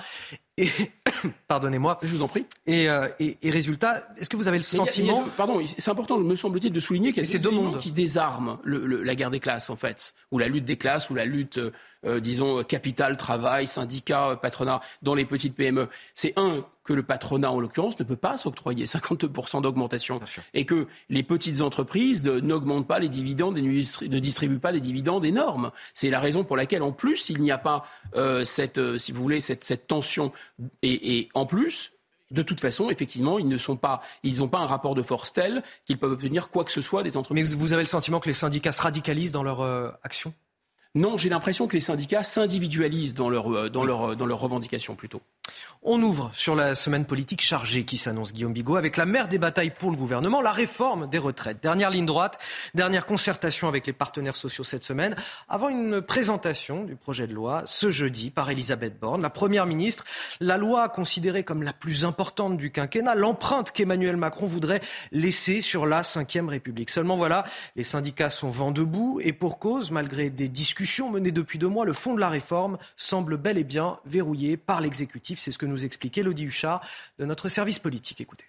Et (coughs) pardonnez-moi. Je vous en prie. Et, euh, résultat, est-ce que vous avez le sentiment Pardon, c'est important, me semble-t-il, de souligner qu'il y a des mondes qui désarment la guerre des classes, en fait, ou la lutte des classes, ou la lutte euh, disons, capital, travail, syndicat, euh, patronat dans les petites PME. C'est un, que le patronat, en l'occurrence, ne peut pas s'octroyer 52% d'augmentation. Et que les petites entreprises n'augmentent pas les dividendes et ne distribuent pas des dividendes énormes. C'est la raison pour laquelle, en plus, il n'y a pas euh, cette, si vous voulez, cette, tension. Et, et, en plus, de toute façon, effectivement, ils ne sont pas, ils n'ont pas un rapport de force tel qu'ils peuvent obtenir quoi que ce soit des entreprises. Mais vous avez le sentiment que les syndicats se radicalisent dans leur action? Non, j'ai l'impression que les syndicats s'individualisent dans, leur, euh, euh, leurs revendications plutôt. On ouvre sur la semaine politique chargée qui s'annonce, Guillaume Bigot, avec la mère des batailles pour le gouvernement, la réforme des retraites. Dernière ligne droite, dernière concertation avec les partenaires sociaux cette semaine, avant une présentation du projet de loi ce jeudi par Elisabeth Borne, la première ministre. La loi considérée comme la plus importante du quinquennat, l'empreinte qu'Emmanuel Macron voudrait laisser sur la Ve République. Seulement voilà, les syndicats sont vent debout et pour cause, malgré des discussions menées depuis deux mois, le fond de la réforme semble bel et bien verrouillé par l'exécutif. C'est ce que nous expliquait Lodi Huchard de notre service politique. Écoutez.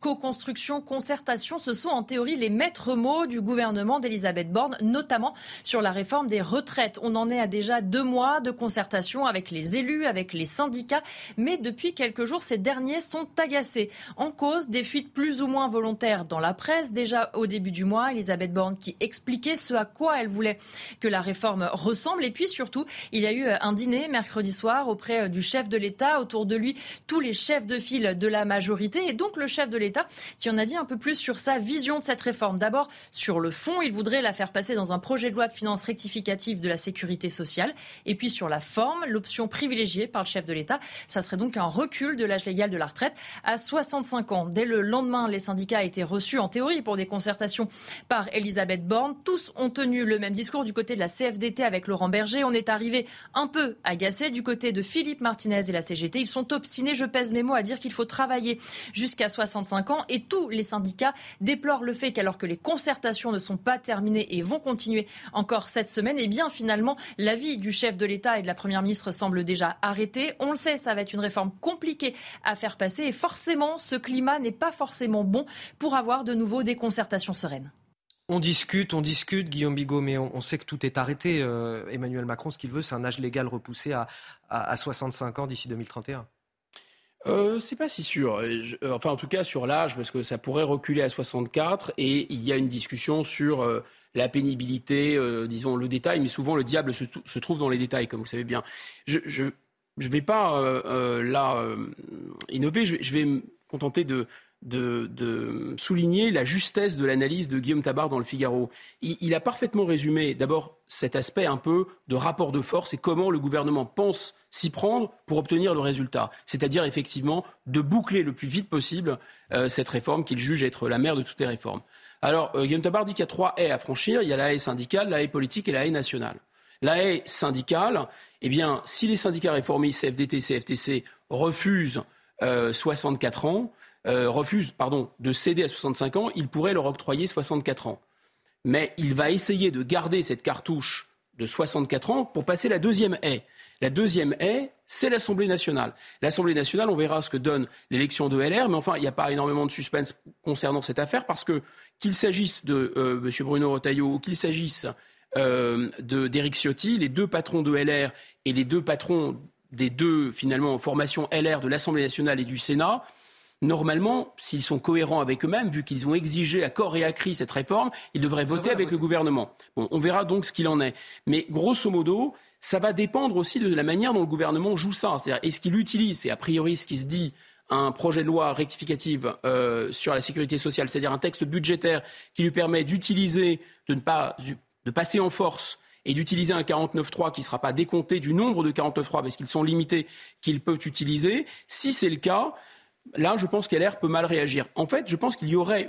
Co-construction, concertation, ce sont en théorie les maîtres mots du gouvernement d'Elisabeth Borne, notamment sur la réforme des retraites. On en est à déjà deux mois de concertation avec les élus, avec les syndicats, mais depuis quelques jours, ces derniers sont agacés. En cause, des fuites plus ou moins volontaires dans la presse. Déjà au début du mois, Elisabeth Borne qui expliquait ce à quoi elle voulait que la réforme ressemble. Et puis surtout, il y a eu un dîner mercredi soir auprès du chef de l'État. Autour de lui, tous les chefs de file de la majorité. Et donc le chef de l'État l'État, qui en a dit un peu plus sur sa vision de cette réforme. D'abord, sur le fond, il voudrait la faire passer dans un projet de loi de finances rectificative de la sécurité sociale. Et puis sur la forme, l'option privilégiée par le chef de l'État, ça serait donc un recul de l'âge légal de la retraite à 65 ans. Dès le lendemain, les syndicats été reçus en théorie pour des concertations par Elisabeth Borne. Tous ont tenu le même discours du côté de la CFDT avec Laurent Berger. On est arrivé un peu agacé du côté de Philippe Martinez et la CGT. Ils sont obstinés, je pèse mes mots, à dire qu'il faut travailler jusqu'à 65 Et tous les syndicats déplorent le fait qu'alors que les concertations ne sont pas terminées et vont continuer encore cette semaine, eh bien finalement, l'avis du chef de l'État et de la Première ministre semble déjà arrêté. On le sait, ça va être une réforme compliquée à faire passer et forcément, ce climat n'est pas forcément bon pour avoir de nouveau des concertations sereines. On discute, on discute, Guillaume Bigot, mais on, sait que tout est arrêté. Euh, Emmanuel Macron, ce qu'il veut, c'est un âge légal repoussé à, à, 65 ans d'ici 2031. Euh, c'est pas si sûr. Euh, enfin, en tout cas, sur l'âge, parce que ça pourrait reculer à 64, et il y a une discussion sur euh, la pénibilité, disons le détail, mais souvent le diable se, trouve dans les détails, comme vous savez bien. Je ne vais pas là innover, je vais me contenter de, de, souligner la justesse de l'analyse de Guillaume Tabar dans le Figaro. Il, a parfaitement résumé d'abord cet aspect un peu de rapport de force et comment le gouvernement pense s'y prendre pour obtenir le résultat. C'est-à-dire effectivement de boucler le plus vite possible euh, cette réforme qu'il juge être la mère de toutes les réformes. Alors euh, Guillaume Tabar dit qu'il y a trois haies à franchir. Il y a la haie syndicale, la haie politique et la haie nationale. La haie syndicale, eh bien, si les syndicats réformistes CFDT, CFTC refusent 64 euh, ans, euh, refuse pardon, de céder à 65 ans, il pourrait leur octroyer 64 ans. Mais il va essayer de garder cette cartouche de 64 ans pour passer la deuxième haie. La deuxième haie, c'est l'Assemblée nationale. L'Assemblée nationale, on verra ce que donne l'élection de LR, mais enfin, il n'y a pas énormément de suspense concernant cette affaire parce que qu'il s'agisse de euh, M. Bruno Retailleau ou qu'il s'agisse euh, d'Éric Ciotti, les deux patrons de LR et les deux patrons des deux, finalement, formations LR de l'Assemblée nationale et du Sénat, normalement, s'ils sont cohérents avec eux-mêmes, vu qu'ils ont exigé à corps et à cri cette réforme, ils devraient voter avec le gouvernement. Bon, on verra donc ce qu'il en est. Mais grosso modo, ça va dépendre aussi de la manière dont le gouvernement joue ça. C'est-à-dire, est-ce qu'il utilise, c'est a priori ce qui se dit, un projet de loi rectificative euh, sur la sécurité sociale, c'est-à-dire un texte budgétaire qui lui permet d'utiliser, de ne pas, de passer en force et d'utiliser un 49.3 qui ne sera pas décompté du nombre de 49.3 parce qu'ils sont limités qu'il peut utiliser. Si c'est le cas, là, je pense qu'LR peut mal réagir. En fait, je pense qu'il y aurait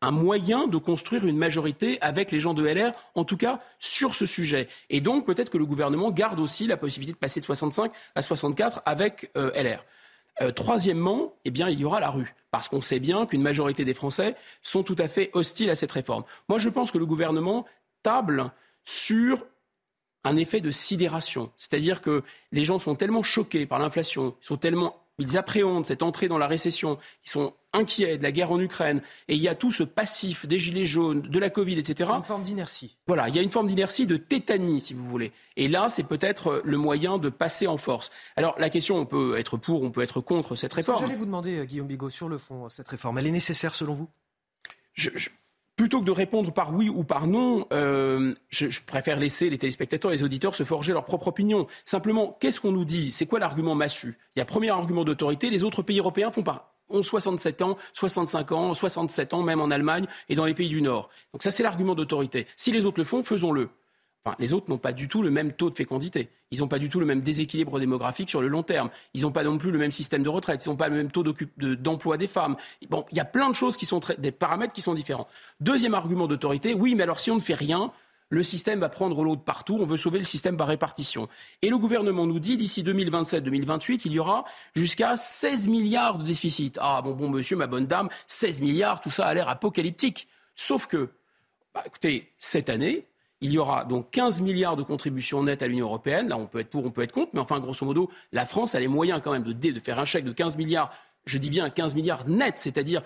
un moyen de construire une majorité avec les gens de LR, en tout cas sur ce sujet. Et donc peut-être que le gouvernement garde aussi la possibilité de passer de 65 à 64 avec euh, LR. Euh, troisièmement, eh bien, il y aura la rue, parce qu'on sait bien qu'une majorité des Français sont tout à fait hostiles à cette réforme. Moi, je pense que le gouvernement table sur un effet de sidération, c'est-à-dire que les gens sont tellement choqués par l'inflation, sont tellement ils appréhendent cette entrée dans la récession, ils sont inquiets de la guerre en Ukraine, et il y a tout ce passif des gilets jaunes, de la Covid, etc. Une forme d'inertie. Voilà, il y a une forme d'inertie, de tétanie, si vous voulez. Et là, c'est peut-être le moyen de passer en force. Alors, la question, on peut être pour, on peut être contre cette réforme. J'allais vous demander, euh, Guillaume Bigot, sur le fond, cette réforme, elle est nécessaire selon vous? Je, plutôt que de répondre par oui ou par non, euh, je, préfère laisser les téléspectateurs et les auditeurs se forger leur propre opinion. Simplement, qu'est-ce qu'on nous dit? C'est quoi l'argument massu? Il y a premier argument d'autorité, les autres pays européens font pas ont 67 ans, 65 ans, 67 ans, même en Allemagne et dans les pays du Nord. Donc ça, c'est l'argument d'autorité. Si les autres le font, faisons-le les autres n'ont pas du tout le même taux de fécondité. Ils n'ont pas du tout le même déséquilibre démographique sur le long terme. Ils n'ont pas non plus le même système de retraite. Ils n'ont pas le même taux d'emploi des femmes. Bon, il y a plein de choses qui sont des paramètres qui sont différents. Deuxième argument d'autorité, oui, mais alors si on ne fait rien, le système va prendre l'eau de partout. On veut sauver le système par répartition. Et le gouvernement nous dit d'ici 2027-2028, il y aura jusqu'à 16 milliards de déficit. Ah bon, bon, monsieur, ma bonne dame, 16 milliards, tout ça a l'air apocalyptique. Sauf que, bah, écoutez, cette année, il y aura donc 15 milliards de contributions nettes à l'Union européenne. Là, on peut être pour, on peut être contre, mais enfin, grosso modo, la France a les moyens quand même de, de faire un chèque de 15 milliards, je dis bien 15 milliards nets, c'est-à-dire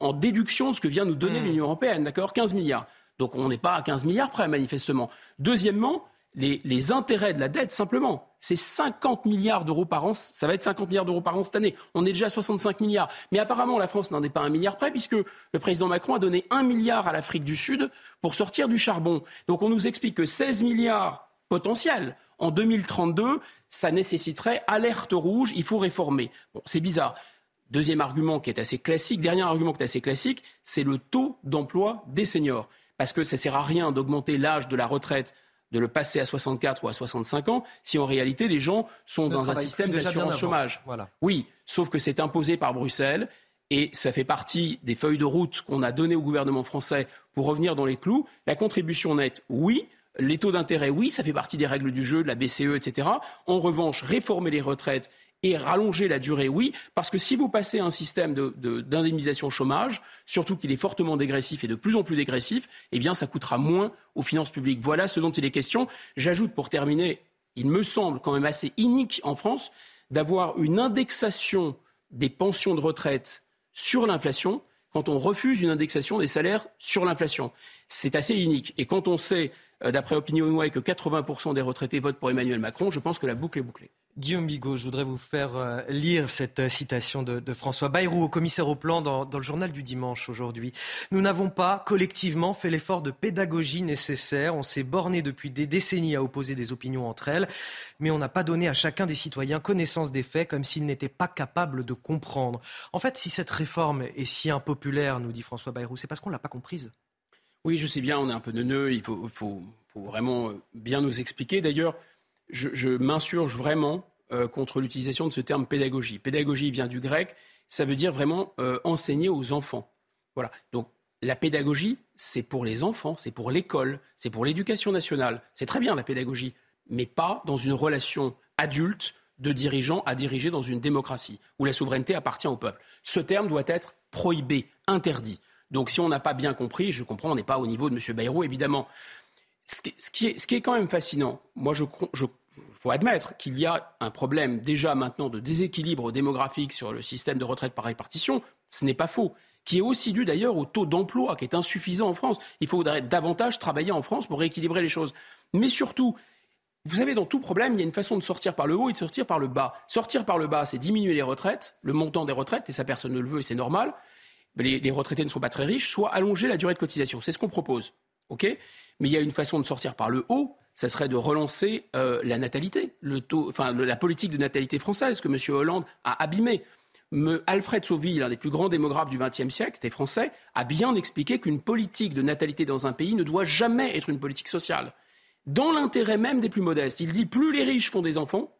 en déduction de ce que vient nous donner mmh. l'Union européenne, d'accord? 15 milliards. Donc on n'est pas à 15 milliards près, manifestement. Deuxièmement, les, intérêts de la dette, simplement. C'est 50 milliards d'euros par an. Ça va être 50 milliards d'euros par an cette année. On est déjà à 65 milliards. Mais apparemment, la France n'en est pas un milliard près, puisque le président Macron a donné un milliard à l'Afrique du Sud pour sortir du charbon. Donc on nous explique que 16 milliards potentiels en 2032, ça nécessiterait alerte rouge, il faut réformer. C'est bizarre. Deuxième argument qui est assez classique, dernier argument qui est assez classique, c'est le taux d'emploi des seniors. Parce que ça ne sert à rien d'augmenter l'âge de la retraite de le passer à 64 ou à 65 ans si en réalité les gens sont dans un système d'assurance chômage. Oui, sauf que c'est imposé par Bruxelles et ça fait partie des feuilles de route qu'on a données au gouvernement français pour revenir dans les clous. La contribution nette, oui. Les taux d'intérêt, oui, ça fait partie des règles du jeu, de la BCE, etc. En revanche, réformer les retraites et rallonger la durée, oui, parce que si vous passez à un système d'indemnisation chômage, surtout qu'il est fortement dégressif et de plus en plus dégressif, eh bien, ça coûtera moins aux finances publiques. Voilà ce dont il est question. J'ajoute pour terminer, il me semble quand même assez inique en France d'avoir une indexation des pensions de retraite sur l'inflation quand on refuse une indexation des salaires sur l'inflation. C'est assez inique. Et quand on sait, euh, d'après Opinionway, que 80% des retraités votent pour Emmanuel Macron, je pense que la boucle est bouclée. Guillaume Bigot, je voudrais vous faire euh, lire cette euh, citation de, François Bayrou au commissaire au plan dans, le journal du dimanche aujourd'hui. Nous n'avons pas collectivement fait l'effort de pédagogie nécessaire. On s'est borné depuis des décennies à opposer des opinions entre elles, mais on n'a pas donné à chacun des citoyens connaissance des faits comme s'ils n'étaient pas capables de comprendre. En fait, si cette réforme est si impopulaire, nous dit François Bayrou, c'est parce qu'on ne l'a pas comprise. Oui, je sais bien, on est un peu neuneux, il faut, faut vraiment bien nous expliquer. D'ailleurs, je, m'insurge vraiment euh, contre l'utilisation de ce terme pédagogie. Pédagogie vient du grec, ça veut dire vraiment euh, enseigner aux enfants. Voilà. Donc la pédagogie, c'est pour les enfants, c'est pour l'école, c'est pour l'éducation nationale. C'est très bien la pédagogie, mais pas dans une relation adulte de dirigeant à diriger dans une démocratie où la souveraineté appartient au peuple. Ce terme doit être prohibé, interdit. Donc si on n'a pas bien compris, je comprends, on n'est pas au niveau de M. Bayrou, évidemment ce qui, est, quand même fascinant, moi, je, faut admettre qu'il y a un problème déjà maintenant de déséquilibre démographique sur le système de retraite par répartition. Ce n'est pas faux. Qui est aussi dû d'ailleurs au taux d'emploi qui est insuffisant en France. Il faudrait davantage travailler en France pour rééquilibrer les choses. Mais surtout, vous savez, dans tout problème, il y a une façon de sortir par le haut et de sortir par le bas. Sortir par le bas, c'est diminuer les retraites, le montant des retraites, et ça personne ne le veut et c'est normal. Les, les retraités ne sont pas très riches, soit allonger la durée de cotisation. C'est ce qu'on propose. OK? Mais il y a une façon de sortir par le haut, ça serait de relancer euh, la natalité, la politique de natalité française que M. Hollande a abîmée. Alfred Sauville, l'un des plus grands démographes du XXe siècle, des Français, a bien expliqué qu'une politique de natalité dans un pays ne doit jamais être une politique sociale. Dans l'intérêt même des plus modestes. Il dit plus les riches font des enfants,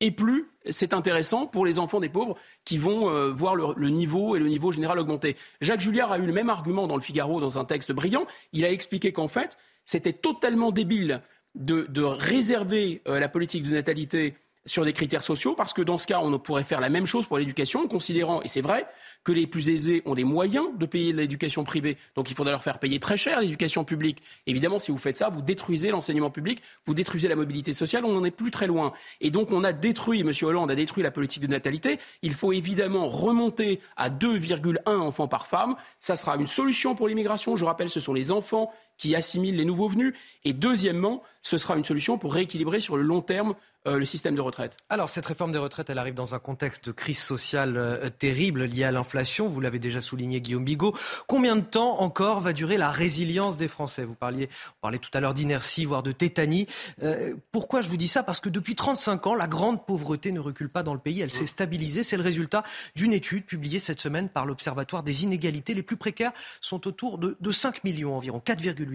et plus c'est intéressant pour les enfants des pauvres qui vont euh, voir le, niveau et le niveau général augmenter. Jacques Julliard a eu le même argument dans le Figaro dans un texte brillant. Il a expliqué qu'en fait, c'était totalement débile de, réserver euh, la politique de natalité sur des critères sociaux, parce que dans ce cas, on pourrait faire la même chose pour l'éducation, en considérant, et c'est vrai, que les plus aisés ont les moyens de payer l'éducation privée, donc il faudrait leur faire payer très cher l'éducation publique. Évidemment, si vous faites ça, vous détruisez l'enseignement public, vous détruisez la mobilité sociale, on n'en est plus très loin. Et donc on a détruit, M. Hollande a détruit la politique de natalité, il faut évidemment remonter à 2,1 enfants par femme, ça sera une solution pour l'immigration, je rappelle, ce sont les enfants qui assimilent les nouveaux venus, et deuxièmement, ce sera une solution pour rééquilibrer sur le long terme euh, le système de retraite. Alors, cette réforme des retraites, elle arrive dans un contexte de crise sociale euh, terrible liée à l'inflation. Vous l'avez déjà souligné, Guillaume Bigot. Combien de temps encore va durer la résilience des Français? Vous parliez, parliez tout à l'heure d'inertie, voire de tétanie. Euh, pourquoi je vous dis ça? Parce que depuis 35 ans, la grande pauvreté ne recule pas dans le pays. Elle s'est stabilisée. C'est le résultat d'une étude publiée cette semaine par l'Observatoire des inégalités. Les plus précaires sont autour de, de 5 millions environ, 4,8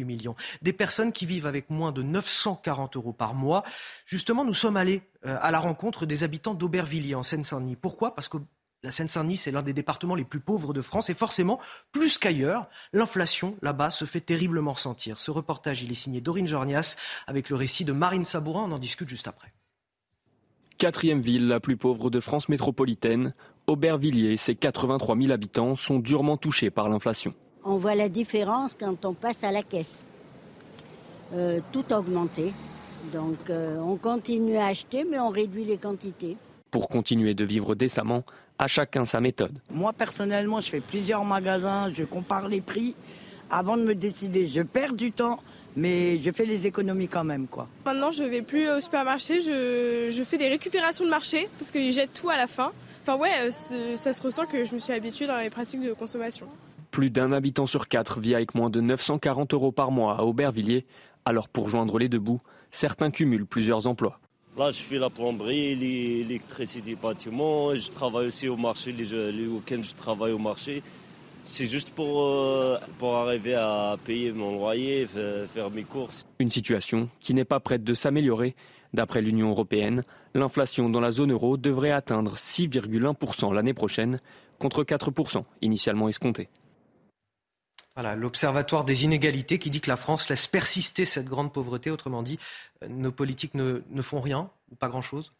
Des personnes qui vivent avec moins de 940 euros par mois. Justement, nous sommes aller euh, à la rencontre des habitants d'Aubervilliers en Seine-Saint-Denis. Pourquoi? Parce que la Seine-Saint-Denis, c'est l'un des départements les plus pauvres de France et forcément, plus qu'ailleurs, l'inflation là-bas se fait terriblement ressentir. Ce reportage, il est signé Dorine Jornias avec le récit de Marine Sabourin. On en discute juste après. Quatrième ville la plus pauvre de France métropolitaine, Aubervilliers et ses 83 000 habitants sont durement touchés par l'inflation. On voit la différence quand on passe à la caisse. Euh, tout a augmenté. Donc euh, on continue à acheter, mais on réduit les quantités. Pour continuer de vivre décemment, à chacun sa méthode. Moi personnellement, je fais plusieurs magasins, je compare les prix avant de me décider. Je perds du temps, mais je fais les économies quand même. Quoi. Maintenant, je vais plus au supermarché, je, fais des récupérations de marché parce qu'ils jettent tout à la fin. Enfin ouais, euh, ça se ressent que je me suis habituée dans les pratiques de consommation. Plus d'un habitant sur quatre vit avec moins de 940 euros par mois à Aubervilliers. Alors pour joindre les deux bouts, certains cumulent plusieurs emplois. Là, je fais la plomberie, l'électricité bâtiment. Je travaille aussi au marché. Les, les week-ends, je travaille au marché. C'est juste pour, euh, pour arriver à payer mon loyer, faire mes courses. Une situation qui n'est pas prête de s'améliorer. D'après l'Union européenne, l'inflation dans la zone euro devrait atteindre 6,1% l'année prochaine, contre 4% initialement escompté. Voilà, l'Observatoire des inégalités qui dit que la France laisse persister cette grande pauvreté. Autrement dit, euh, nos politiques ne, font rien ou pas grand-chose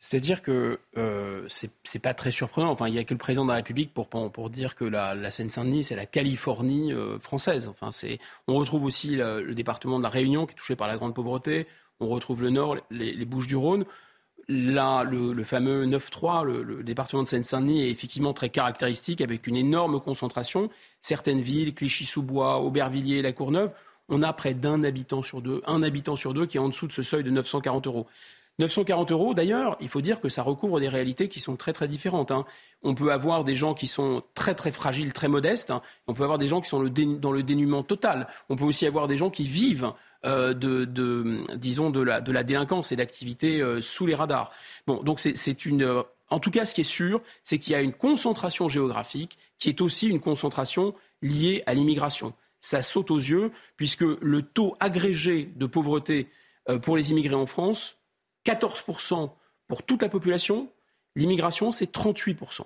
c'est-à-dire que euh, c'est pas très surprenant. Enfin, il n'y a que le président de la République pour, dire que la, la Seine-Saint-Denis, c'est la Californie euh, française. Enfin, on retrouve aussi le département de la Réunion qui est touché par la grande pauvreté. On retrouve le Nord, les, Bouches-du-Rhône. Là, le, fameux 9-3, le, département de Seine-Saint-Denis est effectivement très caractéristique avec une énorme concentration. Certaines villes, Clichy-sous-Bois, Aubervilliers, La Courneuve, on a près d'un habitant sur deux, un habitant sur deux qui est en dessous de ce seuil de 940 euros. 940 euros, d'ailleurs, il faut dire que ça recouvre des réalités qui sont très très différentes. Hein. On peut avoir des gens qui sont très très fragiles, très modestes. Hein. On peut avoir des gens qui sont dans le dénuement total. On peut aussi avoir des gens qui vivent euh, de, disons, de la, de la délinquance et d'activités euh, sous les radars. Bon, donc c'est une. Euh, en tout cas, ce qui est sûr, c'est qu'il y a une concentration géographique qui est aussi une concentration liée à l'immigration. Ça saute aux yeux, puisque le taux agrégé de pauvreté pour les immigrés en France 14% pour toute la population, l'immigration, c'est 38%.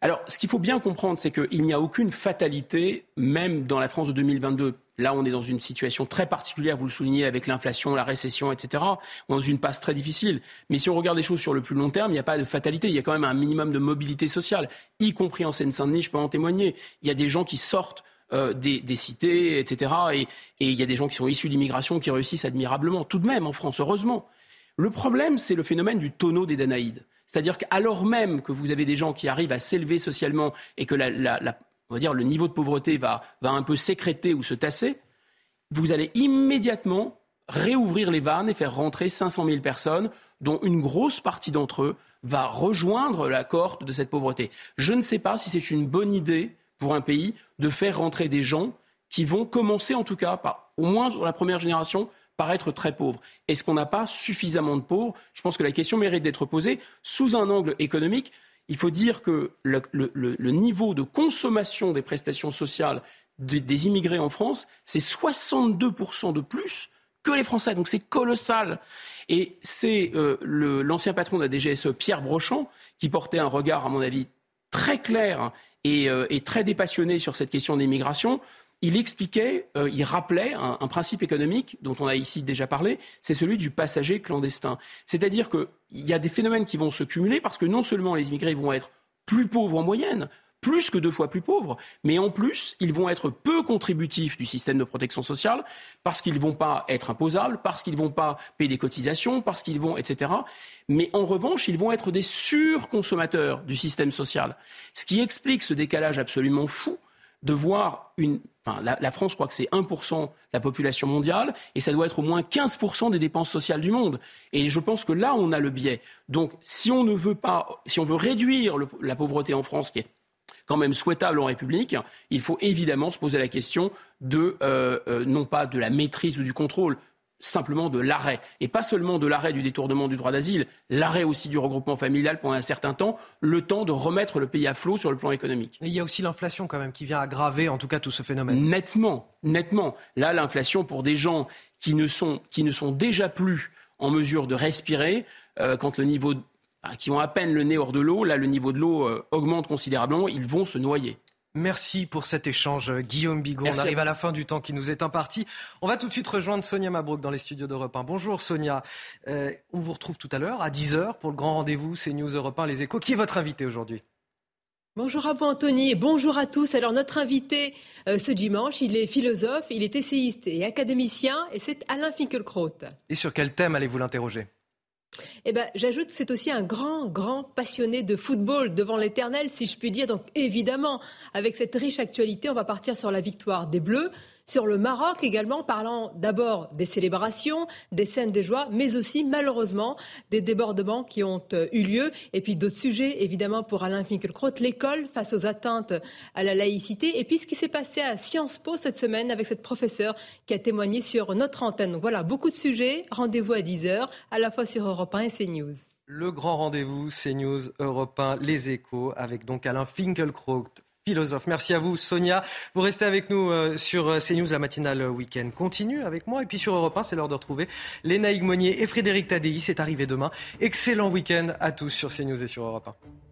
Alors, ce qu'il faut bien comprendre, c'est qu'il n'y a aucune fatalité, même dans la France de 2022. Là, on est dans une situation très particulière, vous le soulignez, avec l'inflation, la récession, etc. On est dans une passe très difficile. Mais si on regarde les choses sur le plus long terme, il n'y a pas de fatalité. Il y a quand même un minimum de mobilité sociale, y compris en Seine-Saint-Denis, je peux en témoigner. Il y a des gens qui sortent euh, des, cités, etc. Et, il y a des gens qui sont issus de l'immigration qui réussissent admirablement, tout de même en France, heureusement. Le problème, c'est le phénomène du tonneau des Danaïdes. C'est-à-dire qu'alors même que vous avez des gens qui arrivent à s'élever socialement et que on va dire, le niveau de pauvreté va, un peu sécréter ou se tasser, vous allez immédiatement réouvrir les vannes et faire rentrer 500 000 personnes, dont une grosse partie d'entre eux va rejoindre la cohorte de cette pauvreté. Je ne sais pas si c'est une bonne idée pour un pays de faire rentrer des gens qui vont commencer, en tout cas, par, au moins pour la première génération, paraître très pauvre. Est-ce qu'on n'a pas suffisamment de pauvres? Je pense que la question mérite d'être posée sous un angle économique. Il faut dire que le, niveau de consommation des prestations sociales des, immigrés en France, c'est 62% de plus que les Français. Donc c'est colossal. Et c'est euh, l'ancien patron de la DGSE, Pierre Brochant, qui portait un regard, à mon avis, très clair et, euh, très dépassionné sur cette question d'immigration il expliquait, euh, il rappelait un, principe économique dont on a ici déjà parlé, c'est celui du passager clandestin. C'est-à-dire qu'il y a des phénomènes qui vont se cumuler parce que non seulement les immigrés vont être plus pauvres en moyenne, plus que deux fois plus pauvres, mais en plus, ils vont être peu contributifs du système de protection sociale parce qu'ils ne vont pas être imposables, parce qu'ils ne vont pas payer des cotisations, parce qu'ils vont, etc. Mais en revanche, ils vont être des surconsommateurs du système social. Ce qui explique ce décalage absolument fou de voir une. La, France, croit que c'est 1% de la population mondiale et ça doit être au moins 15% des dépenses sociales du monde. Et je pense que là, on a le biais. Donc, si on ne veut pas, si on veut réduire la pauvreté en France, qui est quand même souhaitable en République, il faut évidemment se poser la question de, euh, euh, non pas de la maîtrise ou du contrôle, simplement de l'arrêt. Et pas seulement de l'arrêt du détournement du droit d'asile, l'arrêt aussi du regroupement familial pendant un certain temps, le temps de remettre le pays à flot sur le plan économique. il y a aussi l'inflation quand même qui vient aggraver en tout cas tout ce phénomène. Nettement, nettement. Là, l'inflation pour des gens qui ne sont, qui ne sont déjà plus en mesure de respirer, euh, quand le niveau, qui ont à peine le nez hors de l'eau, là le niveau de l'eau euh, augmente considérablement, ils vont se noyer. Merci pour cet échange, Guillaume Bigot. on arrive à, la fin du temps qui nous est imparti. On va tout de suite rejoindre Sonia Mabrouk dans les studios d'Europe 1. Bonjour Sonia. Euh, on vous retrouve tout à l'heure à 10h pour le grand rendez-vous C'est News Europe 1 Les Échos. Qui est votre invité aujourd'hui? Bonjour à vous Anthony et bonjour à tous. Alors notre invité euh, ce dimanche, il est philosophe, il est essayiste et académicien et c'est Alain Finkielkraut. Et sur quel thème allez-vous l'interroger? Eh ben, j'ajoute c'est aussi un grand, grand passionné de football devant l'éternel, si je puis dire. Donc, évidemment, avec cette riche actualité, on va partir sur la victoire des Bleus sur le Maroc également, parlant d'abord des célébrations, des scènes de joie, mais aussi malheureusement des débordements qui ont euh, eu lieu. Et puis d'autres sujets, évidemment, pour Alain Finkielkraut, l'école face aux atteintes à la laïcité. Et puis ce qui s'est passé à Sciences Po cette semaine avec cette professeure qui a témoigné sur notre antenne. Donc voilà, beaucoup de sujets. Rendez-vous à 10h, à la fois sur Europe 1 et CNews. Le grand rendez-vous, CNews, Europe 1, Les Échos, avec donc Alain Finkielkraut, philosophe. Merci à vous, Sonia. Vous restez avec nous euh, sur euh, CNews, la matinale week-end continue avec moi. Et puis sur Europe 1, c'est l'heure de retrouver Léna Monnier et Frédéric Tadei. C'est arrivé demain. Excellent week-end à tous sur CNews et sur Europe 1.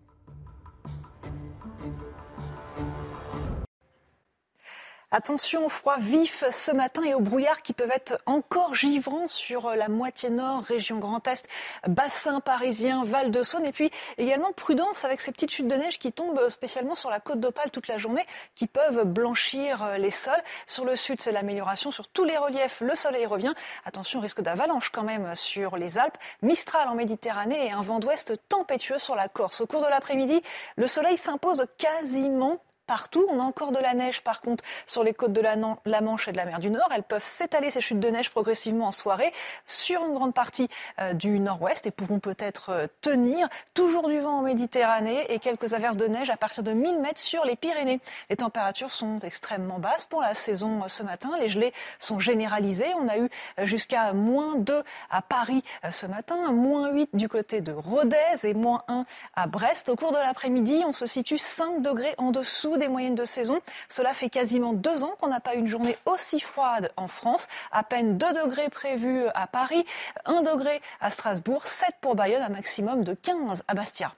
Attention au froid vif ce matin et aux brouillards qui peuvent être encore givrants sur la moitié nord, région Grand Est, bassin parisien, Val de Saône. Et puis également prudence avec ces petites chutes de neige qui tombent spécialement sur la côte d'Opale toute la journée, qui peuvent blanchir les sols. Sur le sud, c'est l'amélioration. Sur tous les reliefs, le soleil revient. Attention, risque d'avalanche quand même sur les Alpes. Mistral en Méditerranée et un vent d'ouest tempétueux sur la Corse. Au cours de l'après-midi, le soleil s'impose quasiment partout. On a encore de la neige, par contre, sur les côtes de la, Manche et de la mer du Nord. Elles peuvent s'étaler, ces chutes de neige, progressivement en soirée sur une grande partie euh, du nord-ouest et pourront peut-être euh, tenir. Toujours du vent en Méditerranée et quelques averses de neige à partir de 1000 mètres sur les Pyrénées. Les températures sont extrêmement basses pour la saison euh, ce matin. Les gelées sont généralisées. On a eu jusqu'à moins 2 à Paris ce matin, moins 8 du côté de Rodez et moins 1 à Brest. Au cours de l'après-midi, on se situe 5 degrés en dessous des moyennes de saison. Cela fait quasiment deux ans qu'on n'a pas une journée aussi froide en France. À peine 2 degrés prévus à Paris, 1 degré à Strasbourg, 7 pour Bayonne, un maximum de 15 à Bastia.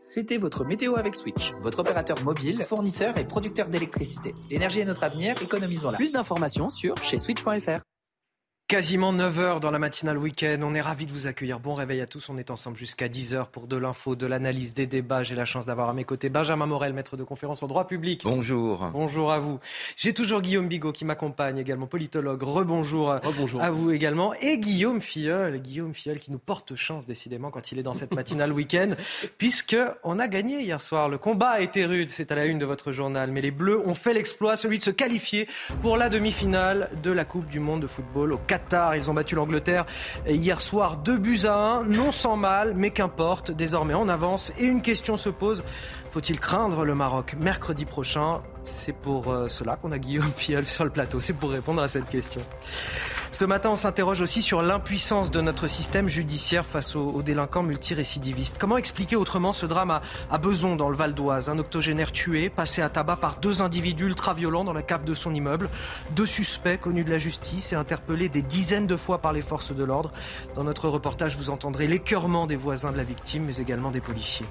C'était votre météo avec Switch, votre opérateur mobile, fournisseur et producteur d'électricité. L'énergie est notre avenir, économisons-la. Plus d'informations sur chez switch.fr. Quasiment 9h dans la matinale week-end. On est ravis de vous accueillir. Bon réveil à tous. On est ensemble jusqu'à 10h pour de l'info, de l'analyse, des débats. J'ai la chance d'avoir à mes côtés Benjamin Morel, maître de conférence en droit public. Bonjour. Bonjour à vous. J'ai toujours Guillaume Bigot qui m'accompagne également, politologue. Rebonjour Bonjour. à vous également. Et Guillaume Filleul. Guillaume Filleul qui nous porte chance décidément quand il est dans cette matinale week-end (laughs) puisque on a gagné hier soir. Le combat a été rude. C'est à la une de votre journal. Mais les Bleus ont fait l'exploit, celui de se qualifier pour la demi-finale de la Coupe du Monde de football au ils ont battu l'Angleterre hier soir 2 buts à 1. Non sans mal, mais qu'importe. Désormais, on avance. Et une question se pose. Faut-il craindre le Maroc mercredi prochain? C'est pour euh, cela qu'on a Guillaume (laughs) Fiol sur le plateau. C'est pour répondre à cette question. Ce matin, on s'interroge aussi sur l'impuissance de notre système judiciaire face aux, délinquants multirécidivistes. Comment expliquer autrement ce drame à, à Beson, dans le Val d'Oise? Un octogénaire tué, passé à tabac par deux individus ultra-violents dans la cave de son immeuble. Deux suspects connus de la justice et interpellés des dizaines de fois par les forces de l'ordre. Dans notre reportage, vous entendrez l'écœurement des voisins de la victime, mais également des policiers.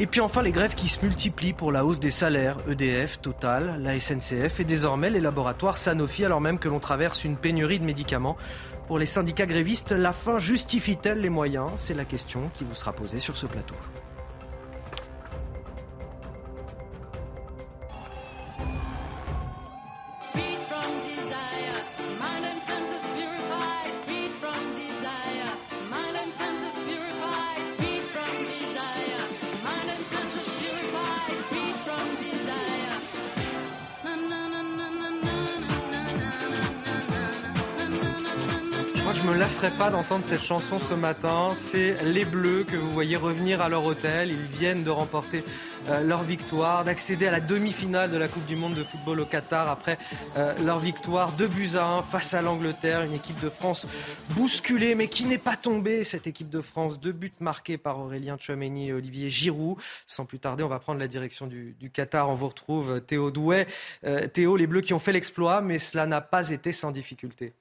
Et puis enfin les grèves qui se multiplient pour la hausse des salaires, EDF, Total, la SNCF et désormais les laboratoires Sanofi alors même que l'on traverse une pénurie de médicaments. Pour les syndicats grévistes, la fin justifie-t-elle les moyens? C'est la question qui vous sera posée sur ce plateau. Je me lasserai pas d'entendre cette chanson ce matin. C'est les Bleus que vous voyez revenir à leur hôtel. Ils viennent de remporter euh, leur victoire, d'accéder à la demi-finale de la Coupe du Monde de football au Qatar après euh, leur victoire 2 buts à 1 face à l'Angleterre. Une équipe de France bousculée mais qui n'est pas tombée. Cette équipe de France, deux buts marqués par Aurélien Tchouameni et Olivier Giroud. Sans plus tarder, on va prendre la direction du, Qatar. On vous retrouve Théo Douet. Euh, Théo, les Bleus qui ont fait l'exploit, mais cela n'a pas été sans difficulté.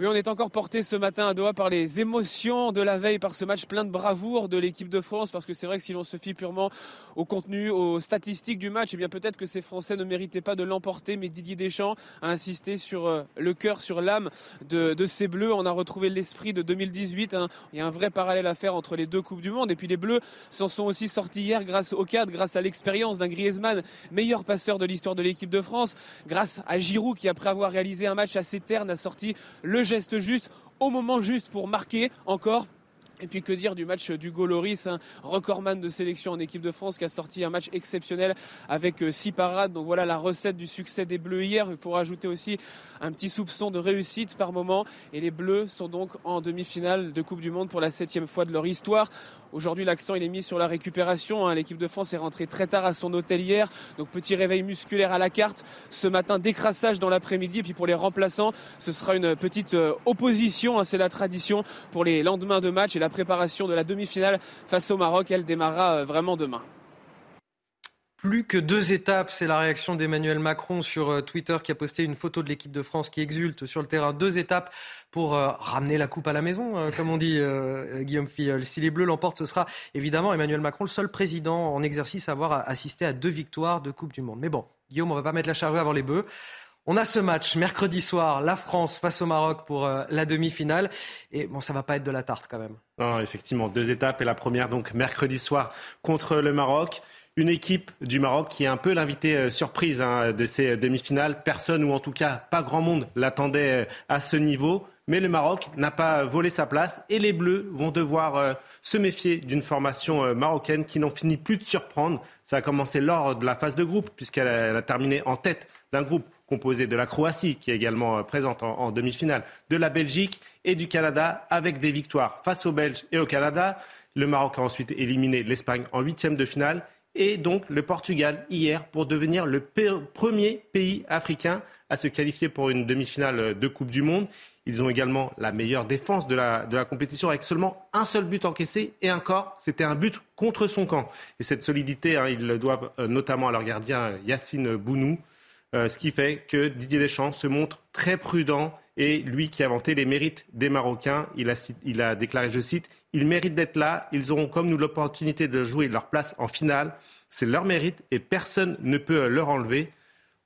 Oui, on est encore porté ce matin à Doha par les émotions de la veille, par ce match plein de bravoure de l'équipe de France, parce que c'est vrai que si l'on se fie purement au contenu, aux statistiques du match, eh bien peut-être que ces Français ne méritaient pas de l'emporter, mais Didier Deschamps a insisté sur euh, le cœur, sur l'âme de, ces Bleus. On a retrouvé l'esprit de 2018. Hein. Il y a un vrai parallèle à faire entre les deux Coupes du Monde. Et puis les Bleus s'en sont aussi sortis hier grâce au cadre, grâce à l'expérience d'un Griezmann, meilleur passeur de l'histoire de l'équipe de France, grâce à Giroud qui, après avoir réalisé un match assez terne, a sorti le geste juste au moment juste pour marquer encore Et puis que dire du match du Loris, un recordman de sélection en équipe de France qui a sorti un match exceptionnel avec euh, six parades. Donc voilà la recette du succès des Bleus hier. Il faut rajouter aussi un petit soupçon de réussite par moment. Et les Bleus sont donc en demi-finale de Coupe du Monde pour la septième fois de leur histoire. Aujourd'hui, l'accent il est mis sur la récupération. Hein. L'équipe de France est rentrée très tard à son hôtel hier, donc petit réveil musculaire à la carte. Ce matin, décrassage dans l'après-midi. Et puis pour les remplaçants, ce sera une petite euh, opposition. Hein. C'est la tradition pour les lendemains de match et préparation de la demi-finale face au Maroc. Elle démarrera euh, vraiment demain. Plus que deux étapes, c'est la réaction d'Emmanuel Macron sur euh, Twitter qui a posté une photo de l'équipe de France qui exulte sur le terrain. Deux étapes pour euh, ramener la coupe à la maison, comme on dit Guillaume Filleul. Si les Bleus l'emportent, ce sera évidemment Emmanuel Macron le seul président en exercice à avoir assisté à deux victoires de Coupe du Monde. Mais bon, Guillaume, on va pas mettre la charrue avant les bœufs. On a ce match mercredi soir, la France face au Maroc pour la demi-finale. Et bon, ça va pas être de la tarte quand même. Non, effectivement, deux étapes. Et la première, donc, mercredi soir contre le Maroc une équipe du Maroc qui est un peu l'invité euh, surprise hein, de ces demi-finales. Personne, ou en tout cas pas grand monde, l'attendait euh, à ce niveau. Mais le Maroc n'a pas volé sa place et les Bleus vont devoir euh, se méfier d'une formation marocaine qui n'en finit plus de surprendre. Ça a commencé lors de la phase de groupe puisqu'elle a, terminé en tête d'un groupe composé de la Croatie, qui est également présente en, demi-finale, de la Belgique et du Canada, avec des victoires face aux Belges et au Canada. Le Maroc a ensuite éliminé l'Espagne en huitième de finale et donc le Portugal hier pour devenir le premier pays africain à se qualifier pour une demi-finale de Coupe du Monde. Ils ont également la meilleure défense de la, de la compétition avec seulement un seul but encaissé et encore, c'était un but contre son camp. Et cette solidité, hein, ils le doivent euh, notamment à leur gardien Yacine Bounou, euh, ce qui fait que Didier Deschamps se montre très prudent et lui qui a vanté les mérites des Marocains, il a, déclaré, je cite, ils méritent d'être là, ils auront comme nous l'opportunité de jouer leur place en finale. C'est leur mérite et personne ne peut leur enlever.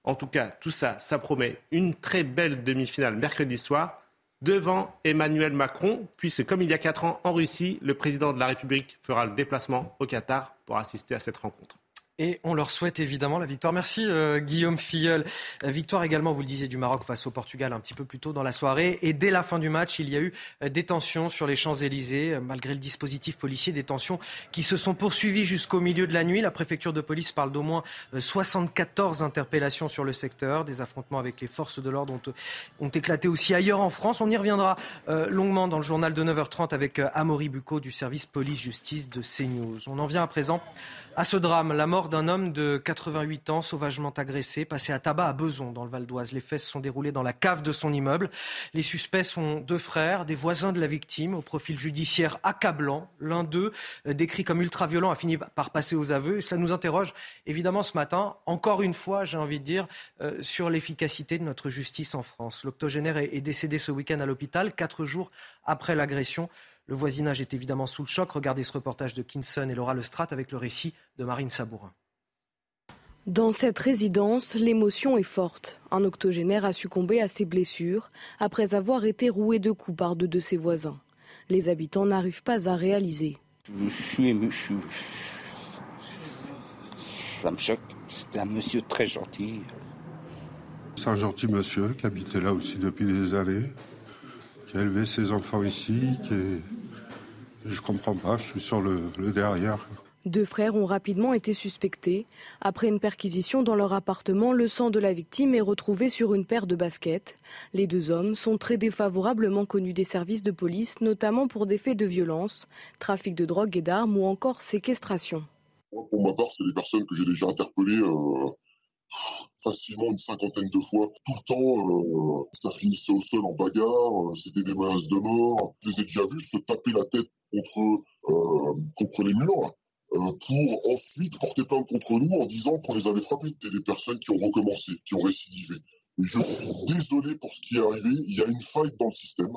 En tout cas, tout ça, ça promet une très belle demi-finale mercredi soir devant Emmanuel Macron, puisque comme il y a quatre ans en Russie, le président de la République fera le déplacement au Qatar pour assister à cette rencontre et on leur souhaite évidemment la victoire. Merci euh, Guillaume Filleul. Euh, victoire également, vous le disiez, du Maroc face au Portugal un petit peu plus tôt dans la soirée. Et dès la fin du match, il y a eu euh, des tensions sur les Champs-Élysées, malgré le dispositif policier, des tensions qui se sont poursuivies jusqu'au milieu de la nuit. La préfecture de police parle d'au moins 74 interpellations sur le secteur. Des affrontements avec les forces de l'ordre ont, éclaté aussi ailleurs en France. On y reviendra longuement dans le journal de 9h30 avec Amaury Bucco du service police-justice de CNews. On en vient à présent à ce drame, la mort d'un homme de 88 ans sauvagement agressé, passé à tabac à Beson dans le Val d'Oise. Les faits se sont déroulés dans la cave de son immeuble. Les suspects sont deux frères, des voisins de la victime, au profil judiciaire accablant. L'un d'eux, euh, décrit comme ultra-violent, a fini par passer aux aveux. Et cela nous interroge évidemment ce matin, encore une fois, j'ai envie de dire, euh, sur l'efficacité de notre justice en France. L'octogénaire est décédé ce week-end à l'hôpital, quatre jours après l'agression. Le voisinage est évidemment sous le choc. Regardez ce reportage de Kinson et Laura Lestrade avec le récit de Marine Sabourin. Dans cette résidence, l'émotion est forte. Un octogénaire a succombé à ses blessures après avoir été roué de coups par deux de ses voisins. Les habitants n'arrivent pas à réaliser. Je suis ému, ça me choque. C'était un monsieur très gentil. C'est un gentil monsieur qui habitait là aussi depuis des années, qui a élevé ses enfants ici, qui est je comprends pas, je suis sur le, derrière. Deux frères ont rapidement été suspectés. Après une perquisition dans leur appartement, le sang de la victime est retrouvé sur une paire de baskets. Les deux hommes sont très défavorablement connus des services de police, notamment pour des faits de violence, trafic de drogue et d'armes ou encore séquestration. Pour ma part, c'est des personnes que j'ai déjà interpellées euh, facilement une cinquantaine de fois. Tout le temps, euh, ça finissait au sol en bagarre, euh, c'était des menaces de mort. Je les ai déjà vus se taper la tête contre, euh, contre les murs euh, pour ensuite porter plainte contre nous en disant qu'on les avait frappés. C'était des personnes qui ont recommencé, qui ont récidivé. je suis désolé pour ce qui est arrivé. Il y a une faille dans le système.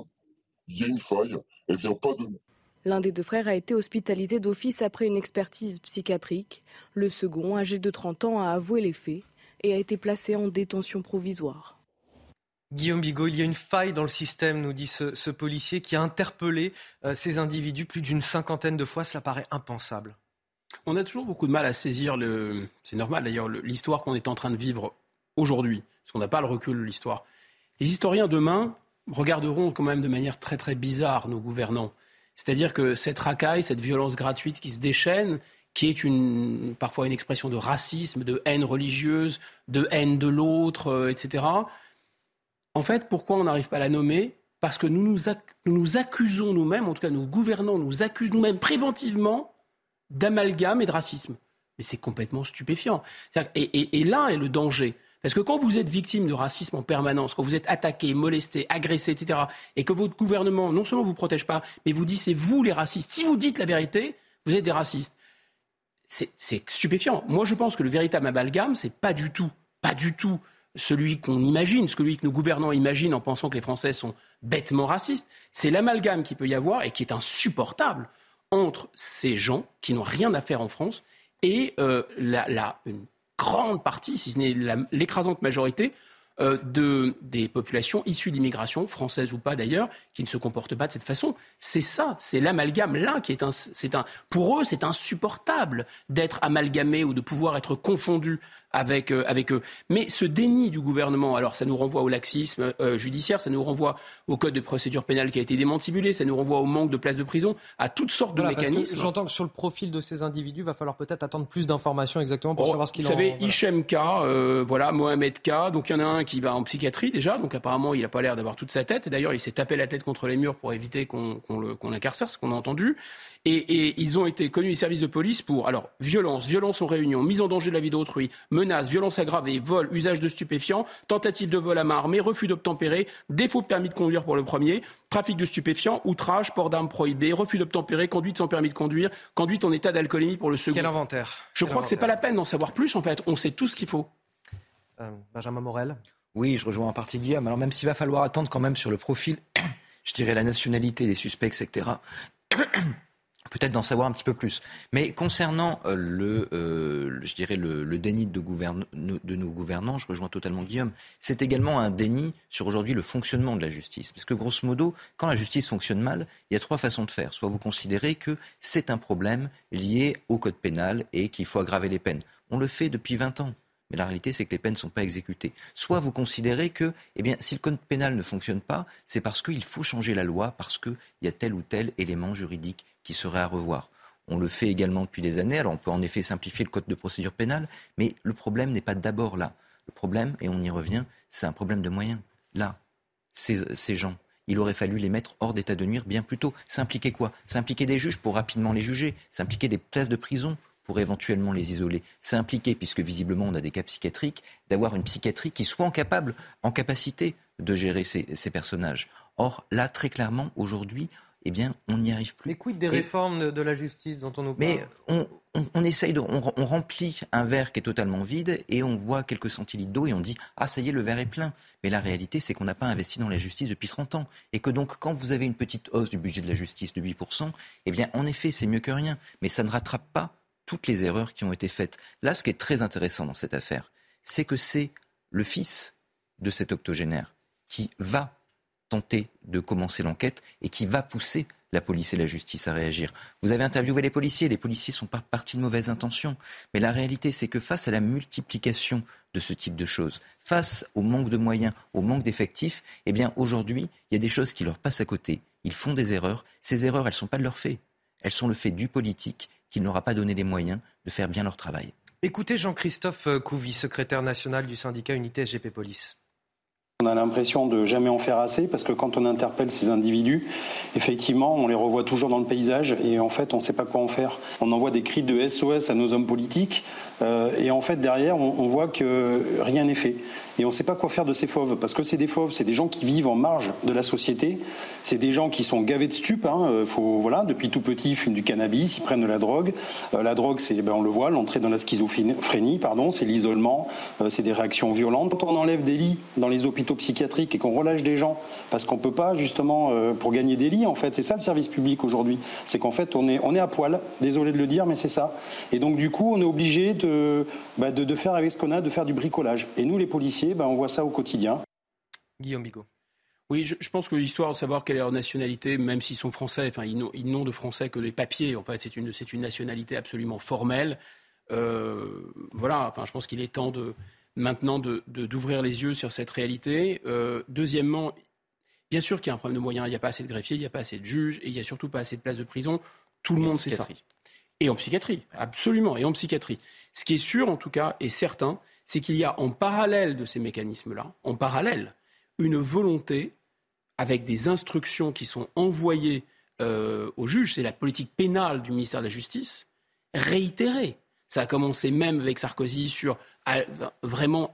Il y a une faille. Elle vient pas de nous. L'un des deux frères a été hospitalisé d'office après une expertise psychiatrique. Le second, âgé de 30 ans, a avoué les faits et a été placé en détention provisoire. Guillaume Bigot, il y a une faille dans le système, nous dit ce, policier, qui a interpellé euh, ces individus plus d'une cinquantaine de fois. Cela paraît impensable. On a toujours beaucoup de mal à saisir, le... c'est normal d'ailleurs, l'histoire qu'on est en train de vivre aujourd'hui, parce qu'on n'a pas le recul de l'histoire. Les historiens demain regarderont quand même de manière très très bizarre nos gouvernants. C'est-à-dire que cette racaille, cette violence gratuite qui se déchaîne, qui est une, parfois une expression de racisme, de haine religieuse, de haine de l'autre, euh, etc. En fait, pourquoi on n'arrive pas à la nommer? Parce que nous nous, nous accusons nous-mêmes, en tout cas nos gouvernants nous accusent nous-mêmes préventivement d'amalgame et de racisme. Mais c'est complètement stupéfiant. Et, et, là est le danger. Parce que quand vous êtes victime de racisme en permanence, quand vous êtes attaqué, molesté, agressé, etc., et que votre gouvernement non seulement vous protège pas, mais vous dit c'est vous les racistes. Si vous dites la vérité, vous êtes des racistes. C'est stupéfiant. Moi, je pense que le véritable amalgame, c'est pas du tout, pas du tout celui qu'on imagine, celui que nos gouvernants imaginent en pensant que les Français sont bêtement racistes. C'est l'amalgame qu'il peut y avoir et qui est insupportable entre ces gens qui n'ont rien à faire en France et euh, la, une grande partie, si ce n'est l'écrasante majorité, euh, de, des populations issues d'immigration, françaises ou pas d'ailleurs, qui ne se comportent pas de cette façon. C'est ça, c'est l'amalgame là qui est un, un, pour eux, c'est insupportable d'être amalgamé ou de pouvoir être confondu avec, euh, avec eux. Mais ce déni du gouvernement, alors ça nous renvoie au laxisme euh, judiciaire, ça nous renvoie au code de procédure pénale qui a été démantibulé, ça nous renvoie au manque de places de prison, à toutes sortes de mécanismes. J'entends que sur le profil de ces individus, il va falloir peut-être attendre plus d'informations exactement pour oh, savoir ce qu'il en Vous savez, Hichem K, voilà, Mohamed K, donc il y en a un qui va en psychiatrie déjà, donc apparemment il n'a pas l'air d'avoir toute sa tête, et d'ailleurs il s'est tapé la tête contre les murs pour éviter qu'on l'incarcère, ce qu'on a entendu. Et, ils ont été connus des services de police pour, alors, violence, violence en réunion, mise en danger de la vie d'autrui, menaces, violence aggravée, vol, usage de stupéfiants, tentative de vol à main armée, refus d'obtempérer, défaut de permis de conduire pour le premier, trafic de stupéfiants, outrage, port d'armes prohibé, refus d'obtempérer, conduite sans permis de conduire, conduite en état d'alcoolémie pour le second. Quel inventaire Je crois que c'est pas la peine d'en savoir plus, en fait. On sait tout ce qu'il faut. Euh, Benjamin Morel oui, je rejoins en partie Guillaume. Alors même s'il va falloir attendre quand même sur le profil, (coughs) je dirais la nationalité des suspects, etc. Peut-être d'en savoir un petit peu plus. Mais concernant euh, le, euh, je dirais le, déni de, de, nos gouvernants, je rejoins totalement Guillaume. C'est également un déni sur aujourd'hui le fonctionnement de la justice, parce que grosso modo, quand la justice fonctionne mal, il y a trois façons de faire. Soit vous considérez que c'est un problème lié au code pénal et qu'il faut aggraver les peines. On le fait depuis 20 ans. Mais la réalité, c'est que les peines ne sont pas exécutées. Soit vous considérez que, eh bien, si le code pénal ne fonctionne pas, c'est parce qu'il faut changer la loi, parce qu'il y a tel ou tel élément juridique qui serait à revoir. On le fait également depuis des années. Alors on peut en effet simplifier le code de procédure pénale, mais le problème n'est pas d'abord là. Le problème, et on y revient, c'est un problème de moyens. Là, ces, gens, il aurait fallu les mettre hors d'état de nuire bien plus tôt. S'impliquer quoi? S'impliquer des juges pour rapidement les juger. S'impliquer des places de prison pour éventuellement les isoler. C'est impliqué, puisque visiblement on a des cas psychiatriques, d'avoir une psychiatrie qui soit en, en capacité de gérer ces, personnages. Or, là, très clairement, aujourd'hui, eh bien, on n'y arrive plus. Mais quid des réformes de la justice dont on nous parle? Mais on, on, essaye de, on, remplit un verre qui est totalement vide et on voit quelques centilitres d'eau et on dit ah ça y est le verre est plein. Mais la réalité c'est qu'on n'a pas investi dans la justice depuis 30 ans et que donc quand vous avez une petite hausse du budget de la justice de 8%, eh bien en effet c'est mieux que rien, mais ça ne rattrape pas toutes les erreurs qui ont été faites. Là, ce qui est très intéressant dans cette affaire, c'est que c'est le fils de cet octogénaire qui va tenter de commencer l'enquête et qui va pousser la police et la justice à réagir. Vous avez interviewé les policiers, les policiers sont pas partis de mauvaises intentions, mais la réalité c'est que face à la multiplication de ce type de choses, face au manque de moyens, au manque d'effectifs, eh bien aujourd'hui, il y a des choses qui leur passent à côté. Ils font des erreurs. Ces erreurs, elles ne sont pas de leur fait. Elles sont le fait du politique qu'il n'aura pas donné les moyens de faire bien leur travail. Écoutez Jean-Christophe Couvi, secrétaire national du syndicat Unité SGP Police. On a l'impression de jamais en faire assez parce que quand on interpelle ces individus, effectivement, on les revoit toujours dans le paysage et en fait, on ne sait pas quoi en faire. On envoie des cris de SOS à nos hommes politiques euh, et en fait, derrière, on, voit que rien n'est fait. Et on ne sait pas quoi faire de ces fauves parce que c'est des fauves, c'est des gens qui vivent en marge de la société, c'est des gens qui sont gavés de stupes. Hein. Euh, faut, voilà, depuis tout petit, ils fument du cannabis, ils prennent de la drogue. Euh, la drogue, c'est, ben, on le voit, l'entrée dans la schizophrénie, pardon, c'est l'isolement, c'est des réactions violentes. Quand on enlève des lits dans les hôpitaux psychiatrique et qu'on relâche des gens parce qu'on peut pas justement euh, pour gagner des lits en fait. C'est ça le service public aujourd'hui. C'est qu'en fait on est on est à poil. Désolé de le dire mais c'est ça. Et donc du coup on est obligé de, bah, de, faire avec ce qu'on a de faire du bricolage. Et nous les policiers bah, on voit ça au quotidien. Guillaume Bigot. Oui, je, pense que l'histoire de savoir quelle est leur nationalité, même s'ils sont français, enfin, ils n'ont de français que les papiers. En fait, c'est une, une nationalité absolument formelle. Euh, voilà, enfin, je pense qu'il est temps de, maintenant d'ouvrir les yeux sur cette réalité. Euh, deuxièmement, Bien sûr qu'il y a un problème de moyens. Il n'y a pas assez de greffiers, il n'y a pas assez de juges et il n'y a surtout pas assez de places de prison. Tout le monde sait ça. Et en psychiatrie, absolument, et en psychiatrie. Ce qui est sûr, en tout cas, et certain, c'est qu'il y a en parallèle de ces mécanismes-là, en parallèle, une volonté, avec des instructions qui sont envoyées euh, aux juges, c'est la politique pénale du ministère de la Justice, réitérée. Ça a commencé même avec Sarkozy sur vraiment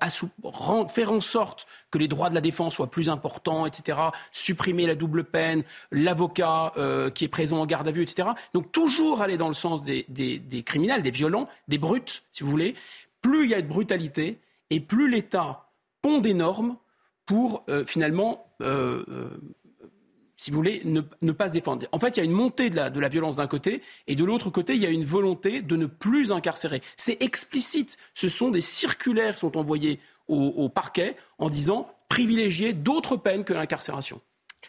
faire en sorte que les droits de la défense soient plus importants, etc. Supprimer la double peine, l'avocat euh, qui est présent en garde à vue, etc. Donc toujours aller dans le sens des, criminels, des violents, des brutes, si vous voulez. Plus il y a de brutalité et plus l'État pond des normes pour euh, finalement euh, si vous voulez, ne, pas se défendre. En fait, il y a une montée de la, de la violence d'un côté, et de l'autre côté, il y a une volonté de ne plus incarcérer. C'est explicite. Ce sont des circulaires qui sont envoyés au, parquet en disant privilégier d'autres peines que l'incarcération.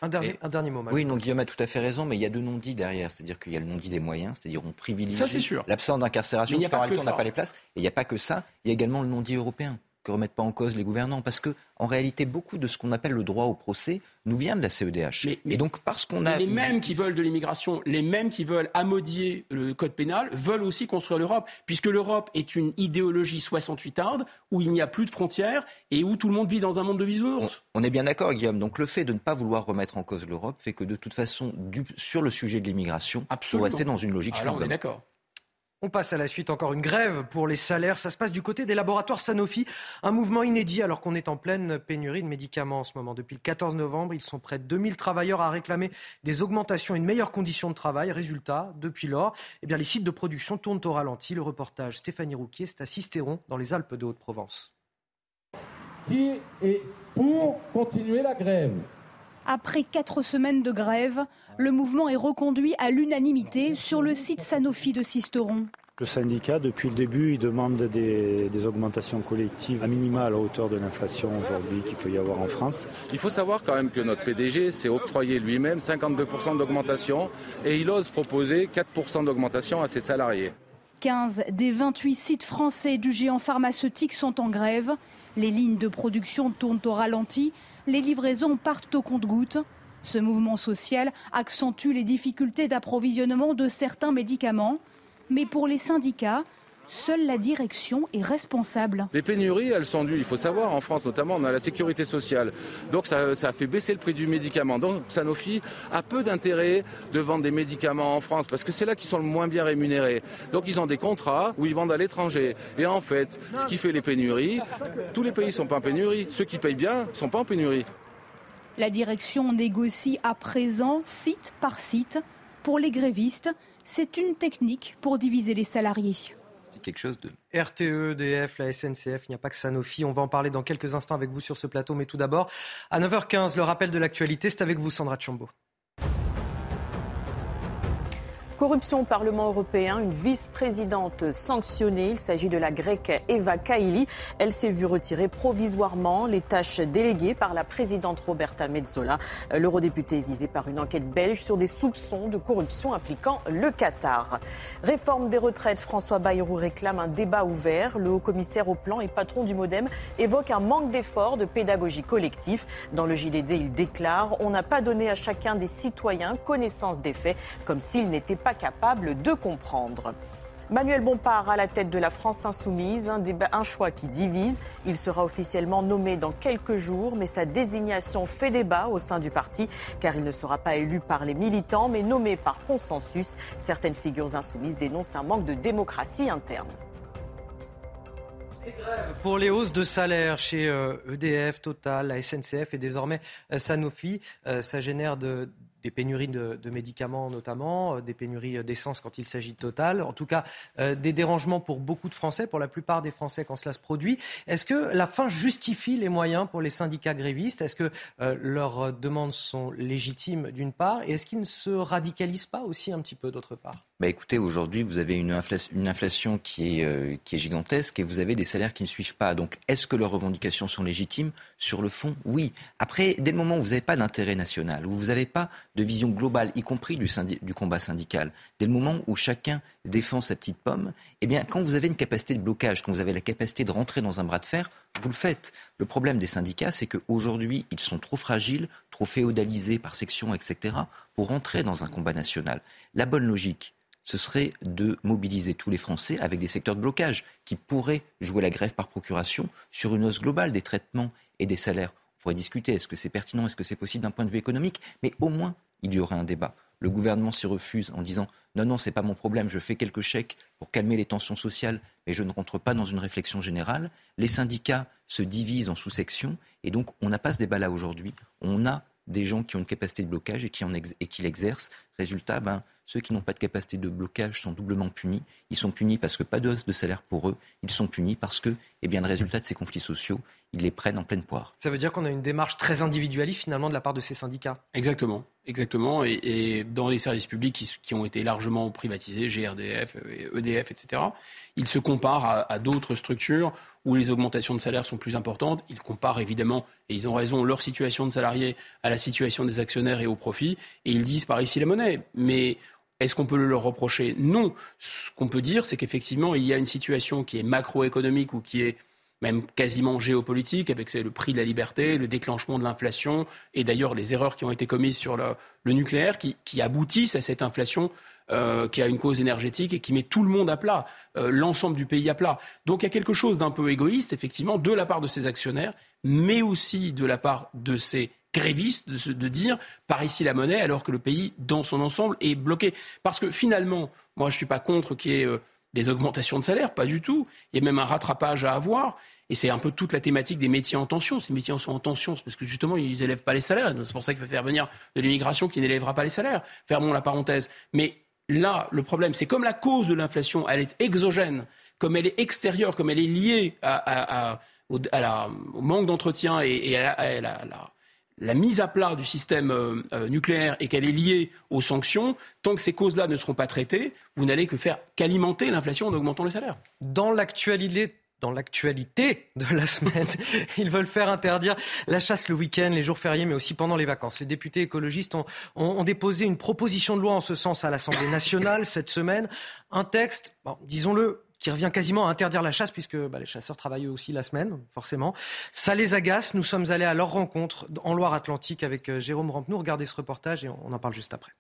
Un dernier, un dernier mot. Oui, non, Guillaume a tout à fait raison, mais il y a deux non-dits derrière. C'est-à-dire qu'il y a le non-dit des moyens, c'est-à-dire on privilégie l'absence d'incarcération, parce qu'en on n'a pas les places. Et il n'y a pas que ça, il y a également le non-dit européen que remettent pas en cause les gouvernants. Parce que, en réalité, beaucoup de ce qu'on appelle le droit au procès nous vient de la CEDH. et donc, parce qu'on a. Les mêmes qui veulent de l'immigration, les mêmes qui veulent amodier le code pénal, veulent aussi construire l'Europe. Puisque l'Europe est une idéologie 68 arde, où il n'y a plus de frontières et où tout le monde vit dans un monde de bisounours. On, est bien d'accord, Guillaume. Donc, le fait de ne pas vouloir remettre en cause l'Europe fait que, de toute façon, sur le sujet de l'immigration, on rester dans une logique. Alors, on est d'accord. On passe à la suite, encore une grève pour les salaires. Ça se passe du côté des laboratoires Sanofi. Un mouvement inédit alors qu'on est en pleine pénurie de médicaments en ce moment. Depuis le 14 novembre, ils sont près de 2000 travailleurs à réclamer des augmentations et une meilleure condition de travail. Résultat, depuis lors, eh les sites de production tournent au ralenti. Le reportage Stéphanie Rouquier, c'est à Sisteron, dans les Alpes de Haute-Provence. Qui est pour continuer la grève? Après quatre semaines de grève, le mouvement est reconduit à l'unanimité sur le site Sanofi de Sisteron. Le syndicat, depuis le début, il demande des, augmentations collectives à minima à la hauteur de l'inflation aujourd'hui qu'il peut y avoir en France. Il faut savoir quand même que notre PDG s'est octroyé lui-même 52% d'augmentation et il ose proposer 4% d'augmentation à ses salariés. 15 des 28 sites français du géant pharmaceutique sont en grève. Les lignes de production tournent au ralenti les livraisons partent au compte-gouttes. Ce mouvement social accentue les difficultés d'approvisionnement de certains médicaments. Mais pour les syndicats, Seule la direction est responsable. Les pénuries, elles sont dues, il faut savoir, en France notamment, on a la sécurité sociale. Donc ça, ça a fait baisser le prix du médicament. Donc Sanofi a peu d'intérêt de vendre des médicaments en France parce que c'est là qu'ils sont le moins bien rémunérés. Donc ils ont des contrats où ils vendent à l'étranger. Et en fait, ce qui fait les pénuries, tous les pays ne sont pas en pénurie. Ceux qui payent bien ne sont pas en pénurie. La direction négocie à présent site par site. Pour les grévistes, c'est une technique pour diviser les salariés quelque chose de... RTE, EDF, la SNCF, il n'y a pas que Sanofi. On va en parler dans quelques instants avec vous sur ce plateau. Mais tout d'abord, à 9h15, le rappel de l'actualité, c'est avec vous, Sandra Chambaud. Corruption au Parlement européen, une vice-présidente sanctionnée. Il s'agit de la grecque Eva Kaili. Elle s'est vue retirer provisoirement les tâches déléguées par la présidente Roberta Metsola. L'eurodéputé est visé par une enquête belge sur des soupçons de corruption impliquant le Qatar. Réforme des retraites, François Bayrou réclame un débat ouvert. Le haut-commissaire au plan et patron du Modem évoque un manque d'efforts de pédagogie collectif. Dans le JDD, il déclare On n'a pas donné à chacun des citoyens connaissance des faits, comme s'ils n'étaient pas capable de comprendre. Manuel Bompard à la tête de la France insoumise, un, un, choix qui divise. Il sera officiellement nommé dans quelques jours, mais sa désignation fait débat au sein du parti, car il ne sera pas élu par les militants, mais nommé par consensus. Certaines figures insoumises dénoncent un manque de démocratie interne. Pour les hausses de salaire chez EDF, euh, e Total, la SNCF et désormais euh, Sanofi, euh, ça génère de, des pénuries de, médicaments notamment, euh, des pénuries d'essence quand il s'agit de Total, en tout cas euh, des dérangements pour beaucoup de Français, pour la plupart des Français quand cela se produit. Est-ce que la fin justifie les moyens pour les syndicats grévistes? Est-ce que euh, leurs demandes sont légitimes d'une part? Et est-ce qu'ils ne se radicalisent pas aussi un petit peu d'autre part? Bah écoutez, aujourd'hui, vous avez une inflation, une inflation qui, est, qui est gigantesque et vous avez des salaires qui ne suivent pas. Donc, est-ce que leurs revendications sont légitimes? Sur le fond, oui. Après, dès le moment où vous n'avez pas d'intérêt national, où vous n'avez pas de vision globale, y compris du, combat syndical, dès le moment où chacun défend sa petite pomme, eh bien, quand vous avez une capacité de blocage, quand vous avez la capacité de rentrer dans un bras de fer, vous le faites. Le problème des syndicats, c'est qu'aujourd'hui, ils sont trop fragiles, trop féodalisés par section, etc., pour rentrer dans un combat national. La bonne logique, ce serait de mobiliser tous les Français avec des secteurs de blocage qui pourraient jouer la grève par procuration sur une hausse globale des traitements et des salaires. On pourrait discuter, est-ce que c'est pertinent, est-ce que c'est possible d'un point de vue économique, mais au moins il y aurait un débat. Le gouvernement s'y refuse en disant non, non, ce n'est pas mon problème, je fais quelques chèques pour calmer les tensions sociales, mais je ne rentre pas dans une réflexion générale. Les syndicats se divisent en sous-sections, et donc on n'a pas ce débat-là aujourd'hui. On a des gens qui ont une capacité de blocage et qui, en et qui l'exercent. Résultat, ben, ceux qui n'ont pas de capacité de blocage sont doublement punis. Ils sont punis parce que pas de hausse de salaire pour eux. Ils sont punis parce que, eh bien, le résultat de ces conflits sociaux, ils les prennent en pleine poire. Ça veut dire qu'on a une démarche très individualiste finalement de la part de ces syndicats? Exactement, exactement. Et, dans les services publics qui, ont été largement privatisés, GRDF, EDF, etc., ils se comparent à, à d'autres structures où les augmentations de salaire sont plus importantes. Ils comparent évidemment, et ils ont raison, leur situation de salarié à la situation des actionnaires et au profit, et ils disent par ici la monnaie. Mais est-ce qu'on peut le leur reprocher? Non. Ce qu'on peut dire, c'est qu'effectivement, il y a une situation qui est macroéconomique ou qui est même quasiment géopolitique, avec le prix de la liberté, le déclenchement de l'inflation, et d'ailleurs les erreurs qui ont été commises sur le, nucléaire, qui, aboutissent à cette inflation euh, qui a une cause énergétique et qui met tout le monde à plat, euh, l'ensemble du pays à plat. Donc il y a quelque chose d'un peu égoïste, effectivement, de la part de ces actionnaires, mais aussi de la part de ces gréviste de, dire par ici la monnaie alors que le pays dans son ensemble est bloqué. Parce que finalement, moi je ne suis pas contre qu'il y ait euh, des augmentations de salaire, pas du tout. Il y a même un rattrapage à avoir. Et c'est un peu toute la thématique des métiers en tension. Ces métiers sont en tension, c'est parce que justement, ils n'élèvent pas les salaires. C'est pour ça qu'il faut faire venir de l'immigration qui n'élèvera pas les salaires. Fermons la parenthèse. Mais là, le problème, c'est comme la cause de l'inflation, elle est exogène, comme elle est extérieure, comme elle est liée à, au, manque d'entretien et, à, la mise à plat du système euh, euh, nucléaire et qu'elle est liée aux sanctions, tant que ces causes-là ne seront pas traitées, vous n'allez que faire qu'alimenter l'inflation en augmentant les salaires. Dans l'actualité dans l'actualité de la semaine. (laughs) Ils veulent faire interdire la chasse le week-end, les jours fériés, mais aussi pendant les vacances. Les députés écologistes ont, déposé une proposition de loi en ce sens à l'Assemblée nationale cette semaine. Un texte, disons-le, qui revient quasiment à interdire la chasse, puisque bah, les chasseurs travaillent eux aussi la semaine, forcément. Ça les agace. Nous sommes allés à leur rencontre en Loire-Atlantique avec euh, Jérôme Rampenou. Regardez ce reportage et on en parle juste après.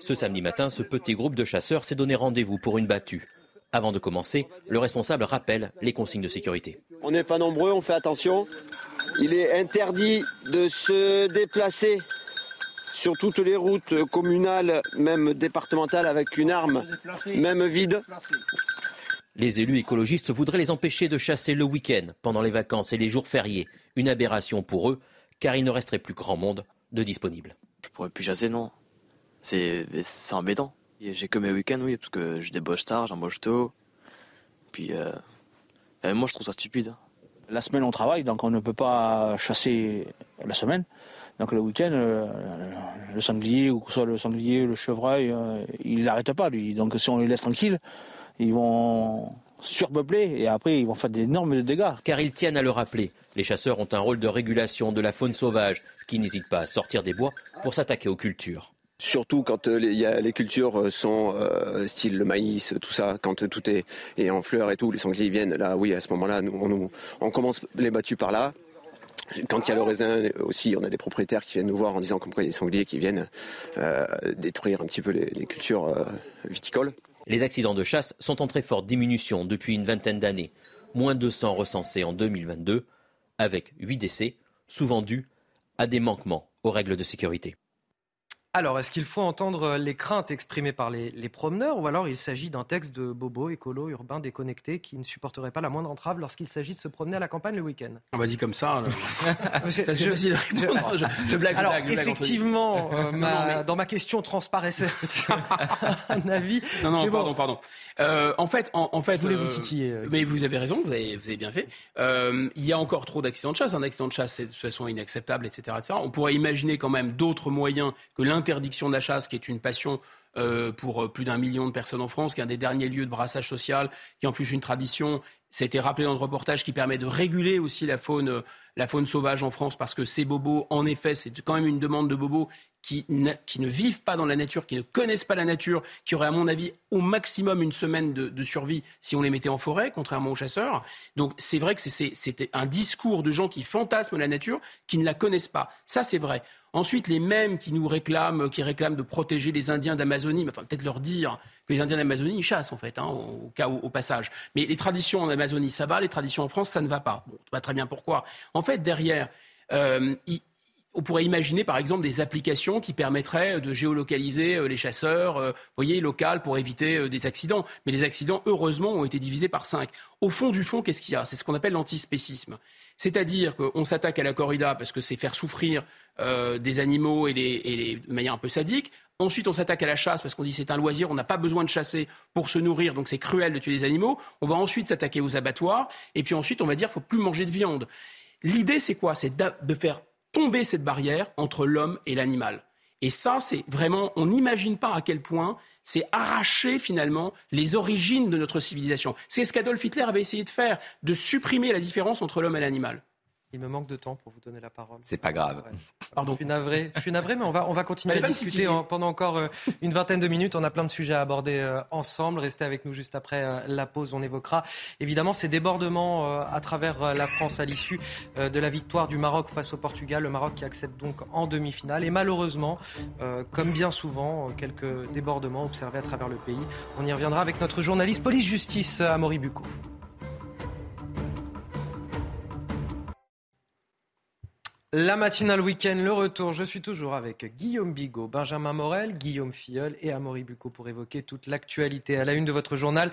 Ce samedi matin, ce petit groupe de chasseurs s'est donné rendez-vous pour une battue. Avant de commencer, le responsable rappelle les consignes de sécurité. On n'est pas nombreux, on fait attention. Il est interdit de se déplacer sur toutes les routes communales, même départementales, avec une arme, même vide. Les élus écologistes voudraient les empêcher de chasser le week-end, pendant les vacances et les jours fériés. Une aberration pour eux, car il ne resterait plus grand monde de disponible. Je pourrais plus chasser, non. C'est embêtant. J'ai que mes week-ends, oui, parce que je débauche tard, j'embauche tôt. Puis, euh, moi, je trouve ça stupide. La semaine, on travaille, donc on ne peut pas chasser la semaine. Donc le week-end, euh, le sanglier, ou que ce soit le sanglier, le chevreuil, euh, il n'arrête pas lui. Donc si on les laisse tranquilles, ils vont surpeupler et après ils vont faire d'énormes dégâts. Car ils tiennent à le rappeler, les chasseurs ont un rôle de régulation de la faune sauvage qui n'hésite pas à sortir des bois pour s'attaquer aux cultures. Surtout quand euh, les cultures sont style le maïs, tout ça, quand tout est, en fleurs et tout, les sangliers viennent là, oui, à ce moment-là, nous, on, on commence les battues par là. Quand il y a le raisin aussi, on a des propriétaires qui viennent nous voir en disant y a des sangliers qui viennent euh, détruire un petit peu les, cultures euh, viticoles. Les accidents de chasse sont en très forte diminution depuis une vingtaine d'années. Moins de 200 recensés en 2022, avec 8 décès, souvent dus à des manquements aux règles de sécurité. Alors, est-ce qu'il faut entendre euh, les craintes exprimées par les, promeneurs ou alors il s'agit d'un texte de bobo, écolo, urbain, déconnecté qui ne supporterait pas la moindre entrave lorsqu'il s'agit de se promener à la campagne le week-end? On va dire comme ça. (laughs) c'est facile Je, je, blague, alors, blague, effectivement, euh, (laughs) dans ma question transparaissait (laughs) un avis. Non, non, pardon, pardon. Euh, en fait, en, fait, voulez vous titiller. mais vous avez raison, vous avez, vous avez bien fait. il y a encore trop d'accidents de chasse. Un accident de chasse, c'est de toute façon inacceptable, etc., etc. On pourrait imaginer quand même d'autres moyens que l'un l'interdiction de la chasse, qui est une passion euh, pour euh, plus d'un million de personnes en France, qui est un des derniers lieux de brassage social, qui est en plus une tradition. ça a été rappelé dans le reportage, qui permet de réguler aussi la faune, faune sauvage en France, parce que ces bobos, en effet, c'est quand même une demande de bobos qui, ne vivent pas dans la nature, qui ne connaissent pas la nature, qui auraient, à mon avis, au maximum une semaine de, de survie si on les mettait en forêt, contrairement aux chasseurs. Donc c'est vrai que c'était un discours de gens qui fantasment la nature, qui ne la connaissent pas. Ça, c'est vrai. Ensuite, les mêmes qui nous réclament, qui réclament de protéger les Indiens d'Amazonie, enfin peut-être leur dire que les Indiens d'Amazonie, chassent en fait, hein, au cas où, au passage. Mais les traditions en Amazonie, ça va, les traditions en France, ça ne va pas. Bon, on très bien pourquoi. En fait, derrière, euh, on pourrait imaginer par exemple des applications qui permettraient de géolocaliser euh, les chasseurs, euh, voyez, local pour éviter euh, des accidents. Mais les accidents, heureusement, ont été divisés par cinq. Au fond du fond, qu'est-ce qu'il y a? C'est ce qu'on appelle l'antispécisme. C'est-à-dire qu'on s'attaque à la corrida parce que c'est faire souffrir des animaux et, les, de manière un peu sadique. Ensuite, on s'attaque à la chasse parce qu'on dit c'est un loisir, on n'a pas besoin de chasser pour se nourrir, donc c'est cruel de tuer des animaux. On va ensuite s'attaquer aux abattoirs, et puis ensuite on va dire faut plus manger de viande. L'idée, c'est quoi? C'est de faire tomber cette barrière entre l'homme et l'animal. Et ça, c'est vraiment, on n'imagine pas à quel point c'est arracher finalement les origines de notre civilisation. C'est ce qu'Adolf Hitler avait essayé de faire, de supprimer la différence entre l'homme et l'animal. Il me manque de temps pour vous donner la parole. C'est pas grave. (laughs) Pardon. Je suis navré, je suis navré mais on va, on va continuer à discuter pendant encore euh, une vingtaine de minutes. On a plein de sujets à aborder euh, ensemble. Restez avec nous juste après euh, la pause. On évoquera évidemment ces débordements à travers la France à l'issue de la victoire du Maroc face au Portugal. Le Maroc qui accède donc en demi-finale. Et malheureusement, comme bien souvent, quelques débordements observés à travers le pays. On y reviendra avec notre journaliste police-justice, Amaury Bucco. La matinale week-end, le retour. Je suis toujours avec Guillaume Bigot, Benjamin Morel, Guillaume Filleul et Amaury Bucco pour évoquer toute l'actualité à la une de votre journal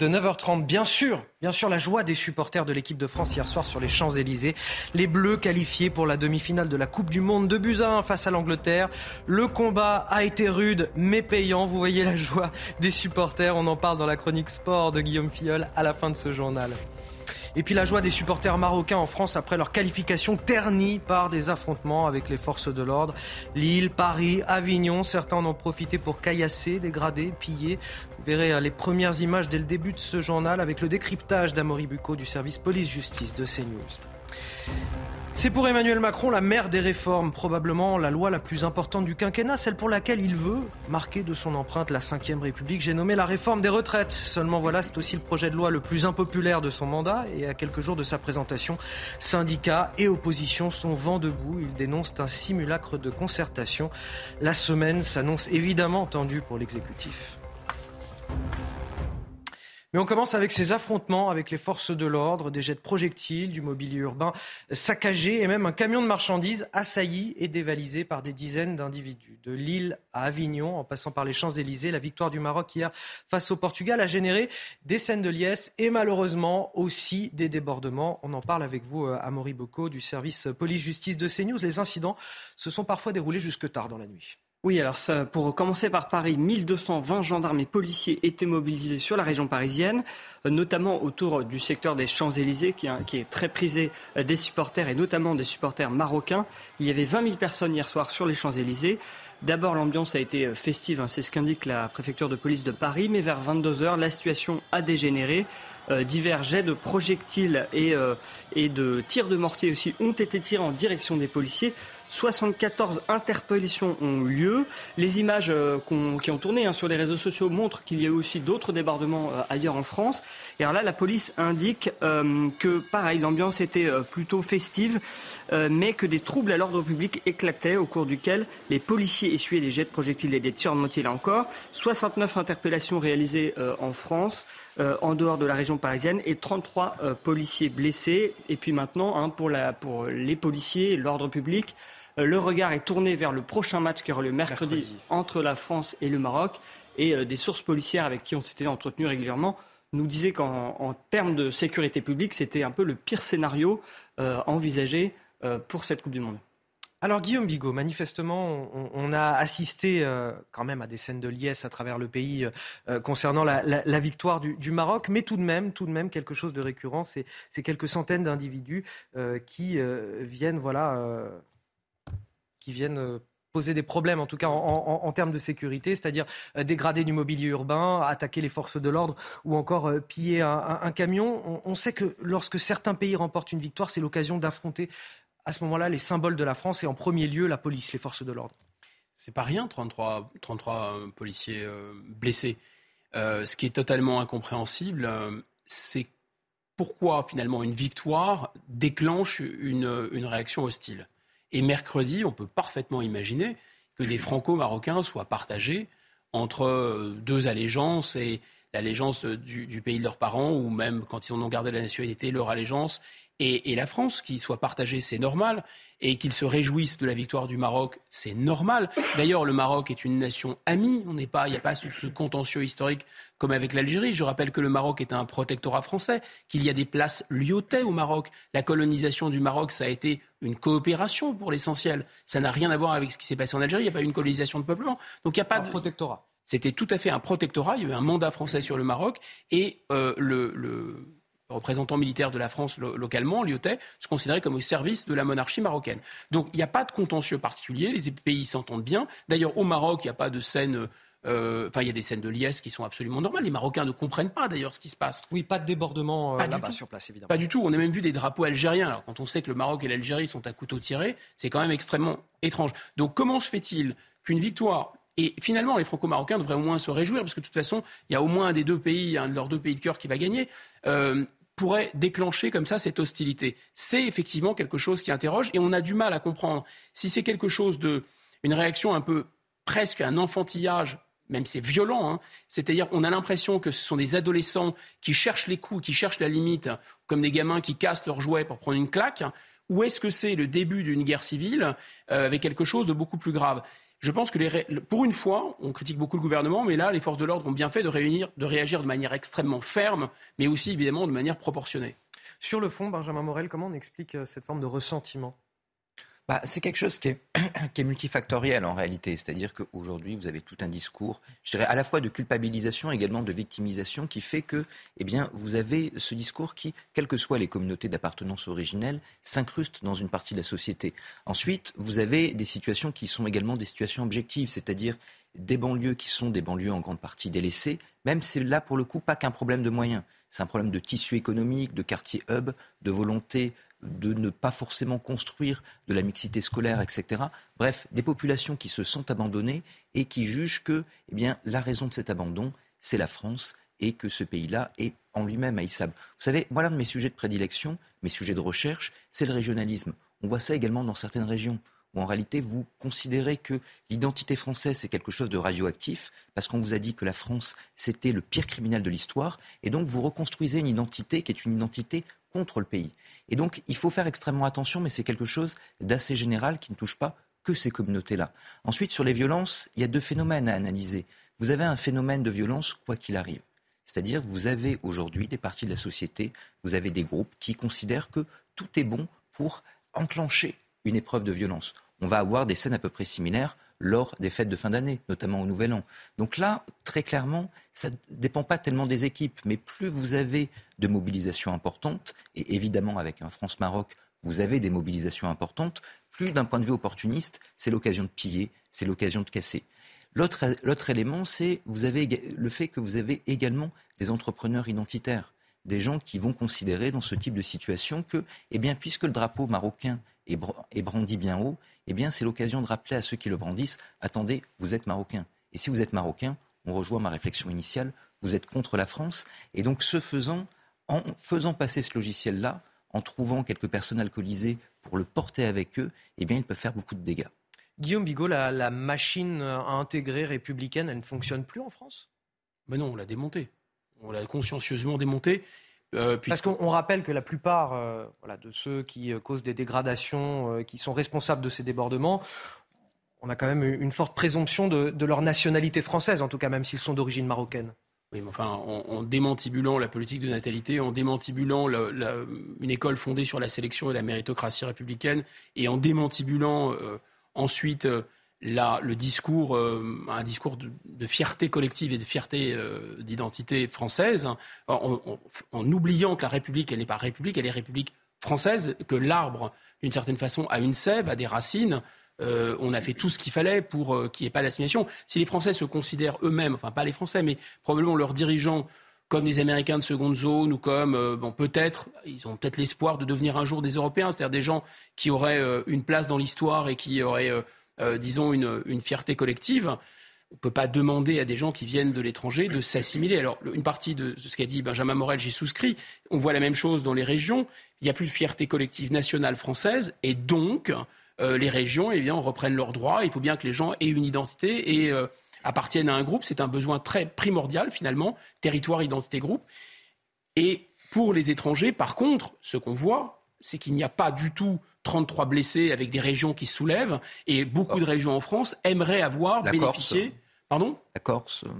de 9h30. Bien sûr, bien sûr, la joie des supporters de l'équipe de France hier soir sur les Champs-Élysées. Les Bleus qualifiés pour la demi-finale de la Coupe du Monde de Buzyn face à l'Angleterre. Le combat a été rude mais payant. Vous voyez la joie des supporters. On en parle dans la chronique sport de Guillaume Filleul à la fin de ce journal. Et puis la joie des supporters marocains en France après leur qualification ternie par des affrontements avec les forces de l'ordre. Lille, Paris, Avignon, certains en ont profité pour caillasser, dégrader, piller. Vous verrez euh, les premières images dès le début de ce journal avec le décryptage d'Amory Bucco du service police-justice de CNews. C'est pour Emmanuel Macron la mère des réformes, probablement la loi la plus importante du quinquennat, celle pour laquelle il veut marquer de son empreinte la Ve République. J'ai nommé la réforme des retraites. Seulement voilà, c'est aussi le projet de loi le plus impopulaire de son mandat et à quelques jours de sa présentation, syndicats et opposition sont vent debout. Ils dénoncent un simulacre de concertation. La semaine s'annonce évidemment tendue pour l'exécutif. Mais on commence avec ces affrontements avec les forces de l'ordre, des jets de projectiles, du mobilier urbain saccagé et même un camion de marchandises assailli et dévalisé par des dizaines d'individus. De Lille à Avignon, en passant par les Champs-Élysées, la victoire du Maroc hier face au Portugal a généré des scènes de liesse et malheureusement aussi des débordements. On en parle avec vous, euh, Amaury Bocco, du service police-justice de CNews. Les incidents se sont parfois déroulés jusque tard dans la nuit. Oui, alors pour commencer par Paris, 1220 gendarmes et policiers étaient mobilisés sur la région parisienne, euh, notamment autour du secteur des Champs-Élysées, qui, est très prisé euh, des supporters et notamment des supporters marocains. Il y avait 20 000 personnes hier soir sur les Champs-Élysées. D'abord, l'ambiance a été euh, festive, hein, c'est ce qu'indique la préfecture de police de Paris, mais vers 22 heures, la situation a dégénéré. divers jets de projectiles et, et de tirs de mortier aussi ont été tirés en direction des policiers. 74 interpellations ont eu lieu. Les images euh, qui ont tourné hein, sur les réseaux sociaux montrent qu'il y a eu aussi d'autres débordements euh, ailleurs en France. Et alors là, la police indique euh, que, pareil, l'ambiance était plutôt festive, mais que des troubles à l'ordre public éclataient, au cours duquel les policiers essuyaient des jets de projectiles et des tirs de moitié là encore. 69 interpellations réalisées en France. en dehors de la région parisienne et 33 policiers blessés. Et puis maintenant, hein, pour, les policiers, l'ordre public, le regard est tourné vers le prochain match qui aura lieu mercredi, entre la France et le Maroc. Et euh, des sources policières avec qui on s'était entretenu régulièrement nous disaient qu'en termes de sécurité publique, c'était un peu le pire scénario euh, envisagé pour cette Coupe du Monde. Alors Guillaume Bigot, manifestement, on, a assisté quand même à des scènes de liesse à travers le pays concernant la, victoire du, Maroc, mais tout de même, tout de même quelque chose de récurrent, c'est quelques centaines d'individus qui viennent, voilà, qui viennent euh, poser des problèmes, en tout cas en, termes de sécurité, c'est-à-dire euh, dégrader du mobilier urbain, attaquer les forces de l'ordre ou encore euh, piller un, camion. On, sait que lorsque certains pays remportent une victoire, c'est l'occasion d'affronter à ce moment-là les symboles de la France et en premier lieu la police, les forces de l'ordre. C'est pas rien, 33, 33 euh, policiers blessés. ce qui est totalement incompréhensible, c'est pourquoi finalement une victoire déclenche une réaction hostile. Et mercredi, on peut parfaitement imaginer que des franco-marocains soient partagés entre euh, deux allégeances et l'allégeance du, pays de leurs parents, ou même quand ils en ont gardé la nationalité, leur allégeance, et, la France, qui soit partagée, c'est normal, et qu'ils se réjouissent de la victoire du Maroc, c'est normal. D'ailleurs, le Maroc est une nation amie, on n'est pas, il n'y a pas ce, contentieux historique comme avec l'Algérie. Je rappelle que le Maroc est un protectorat français, qu'il y a des places liotées au Maroc. La colonisation du Maroc, ça a été une coopération pour l'essentiel. Ça n'a rien à voir avec ce qui s'est passé en Algérie. Il n'y a pas eu une colonisation de peuplement. Donc il n'y a pas de protectorat. C'était tout à fait un protectorat. Il y a eu un mandat français sur le Maroc et euh, le, le représentant militaire de la France localement, Lyotet, se considérait comme au service de la monarchie marocaine. Donc il n'y a pas de contentieux particulier, les pays s'entendent bien. D'ailleurs, au Maroc, il n'y a pas de scène. Euh, enfin, il y a des scènes de liesse qui sont absolument normales. Les Marocains ne comprennent pas d'ailleurs ce qui se passe. Oui, pas de débordement euh, là-bas sur place, évidemment. Pas du tout. On a même vu des drapeaux algériens. Alors, quand on sait que le Maroc et l'Algérie sont à couteau tiré, c'est quand même extrêmement étrange. Donc, comment se fait-il qu'une victoire et finalement, les Franco-Marocains devraient au moins se réjouir, parce que de toute façon, il y a au moins un des deux pays, un de leurs deux pays de cœur qui va gagner. Euh, pourrait déclencher comme ça cette hostilité. C'est effectivement quelque chose qui interroge et on a du mal à comprendre si c'est quelque chose de une réaction un peu presque un enfantillage même c'est violent, hein. c'est-à-dire on a l'impression que ce sont des adolescents qui cherchent les coups, qui cherchent la limite, comme des gamins qui cassent leurs jouets pour prendre une claque, ou est-ce que c'est le début d'une guerre civile euh, avec quelque chose de beaucoup plus grave? Je pense que pour une fois, on critique beaucoup le gouvernement, mais là, les forces de l'ordre ont bien fait de, réagir de manière extrêmement ferme, mais aussi évidemment de manière proportionnée. Sur le fond, Benjamin Morel, comment on explique euh, cette forme de ressentiment? Bah, c'est quelque chose (clears throat) qui est, multifactoriel en réalité. C'est-à-dire qu'aujourd'hui, vous avez tout un discours, je dirais, à la fois de culpabilisation, également de victimisation, qui fait que, eh bien, vous avez ce discours qui, quelles que soient les communautés d'appartenance originelle, s'incruste dans une partie de la société. Ensuite, vous avez des situations qui sont également des situations objectives, c'est-à-dire des banlieues qui sont des banlieues en grande partie délaissées, même c'est là pour le coup pas qu'un problème de moyens, c'est un problème de tissu économique, de quartier hub, de volonté de ne pas forcément construire de la mixité scolaire, etc. Bref, des populations qui se sont abandonnées et qui jugent que eh bien, la raison de cet abandon, c'est la France et que ce pays-là est en lui-même haïssable. Vous savez, voilà un de mes sujets de prédilection, mes sujets de recherche, c'est le régionalisme. On voit ça également dans certaines régions où en réalité vous considérez que l'identité française c'est quelque chose de radioactif parce qu'on vous a dit que la France c'était le pire criminel de l'histoire et donc vous reconstruisez une identité qui est une identité contre le pays. Et donc, il faut faire extrêmement attention, mais c'est quelque chose d'assez général qui ne touche pas que ces communautés-là. Ensuite, sur les violences, il y a deux phénomènes à analyser. Vous avez un phénomène de violence quoi qu'il arrive. C'est-à-dire, vous avez aujourd'hui des parties de la société, vous avez des groupes qui considèrent que tout est bon pour enclencher une épreuve de violence. On va avoir des scènes à peu près similaires lors des fêtes de fin d'année, notamment au Nouvel An. Donc là, très clairement, ça ne dépend pas tellement des équipes, mais plus vous avez de mobilisations importantes, et évidemment avec un France-Maroc, vous avez des mobilisations importantes, plus d'un point de vue opportuniste, c'est l'occasion de piller, c'est l'occasion de casser. L'autre élément, c'est le fait que vous avez également des entrepreneurs identitaires, des gens qui vont considérer dans ce type de situation que, eh bien, puisque le drapeau marocain est brandi bien haut, eh bien, c'est l'occasion de rappeler à ceux qui le brandissent, attendez, vous êtes marocain. Et si vous êtes marocain, on rejoint ma réflexion initiale, vous êtes contre la France. Et donc, ce faisant, en faisant passer ce logiciel-là, en trouvant quelques personnes alcoolisées pour le porter avec eux, eh bien, ils peuvent faire beaucoup de dégâts. Guillaume Bigot, la, machine à intégrer républicaine, elle ne fonctionne plus en France? Mais non, on l'a démontée. On l'a consciencieusement démontée. Euh, Parce qu'on rappelle que la plupart euh, de ceux qui euh, causent des dégradations, qui sont responsables de ces débordements, on a quand même une forte présomption de, leur nationalité française, en tout cas même s'ils sont d'origine marocaine. Oui, mais enfin, en, démantibulant la politique de natalité, en démantibulant une école fondée sur la sélection et la méritocratie républicaine, et en démantibulant ensuite le discours, euh, un discours de, fierté collective et de fierté euh, d'identité française, en, oubliant que la République, elle n'est pas République, elle est République française, que l'arbre, d'une certaine façon, a une sève, a des racines. euh, on a fait tout ce qu'il fallait pour euh, qu'il n'y ait pas d'assimilation. Si les Français se considèrent eux-mêmes, enfin pas les Français, mais probablement leurs dirigeants comme des Américains de seconde zone ou comme, euh, bon, peut-être, ils ont peut-être l'espoir de devenir un jour des Européens, c'est-à-dire des gens qui auraient une place dans l'histoire et qui auraient, disons, une, une, fierté collective. On ne peut pas demander à des gens qui viennent de l'étranger de s'assimiler. Alors, une partie de ce qu'a dit Benjamin Morel, j'y souscris. On voit la même chose dans les régions. Il n'y a plus de fierté collective nationale française et donc, euh, les régions eh bien, reprennent leurs droits. Il faut bien que les gens aient une identité et euh, appartiennent à un groupe. C'est un besoin très primordial finalement, territoire, identité, groupe. Et pour les étrangers, par contre, ce qu'on voit, c'est qu'il n'y a pas du tout 33 blessés avec des régions qui se soulèvent. Et beaucoup de régions en France aimeraient avoir bénéficié. Pardon? La Corse. Euh,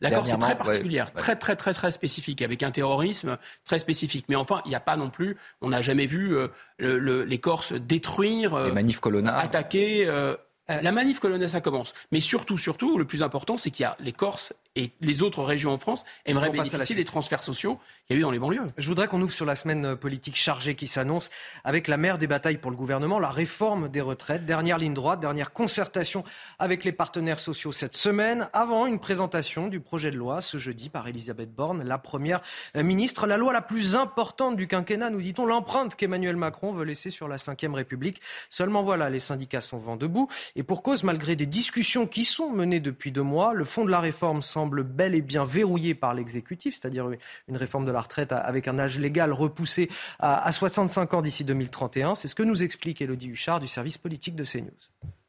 la Corse est très particulière, très très très très spécifique, avec un terrorisme très spécifique. Mais enfin, il n'y a pas non plus, on n'a jamais vu euh, le, les Corses détruire, euh, les manifs attaquer. Euh, la manif colonna, ça commence. Mais surtout, surtout, le plus important, c'est qu'il y a les Corses et les autres régions en France aimeraient bénéficier des transferts sociaux qu'il y a eu dans les banlieues. Je voudrais qu'on ouvre sur la semaine euh, politique chargée qui s'annonce avec la mère des batailles pour le gouvernement, la réforme des retraites. Dernière ligne droite, dernière concertation avec les partenaires sociaux cette semaine, avant une présentation du projet de loi ce jeudi par Elisabeth Borne, la première euh, ministre. La loi la plus importante du quinquennat, nous dit-on, l'empreinte qu'Emmanuel Macron veut laisser sur la Ve République. Seulement voilà, les syndicats sont vent debout. Et pour cause, malgré des discussions qui sont menées depuis deux mois, le fond de la réforme semble bel et bien verrouillé par l'exécutif, c'est-à-dire une réforme de la retraite avec un âge légal repoussé à 65 ans d'ici 2031. C'est ce que nous explique Elodie Huchard du service politique de CNews.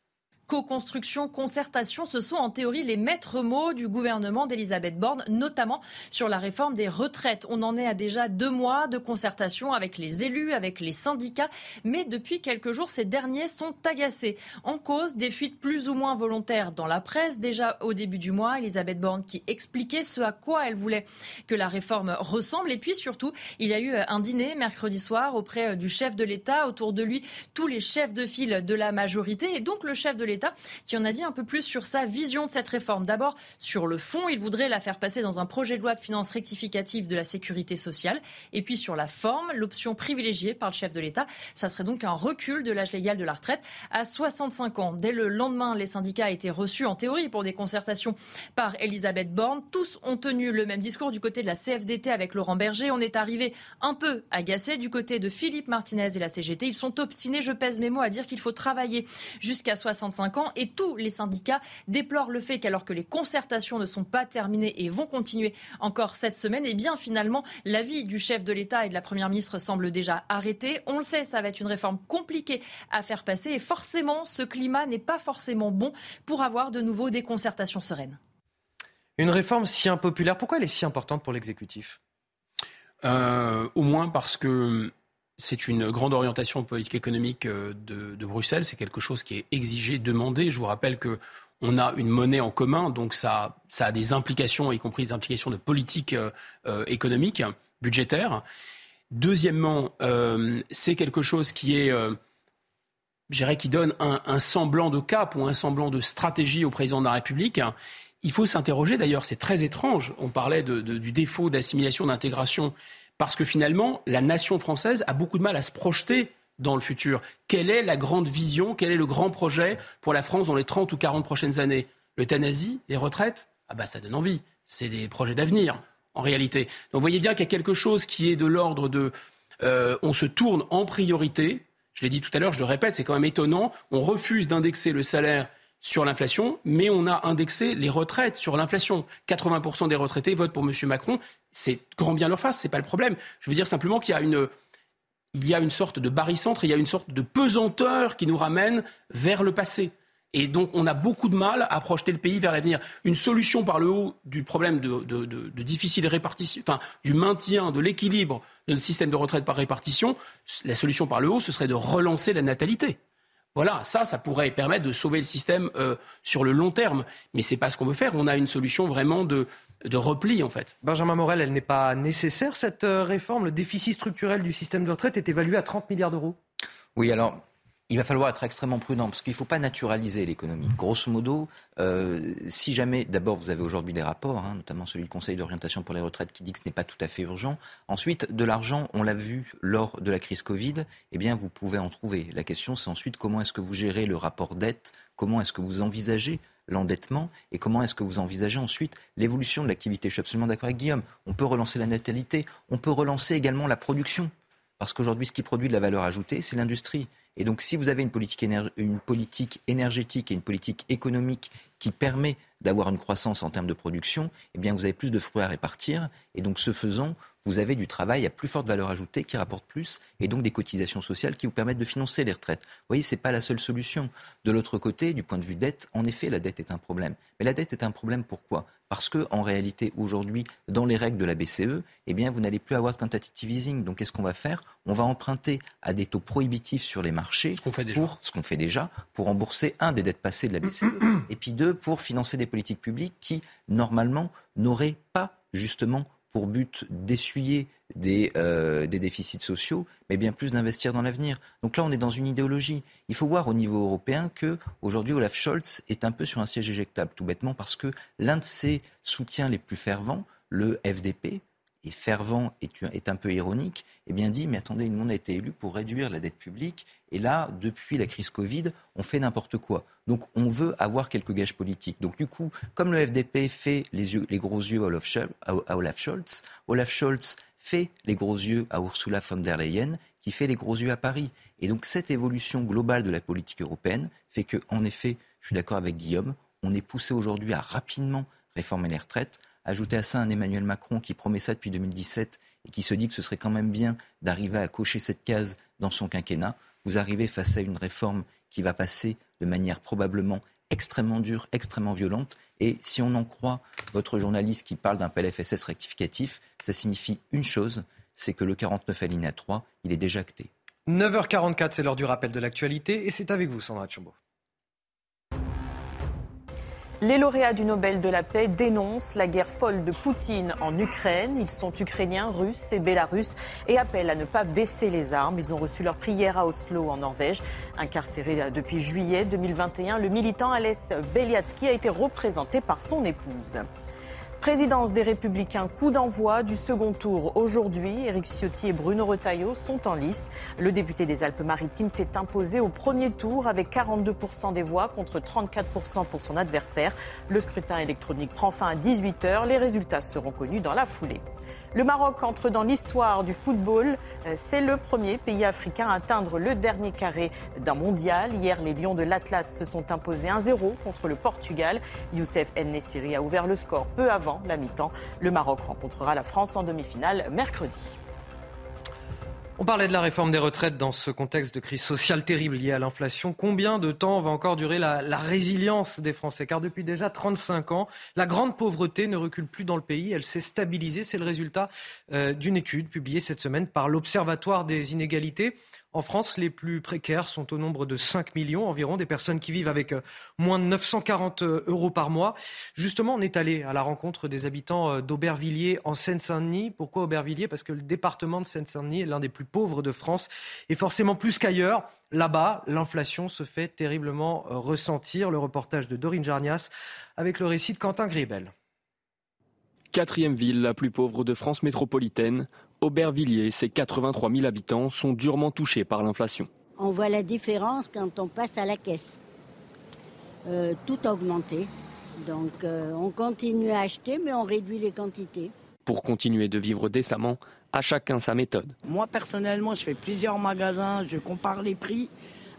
Co-construction, concertation, ce sont en théorie les maîtres mots du gouvernement d'Elisabeth Borne, notamment sur la réforme des retraites. On en est à déjà deux mois de concertation avec les élus, avec les syndicats, mais depuis quelques jours, ces derniers sont agacés. En cause, des fuites plus ou moins volontaires dans la presse. Déjà au début du mois, Elisabeth Borne qui expliquait ce à quoi elle voulait que la réforme ressemble. Et puis surtout, il y a eu un dîner mercredi soir auprès du chef de l'État. Autour de lui, tous les chefs de file de la majorité. Et donc le chef de l'État qui en a dit un peu plus sur sa vision de cette réforme. D'abord, sur le fond, il voudrait la faire passer dans un projet de loi de finances rectificative de la sécurité sociale. Et puis sur la forme, l'option privilégiée par le chef de l'État, ça serait donc un recul de l'âge légal de la retraite à 65 ans. Dès le lendemain, les syndicats été reçus en théorie pour des concertations par Elisabeth Borne. Tous ont tenu le même discours du côté de la CFDT avec Laurent Berger. On est arrivé un peu agacé du côté de Philippe Martinez et la CGT. Ils sont obstinés, je pèse mes mots, à dire qu'il faut travailler jusqu'à 65 et tous les syndicats déplorent le fait qu'alors que les concertations ne sont pas terminées et vont continuer encore cette semaine, et eh bien finalement l'avis du chef de l'État et de la Première ministre semble déjà arrêté. On le sait, ça va être une réforme compliquée à faire passer et forcément ce climat n'est pas forcément bon pour avoir de nouveau des concertations sereines. Une réforme si impopulaire, pourquoi elle est si importante pour l'exécutif? Euh, Au moins parce que c'est une grande orientation politique économique euh, de, Bruxelles. C'est quelque chose qui est exigé, demandé. Je vous rappelle que on a une monnaie en commun, donc ça, ça a des implications, y compris des implications de politique euh, euh, économique, budgétaire. Deuxièmement, c'est quelque chose qui est, je dirais, qui donne un, semblant de cap ou un semblant de stratégie au président de la République. Il faut s'interroger, d'ailleurs, c'est très étrange. On parlait du défaut d'assimilation, d'intégration parce que finalement, la nation française a beaucoup de mal à se projeter dans le futur. Quelle est la grande vision, quel est le grand projet pour la France dans les 30 ou 40 prochaines années? L'euthanasie, les retraites? Ah bah ça donne envie. C'est des projets d'avenir, en réalité. Donc vous voyez bien qu'il y a quelque chose qui est de l'ordre de... Euh, on se tourne en priorité. Je l'ai dit tout à l'heure, je le répète, c'est quand même étonnant. On refuse d'indexer le salaire sur l'inflation, mais on a indexé les retraites sur l'inflation. 80% des retraités votent pour M. Macron. C'est grand bien leur face, c'est pas le problème. Je veux dire simplement qu'il y a une, il y a une sorte de barycentre, il y a une sorte de pesanteur qui nous ramène vers le passé. Et donc, on a beaucoup de mal à projeter le pays vers l'avenir. Une solution par le haut du problème de, de, de difficile répartition, enfin, du maintien, de l'équilibre de notre système de retraite par répartition, la solution par le haut, ce serait de relancer la natalité. Voilà, ça, ça pourrait permettre de sauver le système euh, sur le long terme. Mais ce n'est pas ce qu'on veut faire. On a une solution vraiment de, repli, en fait. Benjamin Morel, elle n'est pas nécessaire, cette euh, réforme? Le déficit structurel du système de retraite est évalué à 30 milliards d'euros? Oui, alors, il va falloir être extrêmement prudent parce qu'il ne faut pas naturaliser l'économie. Grosso modo, euh, si jamais, d'abord, vous avez aujourd'hui des rapports, hein, notamment celui du Conseil d'orientation pour les retraites qui dit que ce n'est pas tout à fait urgent. Ensuite, de l'argent, on l'a vu lors de la crise Covid, eh bien, vous pouvez en trouver. La question, c'est ensuite comment est-ce que vous gérez le rapport dette, comment est-ce que vous envisagez l'endettement et comment est-ce que vous envisagez ensuite l'évolution de l'activité. Je suis absolument d'accord avec Guillaume. On peut relancer la natalité, on peut relancer également la production. Parce qu'aujourd'hui, ce qui produit de la valeur ajoutée, c'est l'industrie. Et donc, si vous avez une politique, énergétique et une politique économique qui permet d'avoir une croissance en termes de production, eh vous avez plus de fruits à répartir. Et donc, ce faisant, vous avez du travail à plus forte valeur ajoutée qui rapporte plus et donc des cotisations sociales qui vous permettent de financer les retraites. Vous voyez, ce n'est pas la seule solution. De l'autre côté, du point de vue dette, en effet, la dette est un problème. Mais la dette est un problème pourquoi? Parce que, en réalité, aujourd'hui, dans les règles de la BCE, eh bien, vous n'allez plus avoir de quantitative easing. Donc, qu'est-ce qu'on va faire? On va emprunter à des taux prohibitifs sur les marchés ce qu'on fait déjà. pour ce qu'on fait déjà pour rembourser un des dettes passées de la BCE (clears throat) et puis deux pour financer des politiques publiques qui normalement n'auraient pas justement pour but d'essuyer des, euh, des, déficits sociaux, mais bien plus d'investir dans l'avenir. Donc là, on est dans une idéologie. Il faut voir au niveau européen que aujourd'hui, Olaf Scholz est un peu sur un siège éjectable, tout bêtement parce que l'un de ses soutiens les plus fervents, le FDP, et fervent est, un peu ironique, eh bien dit, mais attendez, le monde a été élu pour réduire la dette publique, et là, depuis la crise Covid, on fait n'importe quoi. Donc on veut avoir quelques gages politiques. Donc du coup, comme le FDP fait les, les gros yeux à Olaf Scholz, Olaf Scholz fait les gros yeux à Ursula von der Leyen, qui fait les gros yeux à Paris. Et donc cette évolution globale de la politique européenne fait que, en effet, je suis d'accord avec Guillaume, on est poussé aujourd'hui à rapidement réformer les retraites, Ajoutez à ça un Emmanuel Macron qui promet ça depuis 2017 et qui se dit que ce serait quand même bien d'arriver à cocher cette case dans son quinquennat. Vous arrivez face à une réforme qui va passer de manière probablement extrêmement dure, extrêmement violente. Et si on en croit votre journaliste qui parle d'un PLFSS rectificatif, ça signifie une chose, c'est que le 49 alinéa 3, il est déjà acté. 9h44, c'est l'heure du rappel de l'actualité et c'est avec vous, Sandra Chambaud. Les lauréats du Nobel de la paix dénoncent la guerre folle de Poutine en Ukraine. Ils sont ukrainiens, russes et bélarusses et appellent à ne pas baisser les armes. Ils ont reçu leur prière à Oslo en Norvège. Incarcéré depuis juillet 2021, le militant Alès Beliatsky a été représenté par son épouse. Présidence des Républicains, coup d'envoi du second tour aujourd'hui. Éric Ciotti et Bruno Retailleau sont en lice. Le député des Alpes-Maritimes s'est imposé au premier tour avec 42% des voix contre 34% pour son adversaire. Le scrutin électronique prend fin à 18h. Les résultats seront connus dans la foulée. Le Maroc entre dans l'histoire du football. Euh, c'est le premier pays africain à atteindre le dernier carré d'un mondial. Hier, les Lions de l'Atlas se sont imposés 1-0 contre le Portugal. Youssef Nessiri a ouvert le score peu avant la mi-temps. Le Maroc rencontrera la France en demi-finale mercredi. On parlait de la réforme des retraites dans ce contexte de crise sociale terrible liée à l'inflation. Combien de temps va encore durer la, résilience des Français? Car depuis déjà 35 ans, la grande pauvreté ne recule plus dans le pays. Elle s'est stabilisée. C'est le résultat euh, d'une étude publiée cette semaine par l'Observatoire des inégalités. En France, les plus précaires sont au nombre de 5 millions environ, des personnes qui vivent avec euh, moins de 940 euh, euros par mois. Justement, on est allé à la rencontre des habitants euh, d'Aubervilliers en Seine-Saint-Denis. Pourquoi Aubervilliers? Parce que le département de Seine-Saint-Denis est l'un des plus pauvres de France et forcément plus qu'ailleurs. Là-bas, l'inflation se fait terriblement ressentir. Le reportage de Dorine Jarnias avec le récit de Quentin Gribel. Quatrième ville la plus pauvre de France métropolitaine, Aubervilliers et ses 83 000 habitants sont durement touchés par l'inflation. On voit la différence quand on passe à la caisse. Euh, tout a augmenté. Donc euh, on continue à acheter, mais on réduit les quantités. Pour continuer de vivre décemment, à chacun sa méthode. Moi personnellement, je fais plusieurs magasins, je compare les prix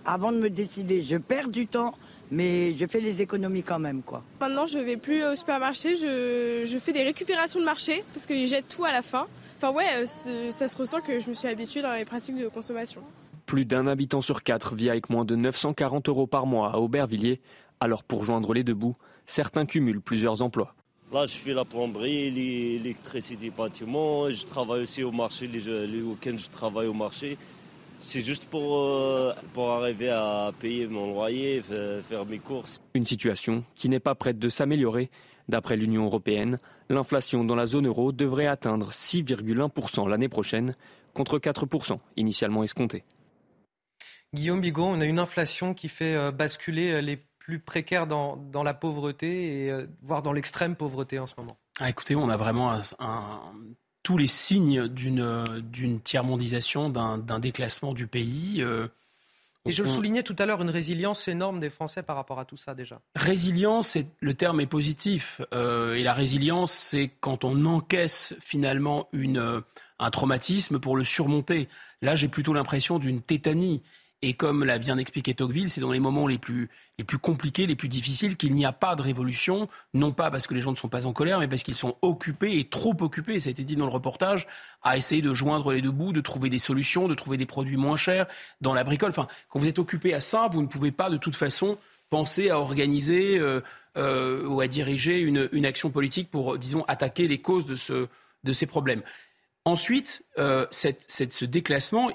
avant de me décider. Je perds du temps, mais je fais les économies quand même. Quoi. Maintenant, je vais plus au supermarché, je, je fais des récupérations de marché parce qu'ils jettent tout à la fin. Enfin ouais, euh, ça se ressent que je me suis habituée dans les pratiques de consommation. Plus d'un habitant sur quatre vit avec moins de 940 euros par mois à Aubervilliers. Alors pour joindre les deux bouts, certains cumulent plusieurs emplois. Là, je fais la plomberie, l'électricité, bâtiment. Je travaille aussi au marché. Les, week-ends, je travaille au marché. C'est juste pour, euh, pour arriver à payer mon loyer, faire mes courses. Une situation qui n'est pas prête de s'améliorer D'après l'Union européenne, l'inflation dans la zone euro devrait atteindre 6,1% l'année prochaine, contre 4% initialement escompté. Guillaume Bigot, on a une inflation qui fait euh, basculer les plus précaires dans, dans la pauvreté et voire dans l'extrême pauvreté en ce moment. Ah, écoutez, on a vraiment un, tous les signes d'une d'une tiers-mondisation, d'un déclassement du pays. Et je le soulignais tout à l'heure, une résilience énorme des Français par rapport à tout ça déjà. Résilience, le terme est positif. Euh, et la résilience, c'est quand on encaisse finalement une, euh, un traumatisme pour le surmonter. Là, j'ai plutôt l'impression d'une tétanie. Et comme l'a bien expliqué Tocqueville, c'est dans les moments les plus, les plus compliqués, les plus difficiles, qu'il n'y a pas de révolution, non pas parce que les gens ne sont pas en colère, mais parce qu'ils sont occupés et trop occupés, ça a été dit dans le reportage, à essayer de joindre les deux bouts, de trouver des solutions, de trouver des produits moins chers dans la bricole. Enfin, quand vous êtes occupé à ça, vous ne pouvez pas de toute façon penser à organiser euh, euh, ou à diriger une, une, action politique pour, disons, attaquer les causes de, ce, de ces problèmes. Ensuite, euh, cette, cette, ce déclassement,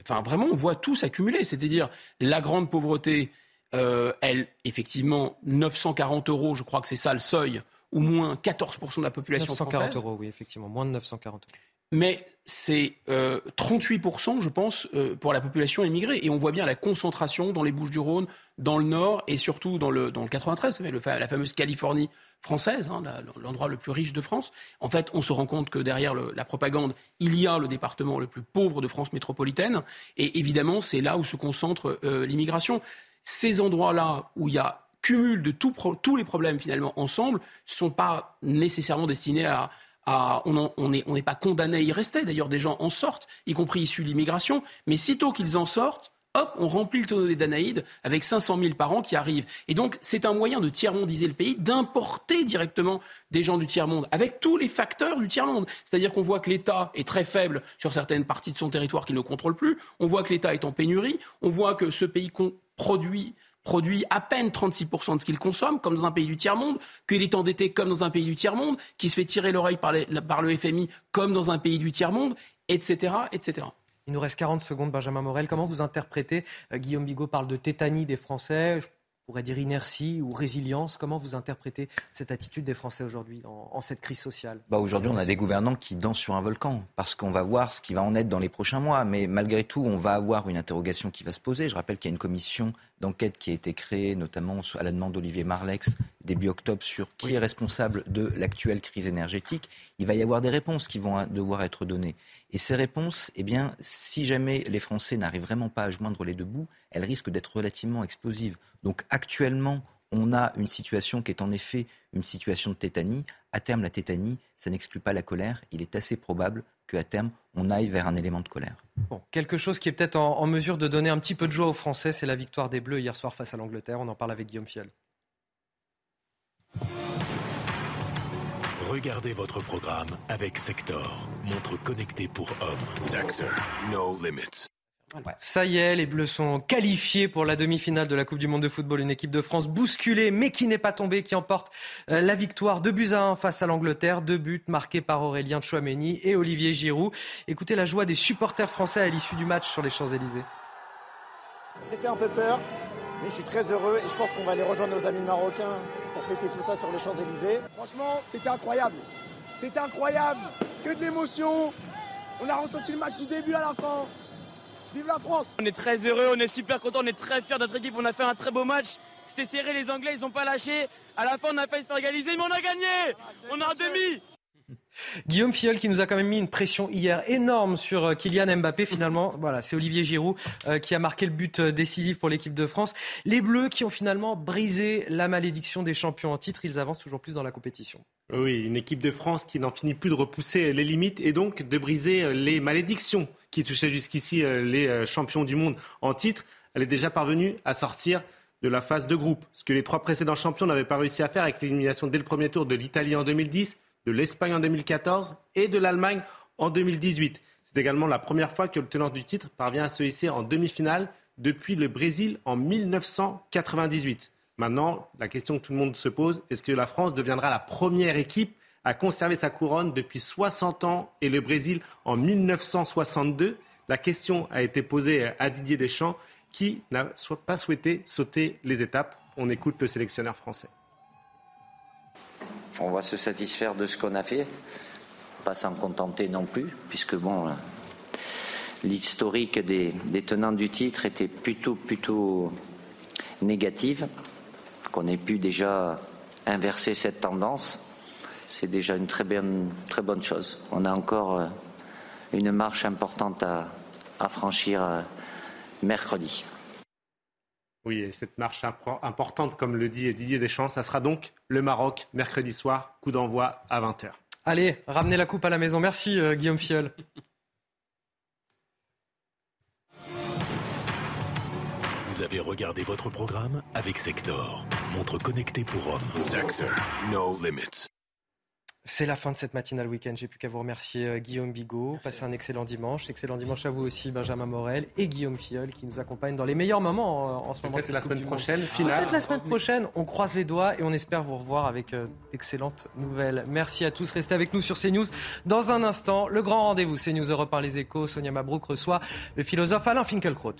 Enfin, vraiment, on voit tout s'accumuler. C'est-à-dire la grande pauvreté, euh, elle, effectivement, 940 euros, je crois que c'est ça le seuil, ou moins 14% de la population 940 euros, oui, effectivement, moins de 940 euros. Mais c'est 38%, euh, je pense, euh, pour la population immigrée. Et on voit bien la concentration dans les Bouches-du-Rhône, dans le Nord et surtout dans le, dans le 93, le, la fameuse Californie française, hein, l'endroit le plus riche de France. En fait, on se rend compte que derrière la propagande, il y a le département le plus pauvre de France métropolitaine. Et évidemment, c'est là où se concentre euh, l'immigration. Ces endroits-là où il y a cumul de tous les problèmes finalement ensemble, ne sont pas nécessairement destinés à, on n'est pas condamné à y rester. D'ailleurs, des gens en sortent, y compris issus de l'immigration. Mais sitôt qu'ils en sortent, hop, on remplit le tonneau des Danaïdes avec 500 000 par an qui arrivent. Et donc, c'est un moyen de tiers-mondiser le pays, d'importer directement des gens du tiers-monde, avec tous les facteurs du tiers-monde. C'est-à-dire qu'on voit que l'État est très faible sur certaines parties de son territoire qu'il ne contrôle plus, on voit que l'État est en pénurie, on voit que ce pays produit produit à peine 36% de ce qu'il consomme, comme dans un pays du tiers-monde, qu'il est endetté comme dans un pays du tiers-monde, qui se fait tirer l'oreille par, par, le FMI comme dans un pays du tiers-monde, etc., etc. Il nous reste 40 secondes, Benjamin Morel. Comment vous interprétez euh, Guillaume Bigot parle de tétanie des Français. Je pourrais dire inertie ou résilience. Comment vous interprétez cette attitude des Français aujourd'hui en, cette crise sociale? Bah Aujourd'hui, on a des gouvernants qui dansent sur un volcan parce qu'on va voir ce qui va en être dans les prochains mois. Mais malgré tout, on va avoir une interrogation qui va se poser. Je rappelle qu'il y a une commission d'enquête qui a été créée, notamment à la demande d'Olivier Marlex, début octobre, sur qui est responsable de l'actuelle crise énergétique. Il va y avoir des réponses qui vont devoir être données. Et ces réponses, eh bien, si jamais les Français n'arrivent vraiment pas à joindre les deux bouts, elles risquent d'être relativement explosives. Donc actuellement, on a une situation qui est en effet une situation de tétanie. À terme, la tétanie, ça n'exclut pas la colère. Il est assez probable qu'à terme, on aille vers un élément de colère. Bon, quelque chose qui est peut-être en, mesure de donner un petit peu de joie aux Français, c'est la victoire des Bleus hier soir face à l'Angleterre. On en parle avec Guillaume Fiol. Regardez votre programme avec Sector, montre connectée pour hommes. Sector, no limits. Ça y est, les Bleus sont qualifiés pour la demi-finale de la Coupe du Monde de football. Une équipe de France bousculée, mais qui n'est pas tombée, qui emporte euh, la victoire. de buts à 1 face à l'Angleterre. Deux buts marqués par Aurélien Chouameni et Olivier Giroud. Écoutez la joie des supporters français à l'issue du match sur les Champs-Élysées. Ça fait un peu peur, mais je suis très heureux et je pense qu'on va aller rejoindre nos amis marocains pour fêter tout ça sur les Champs-Élysées. Franchement, c'était incroyable. C'était incroyable. Que de l'émotion. On a ressenti le match du début à la fin. Vive la France On est très heureux, on est super content, on est très fiers de notre équipe. On a fait un très beau match. C'était serré, les Anglais, ils n'ont pas lâché. À la fin, on a failli se faire égaliser, mais on a gagné On a un demi Guillaume Fiol qui nous a quand même mis une pression hier énorme sur euh, Kylian Mbappé. Finalement, (laughs) voilà, c'est Olivier Giroud euh, qui a marqué le but euh, décisif pour l'équipe de France. Les Bleus qui ont finalement brisé la malédiction des champions en titre. Ils avancent toujours plus dans la compétition. Oui, une équipe de France qui n'en finit plus de repousser les limites et donc de briser les malédictions qui touchaient jusqu'ici les champions du monde en titre. Elle est déjà parvenue à sortir de la phase de groupe, ce que les trois précédents champions n'avaient pas réussi à faire avec l'élimination dès le premier tour de l'Italie en 2010 de l'Espagne en 2014 et de l'Allemagne en 2018. C'est également la première fois que le tenant du titre parvient à se hisser en demi-finale depuis le Brésil en 1998. Maintenant, la question que tout le monde se pose, est-ce que la France deviendra la première équipe à conserver sa couronne depuis 60 ans et le Brésil en 1962 La question a été posée à Didier Deschamps qui n'a pas souhaité sauter les étapes. On écoute le sélectionneur français. On va se satisfaire de ce qu'on a fait, pas s'en contenter non plus, puisque bon, l'historique des, tenants du titre était plutôt, plutôt négative, qu'on ait pu déjà inverser cette tendance, c'est déjà une très bonne, très bonne chose. On a encore euh, une marche importante à, franchir euh, mercredi. Oui, et cette marche importante, comme le dit Didier Deschamps, ça sera donc le Maroc, mercredi soir, coup d'envoi à 20h. Allez, ramenez la coupe à la maison. Merci euh, Guillaume Fiol. Vous avez regardé votre programme avec Sector, montre connectée pour hommes. Sector, no limits. C'est la fin de cette matinale week-end. J'ai plus qu'à vous remercier euh, Guillaume Bigot. Passez un excellent dimanche. Excellent dimanche à vous aussi, Benjamin Morel et Guillaume Fiol qui nous accompagnent dans les meilleurs moments en, ce moment. Peut-être la semaine prochaine, finale. Peut-être la semaine prochaine. On croise les doigts et on espère vous revoir avec euh, d'excellentes nouvelles. Merci à tous. Restez avec nous sur CNews. Dans un instant, le grand rendez-vous CNews Europe par les échos. Sonia Mabrouk reçoit le philosophe Alain Finkielkraut.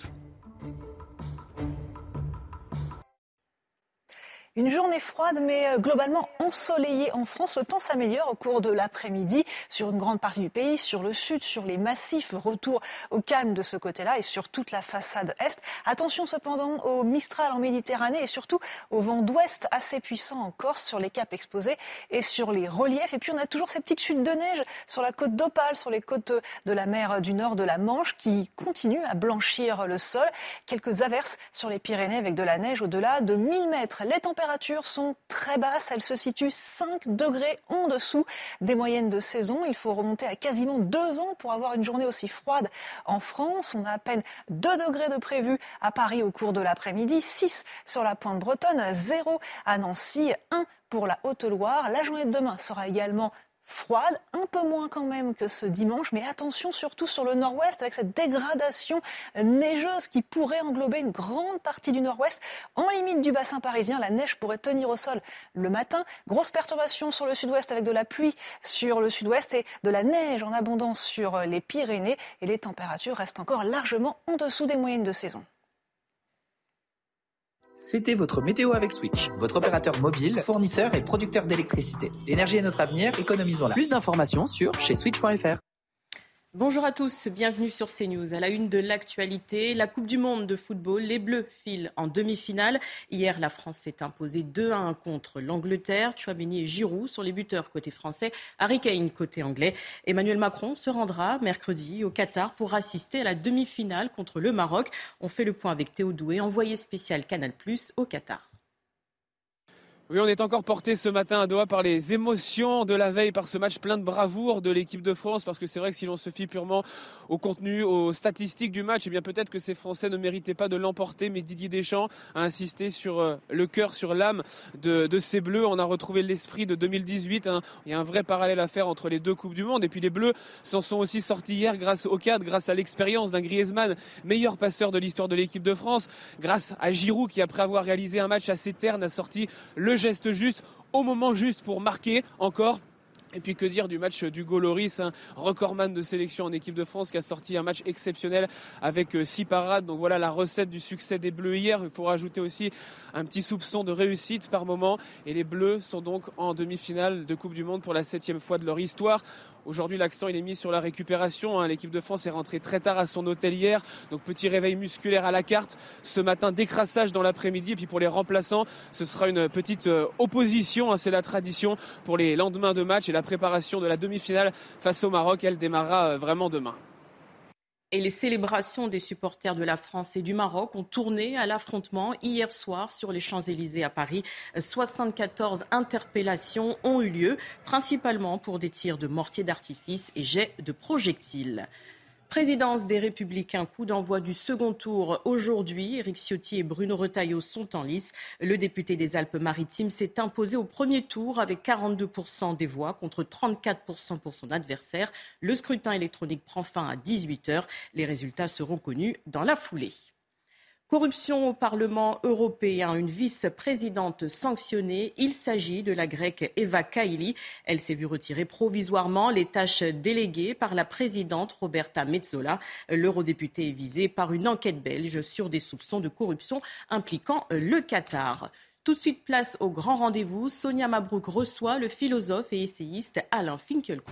Une journée froide mais euh, globalement ensoleillée en France. Le temps s'améliore au cours de l'après-midi sur une grande partie du pays, sur le sud, sur les massifs. Retour au calme de ce côté-là et sur toute la façade est. Attention cependant au Mistral en Méditerranée et surtout au vent d'ouest assez puissant en Corse sur les caps exposés et sur les reliefs. Et puis on a toujours ces petites chutes de neige sur la côte d'Opale, sur les côtes de la mer du nord de la Manche qui continuent à blanchir le sol. Quelques averses sur les Pyrénées avec de la neige au-delà de 1000 mètres. Les températures sont très basses. Elles se situent 5 degrés en dessous des moyennes de saison. Il faut remonter à quasiment deux ans pour avoir une journée aussi froide en France. On a à peine 2 degrés de prévu à Paris au cours de l'après-midi, 6 sur la pointe bretonne, 0 à Nancy, 1 pour la Haute-Loire. La journée de demain sera également froide, un peu moins quand même que ce dimanche, mais attention surtout sur le nord-ouest avec cette dégradation neigeuse qui pourrait englober une grande partie du nord-ouest. En limite du bassin parisien, la neige pourrait tenir au sol le matin. Grosse perturbation sur le sud-ouest avec de la pluie sur le sud-ouest et de la neige en abondance sur les Pyrénées et les températures restent encore largement en dessous des moyennes de saison. C'était votre météo avec Switch, votre opérateur mobile, fournisseur et producteur d'électricité. L'énergie est notre avenir, économisons-la. Plus d'informations sur chez switch.fr. Bonjour à tous, bienvenue sur CNews. À la une de l'actualité, la Coupe du Monde de football, les Bleus filent en demi-finale. Hier, la France s'est imposée 2 à 1 contre l'Angleterre. Chouameni et Giroud sont les buteurs côté français, Harry Kane côté anglais. Emmanuel Macron se rendra mercredi au Qatar pour assister à la demi-finale contre le Maroc. On fait le point avec Théo Doué, envoyé spécial Canal Plus au Qatar. Oui, on est encore porté ce matin à Doha par les émotions de la veille, par ce match plein de bravoure de l'équipe de France, parce que c'est vrai que si l'on se fie purement au contenu, aux statistiques du match, eh bien peut-être que ces Français ne méritaient pas de l'emporter, mais Didier Deschamps a insisté sur euh, le cœur, sur l'âme de, ces Bleus. On a retrouvé l'esprit de 2018. Hein. Il y a un vrai parallèle à faire entre les deux Coupes du Monde. Et puis les Bleus s'en sont aussi sortis hier grâce au cadre, grâce à l'expérience d'un Griezmann, meilleur passeur de l'histoire de l'équipe de France, grâce à Giroud qui, après avoir réalisé un match assez terne, a sorti le geste juste au moment juste pour marquer encore et puis que dire du match d'Hugo Loris, un recordman de sélection en équipe de France qui a sorti un match exceptionnel avec euh, six parades. Donc voilà la recette du succès des Bleus hier. Il faut rajouter aussi un petit soupçon de réussite par moment. Et les Bleus sont donc en demi-finale de Coupe du Monde pour la septième fois de leur histoire. Aujourd'hui, l'accent il est mis sur la récupération. Hein. L'équipe de France est rentrée très tard à son hôtel hier, donc petit réveil musculaire à la carte. Ce matin, décrassage dans l'après-midi. Et puis pour les remplaçants, ce sera une petite euh, opposition. Hein. C'est la tradition pour les lendemains de match et la préparation de la demi-finale face au Maroc. Elle démarrera euh, vraiment demain. Et les célébrations des supporters de la France et du Maroc ont tourné à l'affrontement hier soir sur les Champs-Élysées à Paris. 74 interpellations ont eu lieu, principalement pour des tirs de mortiers d'artifice et jets de projectiles. Présidence des Républicains, coup d'envoi du second tour aujourd'hui. Éric Ciotti et Bruno Retailleau sont en lice. Le député des Alpes-Maritimes s'est imposé au premier tour avec 42% des voix contre 34% pour son adversaire. Le scrutin électronique prend fin à 18h. Les résultats seront connus dans la foulée. Corruption au Parlement européen, une vice-présidente sanctionnée. Il s'agit de la grecque Eva Kaili. Elle s'est vue retirer provisoirement les tâches déléguées par la présidente Roberta Metsola. L'eurodéputé est visé par une enquête belge sur des soupçons de corruption impliquant le Qatar. Tout de suite, place au grand rendez-vous. Sonia Mabrouk reçoit le philosophe et essayiste Alain Finkielkraut.